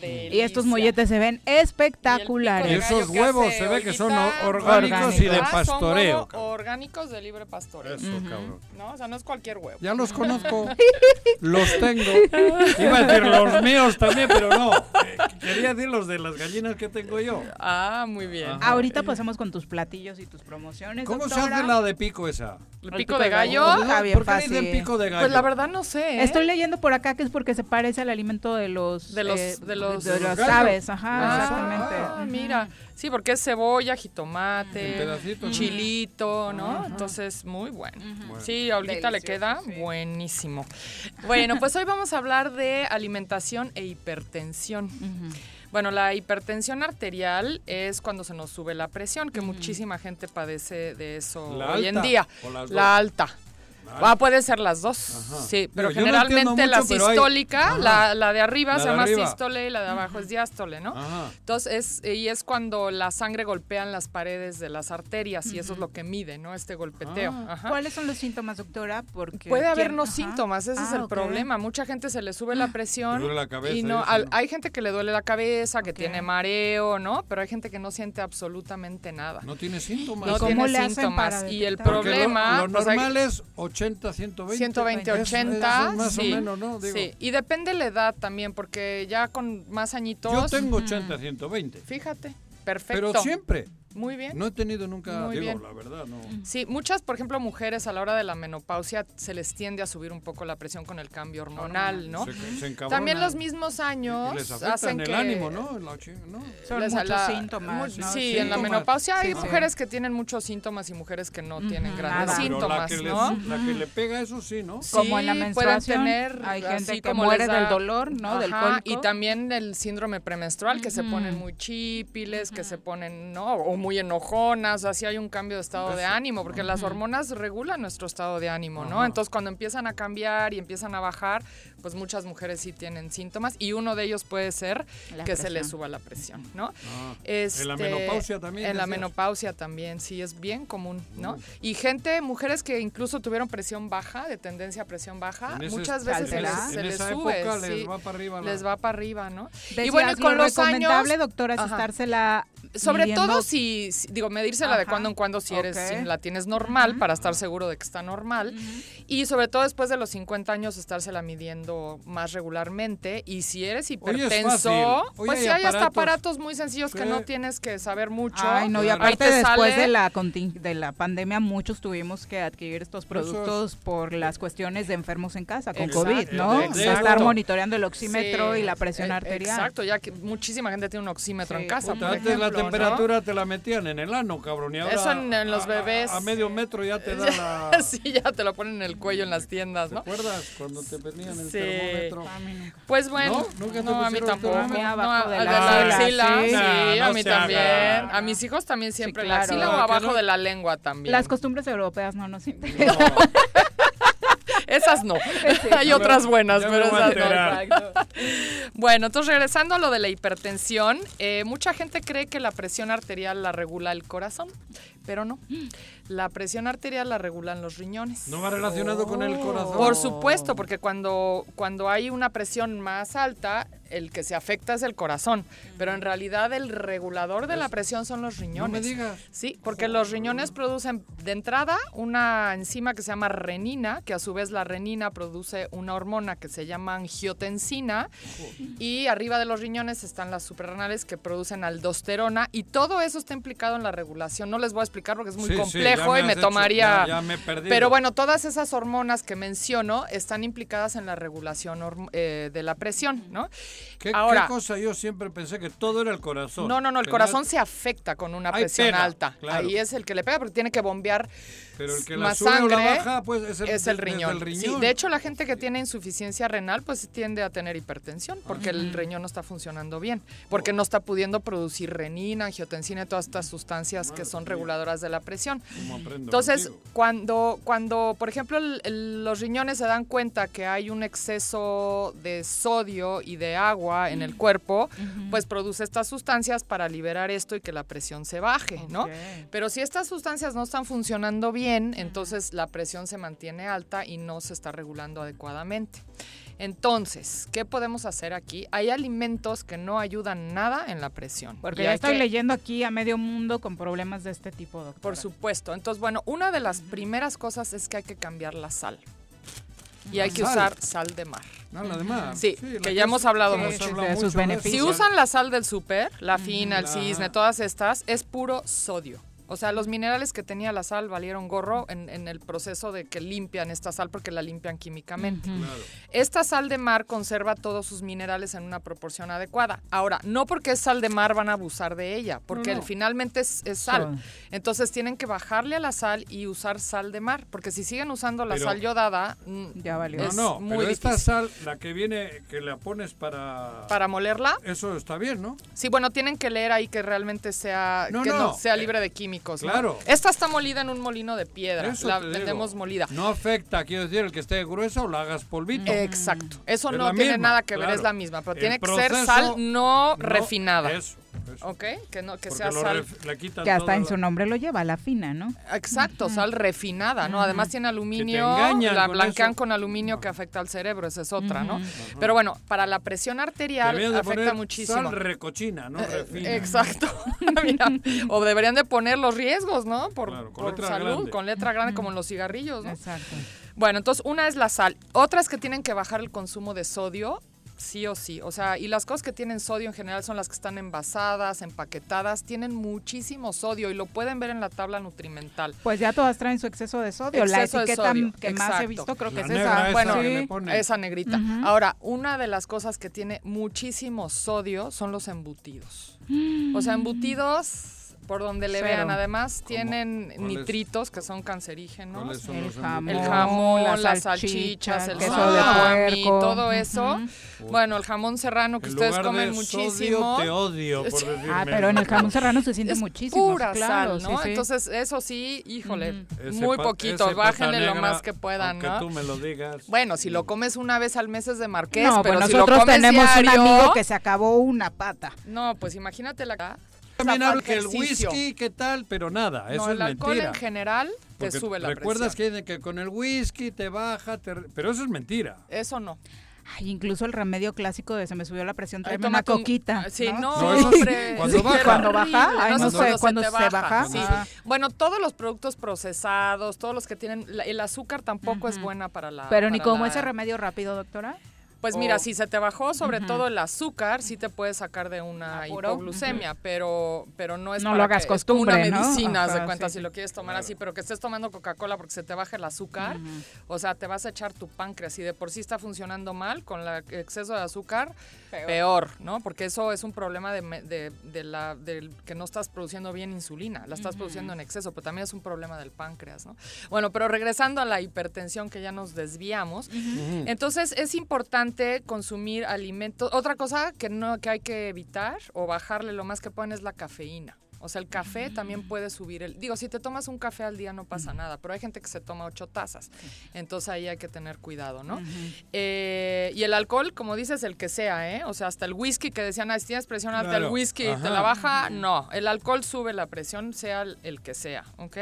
deli y estos molletes se ven espectaculares. Y esos huevos se ve que son or- orgánicos y de Ah, son pastoreo. orgánicos de libre pastoreo. Eso, cabrón. No, o sea, no es cualquier huevo. Ya los conozco. <laughs> los tengo. Iba a decir los míos también, pero no. Eh, Quería decir los de las gallinas que tengo yo. Ah, muy bien. Ahorita pasamos con tus platillos y tus promociones, ¿Cómo se hace la de pico esa? ¿El pico de gallo? Bien ¿Por qué fácil. dicen pico de gallo? Pues la verdad no sé. ¿eh? Estoy leyendo por acá que es porque se parece al alimento de los de los eh, de los, de gallos. aves, ajá, Ah, exactamente. ah, mira, sí, porque es cebolla, jitomate, chilito, ¿no? Ajá. Entonces, muy bueno. Sí, ahorita le queda buenísimo. Bueno, pues hoy vamos a hablar de alimentación e hipertensión. Bueno, la hipertensión arterial es cuando se nos sube la presión, que muchísima gente padece de eso ¿La hoy en día. La dos? alta. Ah, puede ser las dos. Sí, pero Digo, generalmente la mucho, sistólica, Ajá. la, la de arriba La se de llama arriba. sístole y la de abajo es diástole, ¿no? Ajá. Entonces, es, y es cuando la sangre golpea en las paredes de las arterias y eso es lo que mide, ¿no? Este golpeteo. Ah. Ajá. ¿Cuáles son los síntomas, doctora? Porque Puede haber ¿quién- no ajá. síntomas, ese es Ah, el problema. Mucha gente se le sube la presión. Le duele la cabeza, y no, al- ¿no? hay gente que le duele la cabeza, que tiene mareo, ¿no? Pero hay gente que no siente absolutamente nada. No tiene síntomas. No ¿Y cómo tiene le hacen síntomas. para Y el lo- problema. Lo, pues, hay- normal es 80, 120. 120, Eso- 80. eso es más sí, o menos, ¿no? Digo, sí. Y depende la edad también, porque ya con más añitos. Yo tengo 80, 120. Fíjate, perfecto. Pero siempre. Muy bien. No he tenido nunca, Muy digo, bien. la verdad, no. Sí, muchas, por ejemplo, mujeres a la hora de la menopausia se les tiende a subir un poco la presión con el cambio hormonal, ¿no? Se- se encabronan. También los mismos años Y les hacen en el que ánimo, ¿no? La ¿no? Son les- muchos la- síntomas, mu- ¿no? Sí, en la menopausia hay Sí, sí. mujeres que tienen muchos síntomas y mujeres que no tienen grandes nada. Pero síntomas, la que, les- ¿no? la que le pega, eso sí, ¿no? Como en la menstruación, pueden tener hay así gente que como muere da- del dolor, ¿no? Del y también del síndrome premenstrual que se ponen muy chípiles, que se ponen, ¿no? O muy enojonas, así hay un cambio de estado de ánimo, porque las hormonas regulan nuestro estado de ánimo, ¿no? Entonces cuando empiezan a cambiar y empiezan a bajar, pues muchas mujeres sí tienen síntomas y uno de ellos puede ser La que se les suba la presión, ¿no? Ah, Este, en la menopausia también. En la decías. menopausia también, sí, es bien común, ¿no? Mm. Y gente, mujeres que incluso tuvieron presión baja, de tendencia a presión baja, ese- muchas veces se en les, se les sube. época les sí, va para arriba la- Les va para arriba, ¿no? Decías, y bueno, y con lo los recomendable, años... doctora, es Ajá. estársela Sobre midiendo- todo si, si- digo, medírsela de cuando en cuando si eres, si la tienes normal, para estar seguro de que está normal. Y sobre todo después de los 50 años, estársela midiendo más regularmente. Y si eres hipertenso, pues hay sí hay hasta aparatos. muy sencillos que no tienes que saber mucho. Ay, no, y aparte te después sale- de la de la pandemia muchos tuvimos que adquirir estos productos por las cuestiones de enfermos en casa con Exacto, COVID, ¿no? exacto. Estar monitoreando el oxímetro Sí, y la presión eh, arterial. Exacto, ya que muchísima gente tiene un oxímetro Sí, en casa. Puta, la temperatura te la metían en el ano, cabrón. Y ahora Eso en- en los a- bebés. A, a medio metro ya te <laughs> da la... <laughs> sí, ya te lo ponen en el cuello en las tiendas, ¿Te ¿no? acuerdas cuando te ponían el Sí. termómetro? Pues bueno, ¿No? ¿Nunca te no, a mí tampoco. No, abajo de a- la axila, sí, sí. A mí también. haga. A mis hijos también siempre la claro. axila o abajo no- de la lengua también. Las costumbres europeas no nos interesan. <laughs> Esas no. <laughs> <laughs> Hay otras buenas, pero esas no. Bueno, entonces regresando a lo de la hipertensión, eh, mucha gente cree que la presión arterial la regula el corazón, pero no. La presión arterial la regulan los riñones. No va relacionado con el corazón. Por supuesto, porque cuando, cuando hay una presión más alta, el que se afecta es el corazón, pero en realidad el regulador de la presión son los riñones. me digas. Sí, porque los riñones producen de entrada una enzima que se llama renina, que a su vez la renina produce una hormona que se llama angiotensina, y arriba de los riñones están las suprarrenales que producen aldosterona, y todo eso está implicado en la regulación. No les voy a explicar porque es muy Sí, sí, y me hecho- tomaría... ya- ya me perdido. Pero bueno, todas esas hormonas que menciono están implicadas en la regulación eh, de la presión, ¿no? ¿Qué, Ahora, qué cosa? Yo siempre pensé que todo era el corazón. no, no, no, el corazón se afecta con una presión alta. claro. Ahí es el que le pega porque tiene que bombear Pero el que la más sube o sangre. la baja, pues es el, es el desde riñón. el Sí, de hecho, la gente que tiene insuficiencia renal, pues tiende a tener hipertensión porque el riñón no está funcionando bien, porque no está pudiendo producir renina, angiotensina y todas estas sustancias que son reguladoras de la presión. ¿Cómo aprendo Entonces, contigo? cuando, cuando, por ejemplo, el- los riñones se dan cuenta que hay un exceso de sodio y de agua en el cuerpo, pues produce estas sustancias para liberar esto y que la presión se baje, ¿no? Pero si estas sustancias no están funcionando bien, entonces la presión se mantiene alta y no se está regulando adecuadamente. Entonces, ¿qué podemos hacer aquí? Hay alimentos que no ayudan nada en la presión. Porque ya estoy que- leyendo aquí a medio mundo con problemas de este tipo, doctora. por supuesto. Entonces, bueno, una de las primeras cosas es que hay que cambiar la sal. Y hay que Sal. usar sal de mar. No, la de mar. Sí, Sí, la que que ya es- hemos hablado mucho. De sus beneficios. Si usan la sal del súper, la fina, el cisne, todas estas, es puro sodio. O sea, los minerales que tenía la sal valieron gorro en, en el proceso de que limpian esta sal porque la limpian químicamente. Esta sal de mar conserva todos sus minerales en una proporción adecuada. Ahora, no porque es sal de mar van a abusar de ella, porque No, no. finalmente es, es sal. Entonces tienen que bajarle a la sal y usar sal de mar, porque si siguen usando la Pero- sal yodada, ya valió. Es no, no, muy pero esta difícil. sal, la que viene, que la pones para... ¿Para molerla? Eso está bien, ¿no? Sí, bueno, tienen que leer ahí que realmente sea, No, que no. sea libre de químicos. ¿no? Claro. Esta está molida en un molino de piedra. Eso la digo. vendemos molida. No afecta, quiero decir, el que esté grueso o la hagas polvito. Exacto. Eso Es no tiene misma, nada que ver, claro. es la misma, pero El tiene que ser sal no, no- refinada. eso, ¿Ok? Que, no, que Porque sea lo sal. ref- le quitan Que hasta toda en la- su nombre lo lleva, la fina, ¿no? Exacto, sal refinada, ¿no? Además tiene aluminio, engañan la con blanquean eso. con aluminio que afecta al cerebro, esa es otra, ¿no? Pero bueno, para la presión arterial Deberían de afecta poner muchísimo. Sal recochina, no refina. Exacto. <laughs> Mira, o deberían de poner los riesgos, ¿no? Por, Claro, con por letra salud, grande. con letra grande, como en los cigarrillos, ¿no? Exacto. Bueno, entonces una es la sal. Otra es que tienen que bajar el consumo de sodio, sí o sí. O sea, y las cosas que tienen sodio en general son las que están envasadas, empaquetadas, tienen muchísimo sodio y lo pueden ver en la tabla nutrimental. Pues ya todas traen su exceso de sodio. la Exceso etiqueta sodio, que más he visto creo que La es negra esa. esa Bueno, esa negrita. Ahora, una de las cosas que tiene muchísimo sodio son los embutidos. O sea, embutidos por donde le Cero. vean. Además, tienen nitritos que son cancerígenos. ¿Cuáles son El jamón, El jamón, las las salchichas, salchichas, el queso de puerco. todo eso. Bueno, el jamón serrano que En ustedes lugar comen de muchísimo. sodio, te odio, por Sí. decirme. Ah, pero en el jamón serrano se siente Es muchísimo. pura claro, sal, ¿no? sí, sí. Entonces, eso sí, híjole, muy poquito, bájenle lo más que puedan, ¿no? tú me lo digas. Bueno, si lo comes una vez al mes es de marqués, no, pero pues si lo nosotros comes tenemos diario, un amigo que se acabó una pata. No, pues imagínate la También habla que el whisky, ¿qué tal? Pero nada, eso no, es el alcohol mentira. en general te Porque sube la ¿Recuerdas presión. que dicen que con el whisky te baja? te Pero eso es mentira. Eso no. Ay, incluso el remedio clásico de se me subió la presión, tráeme una coquita. Sí, no, eso hombre. cuando baja. Cuando baja, ay, Eso no sé, cuando se baja. baja. Sí. Ah. Bueno, todos los productos procesados, todos los que tienen... el azúcar tampoco es buena para la... Pero ni como la- ese remedio rápido, doctora. Pues mira, O- si se te bajó sobre todo el azúcar, sí te puede sacar de una Apuro. hipoglucemia, pero, pero no es No para lo hagas que- es costumbre, una ¿no? medicina, de cuenta, sí, si lo quieres tomar así, pero que estés tomando Coca-Cola porque se te baja el azúcar, o sea, te vas a echar tu páncreas y de por sí está funcionando mal con el exceso de azúcar, peor, ¿no? Porque eso es un problema de, de- de la, del que no estás produciendo bien insulina, la estás produciendo en exceso, pero también es un problema del páncreas, ¿no? Bueno, pero regresando a la hipertensión que ya nos desviamos, entonces es importante consumir alimentos. Otra cosa que no que hay que evitar o bajarle lo más que puedan es la cafeína. O sea, el café también puede subir el... Digo, si te tomas un café al día no pasa nada, pero hay gente que se toma ocho tazas. Entonces ahí hay que tener cuidado, ¿no? Eh, y el alcohol, como dices, el que sea, ¿eh? O sea, hasta el whisky que decían, ah, si tienes presión alta, el whisky te Ajá. la baja. No, el alcohol sube la presión, sea el, el que sea, ¿ok?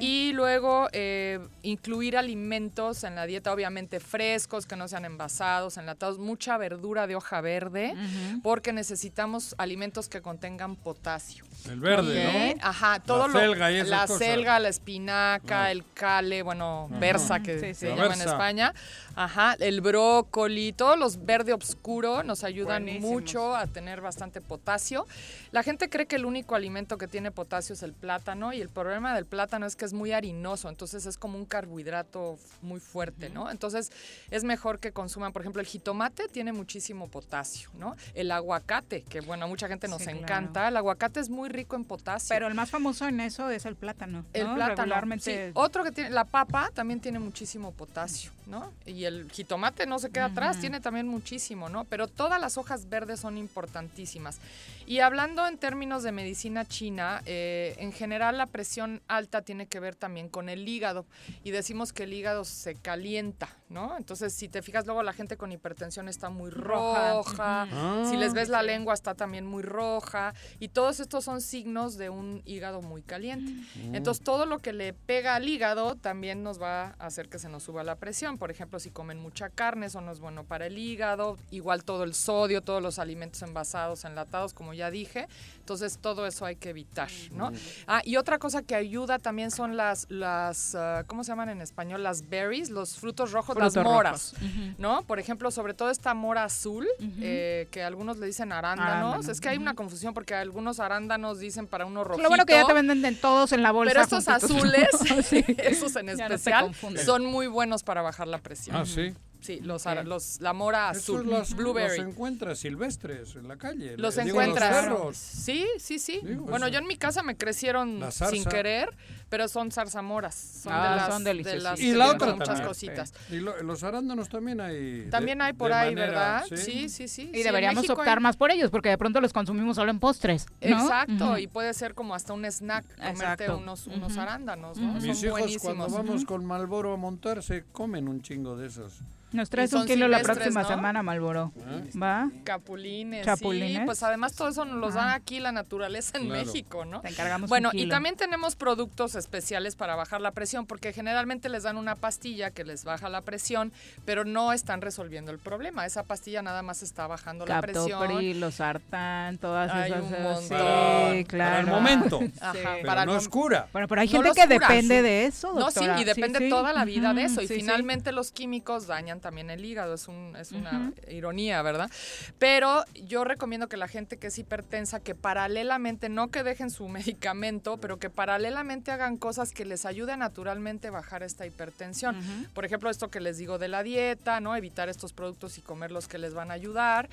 Y luego eh, incluir alimentos en la dieta, obviamente frescos, que no sean envasados, enlatados, mucha verdura de hoja verde, porque necesitamos alimentos que contengan potasio. El verde. ¿no? Ajá, todo La lo- selga y esas la cosas. selga, la espinaca, el cale, bueno, Ajá. berza que Sí, se sí. Llama en. España. Ajá, el brócoli, todos los verde oscuro nos ayudan Buenísimos. mucho a tener bastante potasio. La gente cree que el único alimento que tiene potasio es el plátano y el problema del plátano es que es muy harinoso, entonces es como un carbohidrato muy fuerte, ¿no? Entonces es mejor que consuman, por ejemplo, el jitomate tiene muchísimo potasio, ¿no? El aguacate, que bueno, a mucha gente nos Sí, claro. encanta, el aguacate es muy rico en potasio. Pero el más famoso en eso es el plátano. El ¿no? plátano. Sí. Otro que tiene, la papa también tiene muchísimo potasio, ¿no? Y el jitomate no se queda atrás, tiene también muchísimo, ¿no? Pero todas las hojas verdes son importantísimas. Y hablando en términos de medicina china, eh, en general la presión alta tiene que ver también con el hígado. Y decimos que el hígado se calienta, ¿no? Entonces, si te fijas, luego la gente con hipertensión está muy Roja. roja. Si les Ah. ves la lengua está también muy roja. Y todos estos son signos de un hígado muy caliente. Mm. Entonces, todo lo que le pega al hígado también nos va a hacer que se nos suba la presión. Por ejemplo, si comen mucha carne, eso no es bueno para el hígado. Igual todo el sodio, todos los alimentos envasados, enlatados, como ya dije. Entonces, todo eso hay que evitar, ¿no? Ah, y otra cosa que ayuda también son las, las ah, ¿cómo se llaman en español? Las berries, los frutos rojos, Frutos las moras. ¿no? Por ejemplo, sobre todo esta mora azul, eh, que algunos le dicen arándanos. Arándano, Es que hay una confusión porque algunos arándanos dicen para uno rojito. Lo bueno que ya te venden de todos en la bolsa. Pero estos azules, <laughs> <laughs> esos en no especial, son muy buenos para bajar la presión. Ah, ¿sí? Sí, los, ara- los la mora Esos azul, los, blueberry. los encuentras silvestres en la calle. Los digo, encuentras. perros. sí, sí, sí. Digo, bueno, eso. yo en mi casa me crecieron sin querer, pero son zarzamoras. Son Ah, de las, son de deliciosas. las Y la otra muchas también. cositas. Y lo- los arándanos también hay. También de- hay por de ahí, manera- ¿verdad? Sí, sí, sí. Y Sí, deberíamos optar hay- más por ellos, porque de pronto los consumimos solo en postres. ¿no? Exacto, Ujú. y puede ser como hasta un snack, comerte Exacto. unos, unos Ujú. arándanos, ¿no? Mis Son hijos buenísimos. cuando vamos con Malboro a montar se comen un chingo de esos. Nos traes un kilo la próxima ¿no? semana, Malboro. ¿Va? Capulines, Chapulines. sí, pues además todo eso nos los Ah. da aquí la naturaleza en Claro. México, ¿no? Te encargamos Bueno, un y también tenemos productos especiales para bajar la presión, porque generalmente les dan una pastilla que les baja la presión, pero no están resolviendo el problema. Esa pastilla nada más está bajando la presión. Captopril, los sartán, todas Hay esas. un eh, montón. Sí, Para- claro. para el momento. <laughs> Ajá, Pero para el no es cura. Bueno, pero hay No gente que cura, depende sí. de eso, No, doctora. sí, y depende sí. toda la vida de eso. Y sí, sí. finalmente los químicos dañan también el hígado. Es, un, es una ironía, ¿verdad? Pero yo recomiendo que la gente que es hipertensa, que paralelamente, no que dejen su <laughs> medicamento, pero que paralelamente hagan cosas que les ayuden naturalmente a bajar esta hipertensión. Por ejemplo, esto que les digo de la dieta, ¿no? Evitar estos productos y comer los que les van a ayudar.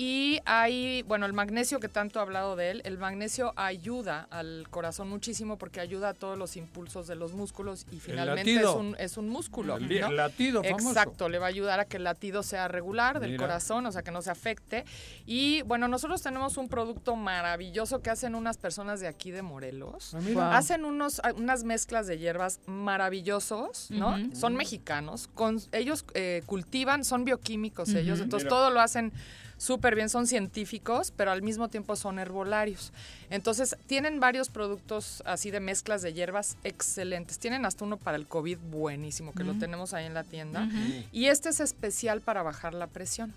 Y hay, bueno, el magnesio que tanto he hablado de él, el magnesio ayuda al corazón muchísimo porque ayuda a todos los impulsos de los músculos y finalmente es un, es un músculo. El ¿no? el latido famoso. Exacto, le va a ayudar a que el latido sea regular del Mira. corazón, o sea, que no se afecte. Y bueno, nosotros tenemos un producto maravilloso que hacen unas personas de aquí de Morelos. Ah. Hacen unos, unas mezclas de hierbas maravillosos, ¿no? Son mexicanos, con, ellos eh, cultivan, son bioquímicos ellos, entonces Mira. todo lo hacen súper bien, son científicos, pero al mismo tiempo son herbolarios. Entonces, tienen varios productos así de mezclas de hierbas excelentes. Tienen hasta uno para el COVID buenísimo, que lo tenemos ahí en la tienda. Y este es especial para bajar la presión.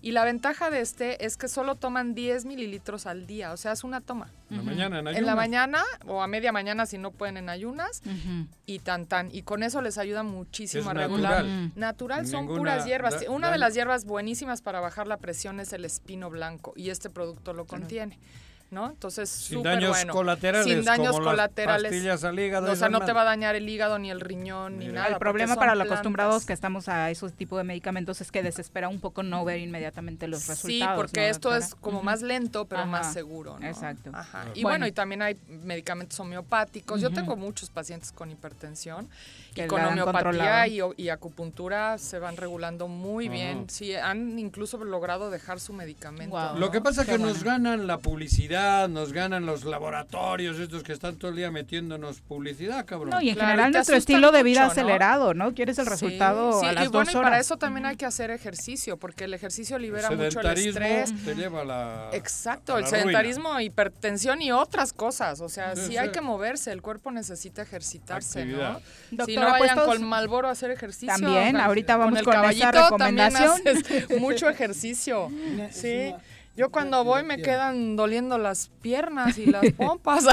Y la ventaja de este es que solo toman 10 mililitros al día, o sea, es una toma. En la mañana, en En la ayunas. mañana o a media mañana si no pueden en ayunas y tan tan. Y con eso les ayuda muchísimo Es a regular. natural. Natural son Ninguna puras hierbas. da- Una de las hierbas buenísimas para bajar la presión es el espino blanco y este producto lo contiene. ¿No? Entonces, Sin súper daños bueno. colaterales, Sin daños como colaterales. pastillas al hígado, O sea, no te va a dañar el hígado ni el riñón ni nada. El porque problema para los acostumbrados que estamos a esos tipos de medicamentos es que desespera un poco no ver inmediatamente los Sí, resultados. porque ¿no, esto doctora? es como más lento, pero Ajá, más seguro, ¿no? Exacto. Ajá. Y bueno. y también hay medicamentos homeopáticos. Yo tengo muchos pacientes con hipertensión Que y con homeopatía y, acupuntura se van regulando muy Ajá. bien. Sí, han incluso logrado dejar su medicamento. Lo que pasa es que nos ganan la publicidad publicidad, nos ganan los laboratorios estos que están todo el día metiéndonos publicidad, cabrón. No, y en Claro, general nuestro estilo de vida acelerado, ¿no? Quieres el resultado Sí, a las y bueno, dos y horas. para eso también hay que hacer ejercicio, porque el ejercicio libera el mucho el sedentarismo estrés. te lleva a la Exacto, a el ruina. sedentarismo, hipertensión y otras cosas. O sea, Sí, sí, sí. hay que moverse, el cuerpo necesita ejercitarse, Actividad. ¿no? si no pues vayan con Malboro a hacer ejercicio. También, ahorita vamos el con esa caballito también recomendación. haces mucho ejercicio. <laughs> Sí. Yo cuando voy me quedan doliendo las piernas y las <laughs> pompas.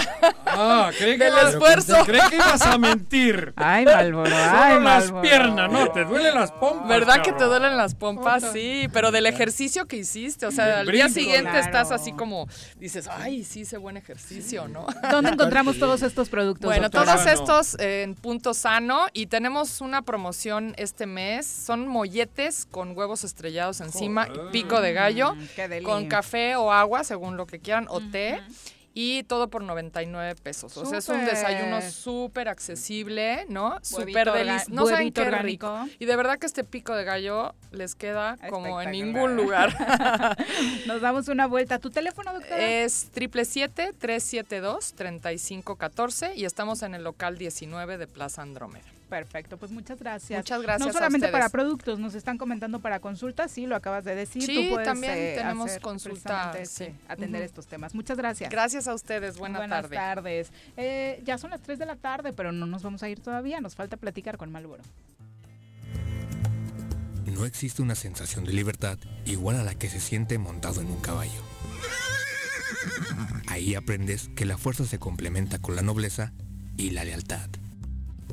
Ah, <laughs> creí que, Del ibas- esfuerzo. <laughs> creí que ibas a mentir. Ay, Malboro, Solo ay, las Malboro. piernas, no, te duelen las pompas. ¿Verdad que te duelen las pompas? Sí, pero del ejercicio que hiciste, o sea, al día siguiente Claro. estás así como, dices, ay, sí hice buen ejercicio, ¿no? ¿Dónde encontramos todos estos productos? Bueno, doctora? todos estos en punto sano y tenemos una promoción este mes. Son molletes con huevos estrellados encima, y pico de gallo, Mm, qué con café o agua, según lo que quieran, o té. Y todo por 99 pesos. O sea, es un desayuno súper accesible, ¿no? Súper delicioso. No saben qué rico. Y de verdad que este pico de gallo les queda como en ningún lugar. <laughs> Nos damos una vuelta. ¿Tu teléfono, doctora? Es 777-372-3514 y estamos en el local 19 de Plaza Andrómeda. Perfecto, pues muchas gracias. Muchas gracias No solamente para productos, nos están comentando para consultas, sí, lo acabas de decir. Sí, Tú puedes, también eh, tenemos hacer consulta, precisamente, sí. atender estos temas. Muchas gracias. Gracias a ustedes, buena Buenas tarde. tardes. Eh, ya son las 3 de la tarde, pero no nos vamos a ir todavía. Nos falta platicar con Malboro. No existe una sensación de libertad igual a la que se siente montado en un caballo. Ahí aprendes que la fuerza se complementa con la nobleza y la lealtad.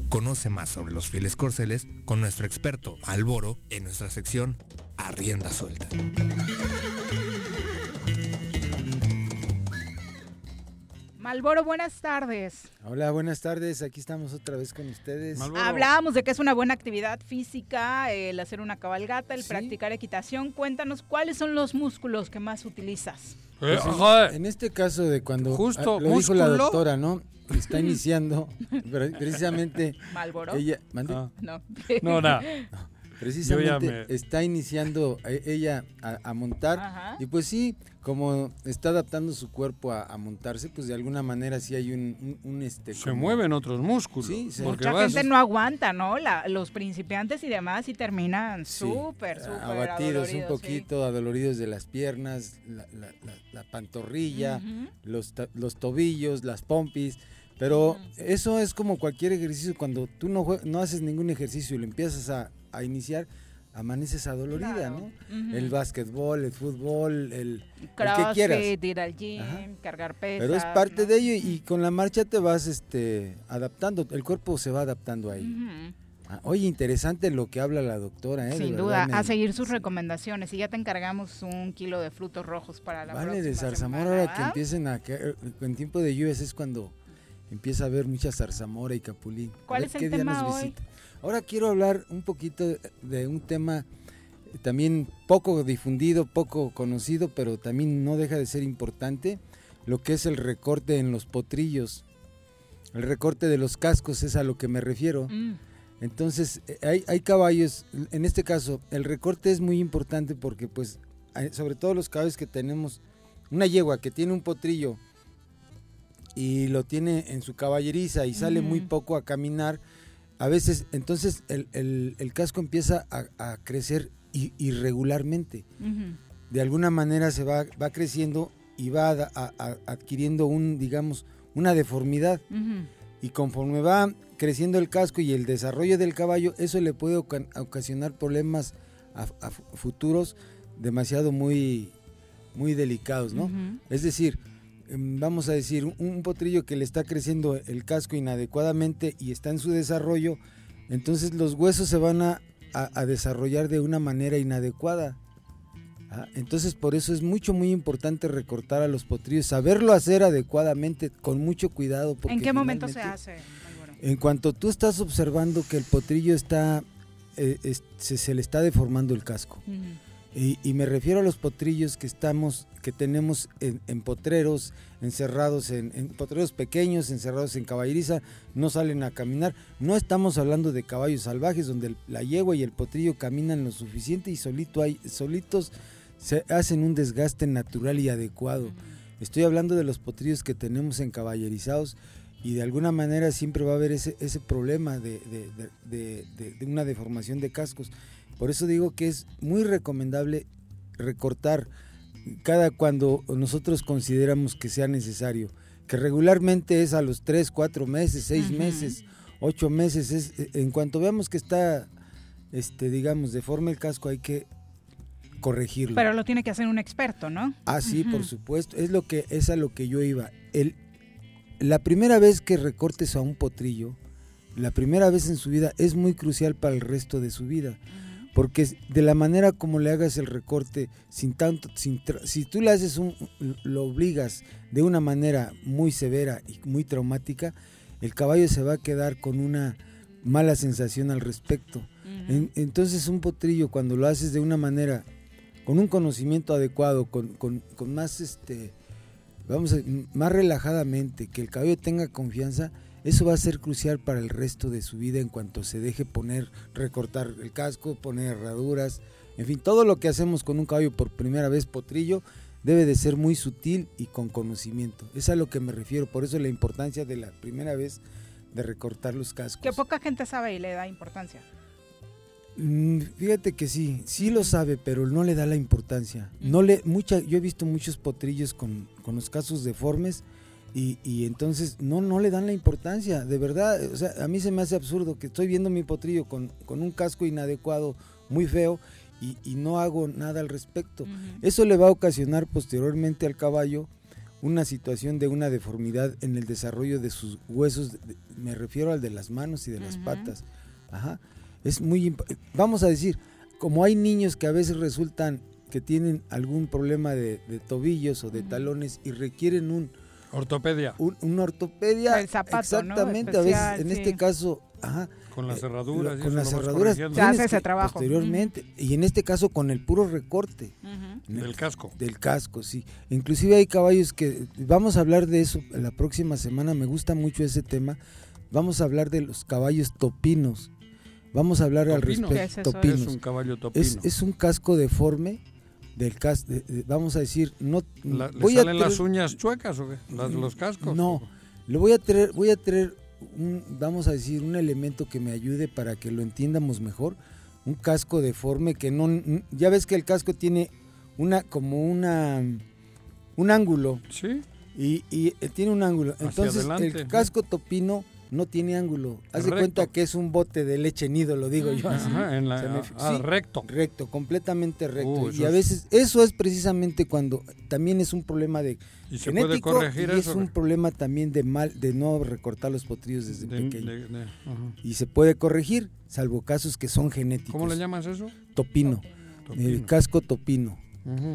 Conoce más sobre los fieles corceles con nuestro experto Alboro en nuestra sección A Rienda Suelta. Malboro, buenas tardes. Hola, buenas tardes. Aquí estamos otra vez con ustedes. Hablábamos de que es una buena actividad física, el hacer una cabalgata, el Sí. practicar equitación. Cuéntanos cuáles son los músculos que más utilizas. Pues en- este caso de cuando Justo, ah, lo dijo la doctora, ¿no? <laughs> Está iniciando, pero precisamente ¿Malboro? ella. Ah. No. No, nada. <laughs> Precisamente me- está iniciando eh, ella a, a montar Ajá. y pues sí, como está adaptando su cuerpo a, a montarse, pues de alguna manera sí hay un, un- un, este Se como- mueven otros músculos. Sí, se- porque Mucha vas- gente no aguanta, ¿no? La- los principiantes y demás y terminan Sí, súper, súper abatidos un sí. poquito, adoloridos de las piernas, la, la- la- la pantorrilla, Ujú. los, ta- los tobillos, las pompis. Pero eso es como cualquier ejercicio. Cuando tú no, no haces ningún ejercicio y lo empiezas a, a iniciar, amaneces adolorida, Claro. ¿no? El básquetbol, el fútbol, el, el que Crossfit, quieras. ir al gym, Ajá. cargar pesas. Pero es parte ¿no? de ello y con la marcha te vas este, adaptando, el cuerpo se va adaptando ahí. Ah, Oye, interesante lo que habla la doctora, ¿eh? De Sin verdad duda, me- a seguir sus recomendaciones. Y ya te encargamos un kilo de frutos rojos para la Vale, de zarzamora ahora que empiecen a caer, en tiempo de lluvias es cuando empieza a haber mucha zarzamora y capulín. ¿Cuál es el qué día tema nos hoy? visita. Ahora quiero hablar un poquito de- un tema eh, también poco difundido, poco conocido, pero también no deja de ser importante, lo que es el recorte en los potrillos. El recorte de los cascos es a lo que me refiero. Mm. Entonces, eh, hay, hay caballos, en este caso, el recorte es muy importante porque, pues, sobre todo los caballos que tenemos, una yegua que tiene un potrillo y lo tiene en su caballeriza y sale muy Ujú. poco a caminar, a veces, entonces el, el- el casco empieza a, a crecer irregularmente. De alguna manera se va, va creciendo y va a- a- a- adquiriendo un, digamos, una deformidad. Y conforme va creciendo el casco y el desarrollo del caballo, eso le puede oca- ocasionar problemas a, a fu- futuros demasiado muy, muy delicados, ¿no? Es decir, vamos a decir, un, potrillo que le está creciendo el casco inadecuadamente y está en su desarrollo, entonces los huesos se van a, a- a desarrollar de una manera inadecuada. Ah, Entonces por eso es mucho, muy importante recortar a los potrillos, saberlo hacer adecuadamente, con mucho cuidado. porque ¿En qué momento se hace? en cuanto tú estás observando que el potrillo está, eh, es- se, se le está deformando el casco. Y, me refiero a los potrillos que estamos, que tenemos en, potreros, encerrados en, potreros pequeños, encerrados en caballeriza, no salen a caminar. No estamos hablando de caballos salvajes donde la yegua y el potrillo caminan lo suficiente y solito hay, solitos se hacen un desgaste natural y adecuado. Estoy hablando de los potrillos que tenemos en caballerizados y de alguna manera siempre va a haber ese, problema de- de una deformación de cascos. Por eso digo que es muy recomendable recortar cada cuando nosotros consideramos que sea necesario, que regularmente es a los 3, 4 meses, 6 Ujú. meses, 8 meses, es, eh, en cuanto veamos que está, este, digamos, deforme el casco hay que corregirlo. Pero lo tiene que hacer un experto, ¿no? Ah, sí, por supuesto. Es lo que es a lo que yo iba. El, la primera vez que recortes a un potrillo, la primera vez en su vida es muy crucial para el resto de su vida. Porque de la manera como le hagas el recorte, sin tanto, sin si tú le haces un, lo obligas de una manera muy severa y muy traumática, el caballo se va a quedar con una mala sensación al respecto. En- entonces un potrillo cuando lo haces de una manera, con un conocimiento adecuado, con, con- con más este, vamos a, más relajadamente, que el caballo tenga confianza, eso va a ser crucial para el resto de su vida en cuanto se deje poner, recortar el casco, poner herraduras, en fin, todo lo que hacemos con un caballo por primera vez potrillo debe de ser muy sutil y con conocimiento. Es a lo que me refiero, por eso la importancia de la primera vez de recortar los cascos. Que poca gente sabe y le da importancia. Mm, Fíjate que sí, sí lo sabe, pero no le da la importancia. No le, mucha, yo he visto muchos potrillos con, con los casos deformes y, y entonces no, no le dan la importancia, de verdad. O sea, a mí se me hace absurdo que estoy viendo mi potrillo con, con un casco inadecuado, muy feo, y, y no hago nada al respecto. Eso le va a ocasionar posteriormente al caballo una situación de una deformidad en el desarrollo de sus huesos, me refiero al de las manos y de las patas. Ajá. Es muy vamos a decir, como hay niños que a veces resultan que tienen algún problema de, de tobillos o de talones y requieren un Ortopedia. un, una ortopedia El zapato, ¿no? exactamente a veces en sí. este caso ajá, Con las eh, cerraduras. y con las cerraduras. Se hace ese que- trabajo. posteriormente y en este caso con el puro recorte Del casco. del casco, sí. Inclusive hay caballos que vamos a hablar de eso la próxima semana. Me gusta mucho ese tema. Vamos a hablar de los caballos topinos. Vamos a hablar al respecto. ¿Qué es topinos. Es un caballo topino. Es, es un casco deforme del cas de- de- vamos a decir no La- ¿Le voy a salen las uñas chuecas o qué? Las de los cascos. no le voy a traer voy a traer un, vamos a decir un elemento que me ayude para que lo entiendamos mejor un casco deforme que no ya ves que el casco tiene una como una un ángulo Sí. y, y, eh, tiene un ángulo entonces el casco topino no tiene ángulo haz de cuenta que es un bote de leche nido lo digo yo así. Ajá, en la- me- ah, sí, recto. recto completamente recto Uh, y a es- veces eso es precisamente cuando también es un problema de ¿Y se puede genético corregir y eso? es un problema también de mal de no recortar los potrillos desde De- pequeño de- de- y se puede corregir salvo casos que son genéticos ¿Cómo le llamas eso? topino, Topino. el casco topino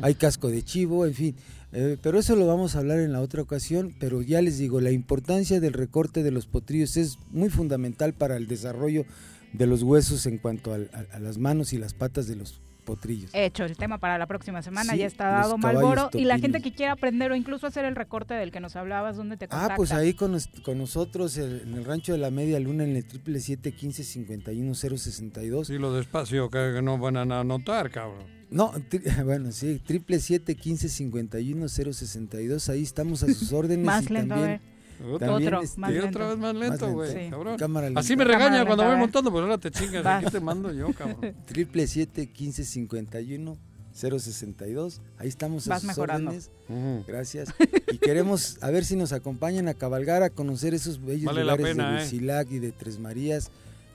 hay casco de chivo, en fin. Eh, pero eso lo vamos a hablar en la otra ocasión. Pero ya les digo, la importancia del recorte de los potrillos es muy fundamental para el desarrollo de los huesos en cuanto al- a, a las manos y las patas de los potrillos. Hecho, el tema para la próxima semana Sí, ya está dado Malboro. Y la gente que quiera aprender o incluso hacer el recorte del que nos hablabas, ¿dónde te contacta? Ah, pues ahí con, nos- con nosotros el- en el rancho de la media luna en el triple siete quince cincuenta y uno cero sesenta y dos. Sí, lo despacio que, que no van a anotar, cabrón. No, tri- <laughs> bueno, sí, triple siete quince cincuenta y uno cero sesenta y dos. Ahí estamos a sus <laughs> órdenes. Más y lento, a también, ver. también, Otro, este, más lento. otra vez más lento, güey, Sí. cabrón. Cámara lenta. Así me regaña cuando a voy montando, pues ahora te chingas. Vas. Aquí te mando yo, cabrón. <laughs> triple siete quince cincuenta y uno cero sesenta y dos. Ahí estamos a sus mejorando. órdenes. Ujú. Gracias. Y queremos a ver si nos acompañan a cabalgar, a conocer esos bellos Vale lugares pena, de ¿eh? Lucilac y de Tres Marías.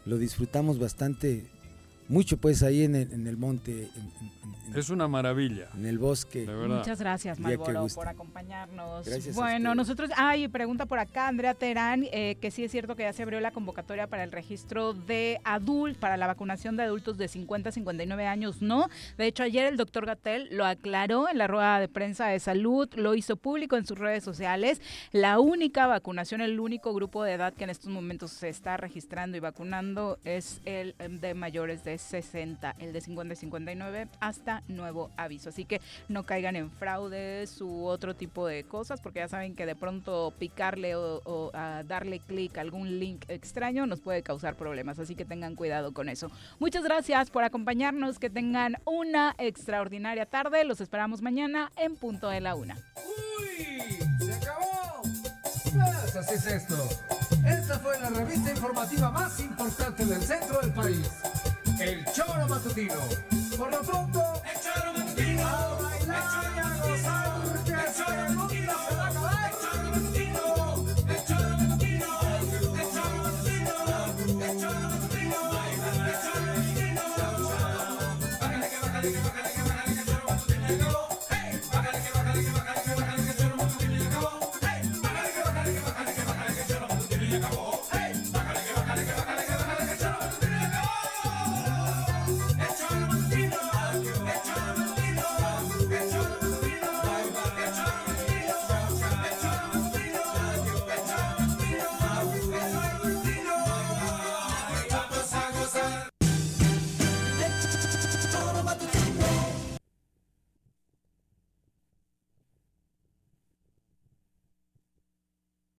Lo disfrutamos bastante, mucho pues ahí en el, en el monte, en, en- en- Es una maravilla, en el bosque. de verdad. Muchas gracias, Malboro, por acompañarnos. Gracias bueno, nosotros. Ay, pregunta por acá, Andrea Terán, eh, que sí es cierto que ya se abrió la convocatoria para el registro de adultos, para la vacunación de adultos de 50 a 59 años. No. De hecho, ayer el doctor Gatel lo aclaró en la rueda de prensa de salud, lo hizo público en sus redes sociales. La única vacunación, el único grupo de edad que en estos momentos se está registrando y vacunando es el de mayores de 360, el de 50 y 59 hasta nuevo aviso. Así que no caigan en fraudes u otro tipo de cosas, porque ya saben que de pronto picarle o, darle clic a algún link extraño nos puede causar problemas. Así que tengan cuidado con eso. Muchas gracias por acompañarnos. Que tengan una extraordinaria tarde. Los esperamos mañana en punto de la una. ¡Uy! ¡Se acabó! Pues es esto. Esta fue la revista informativa más importante del centro del país. El Choro Matutino. Por lo pronto, El Choro Matutino.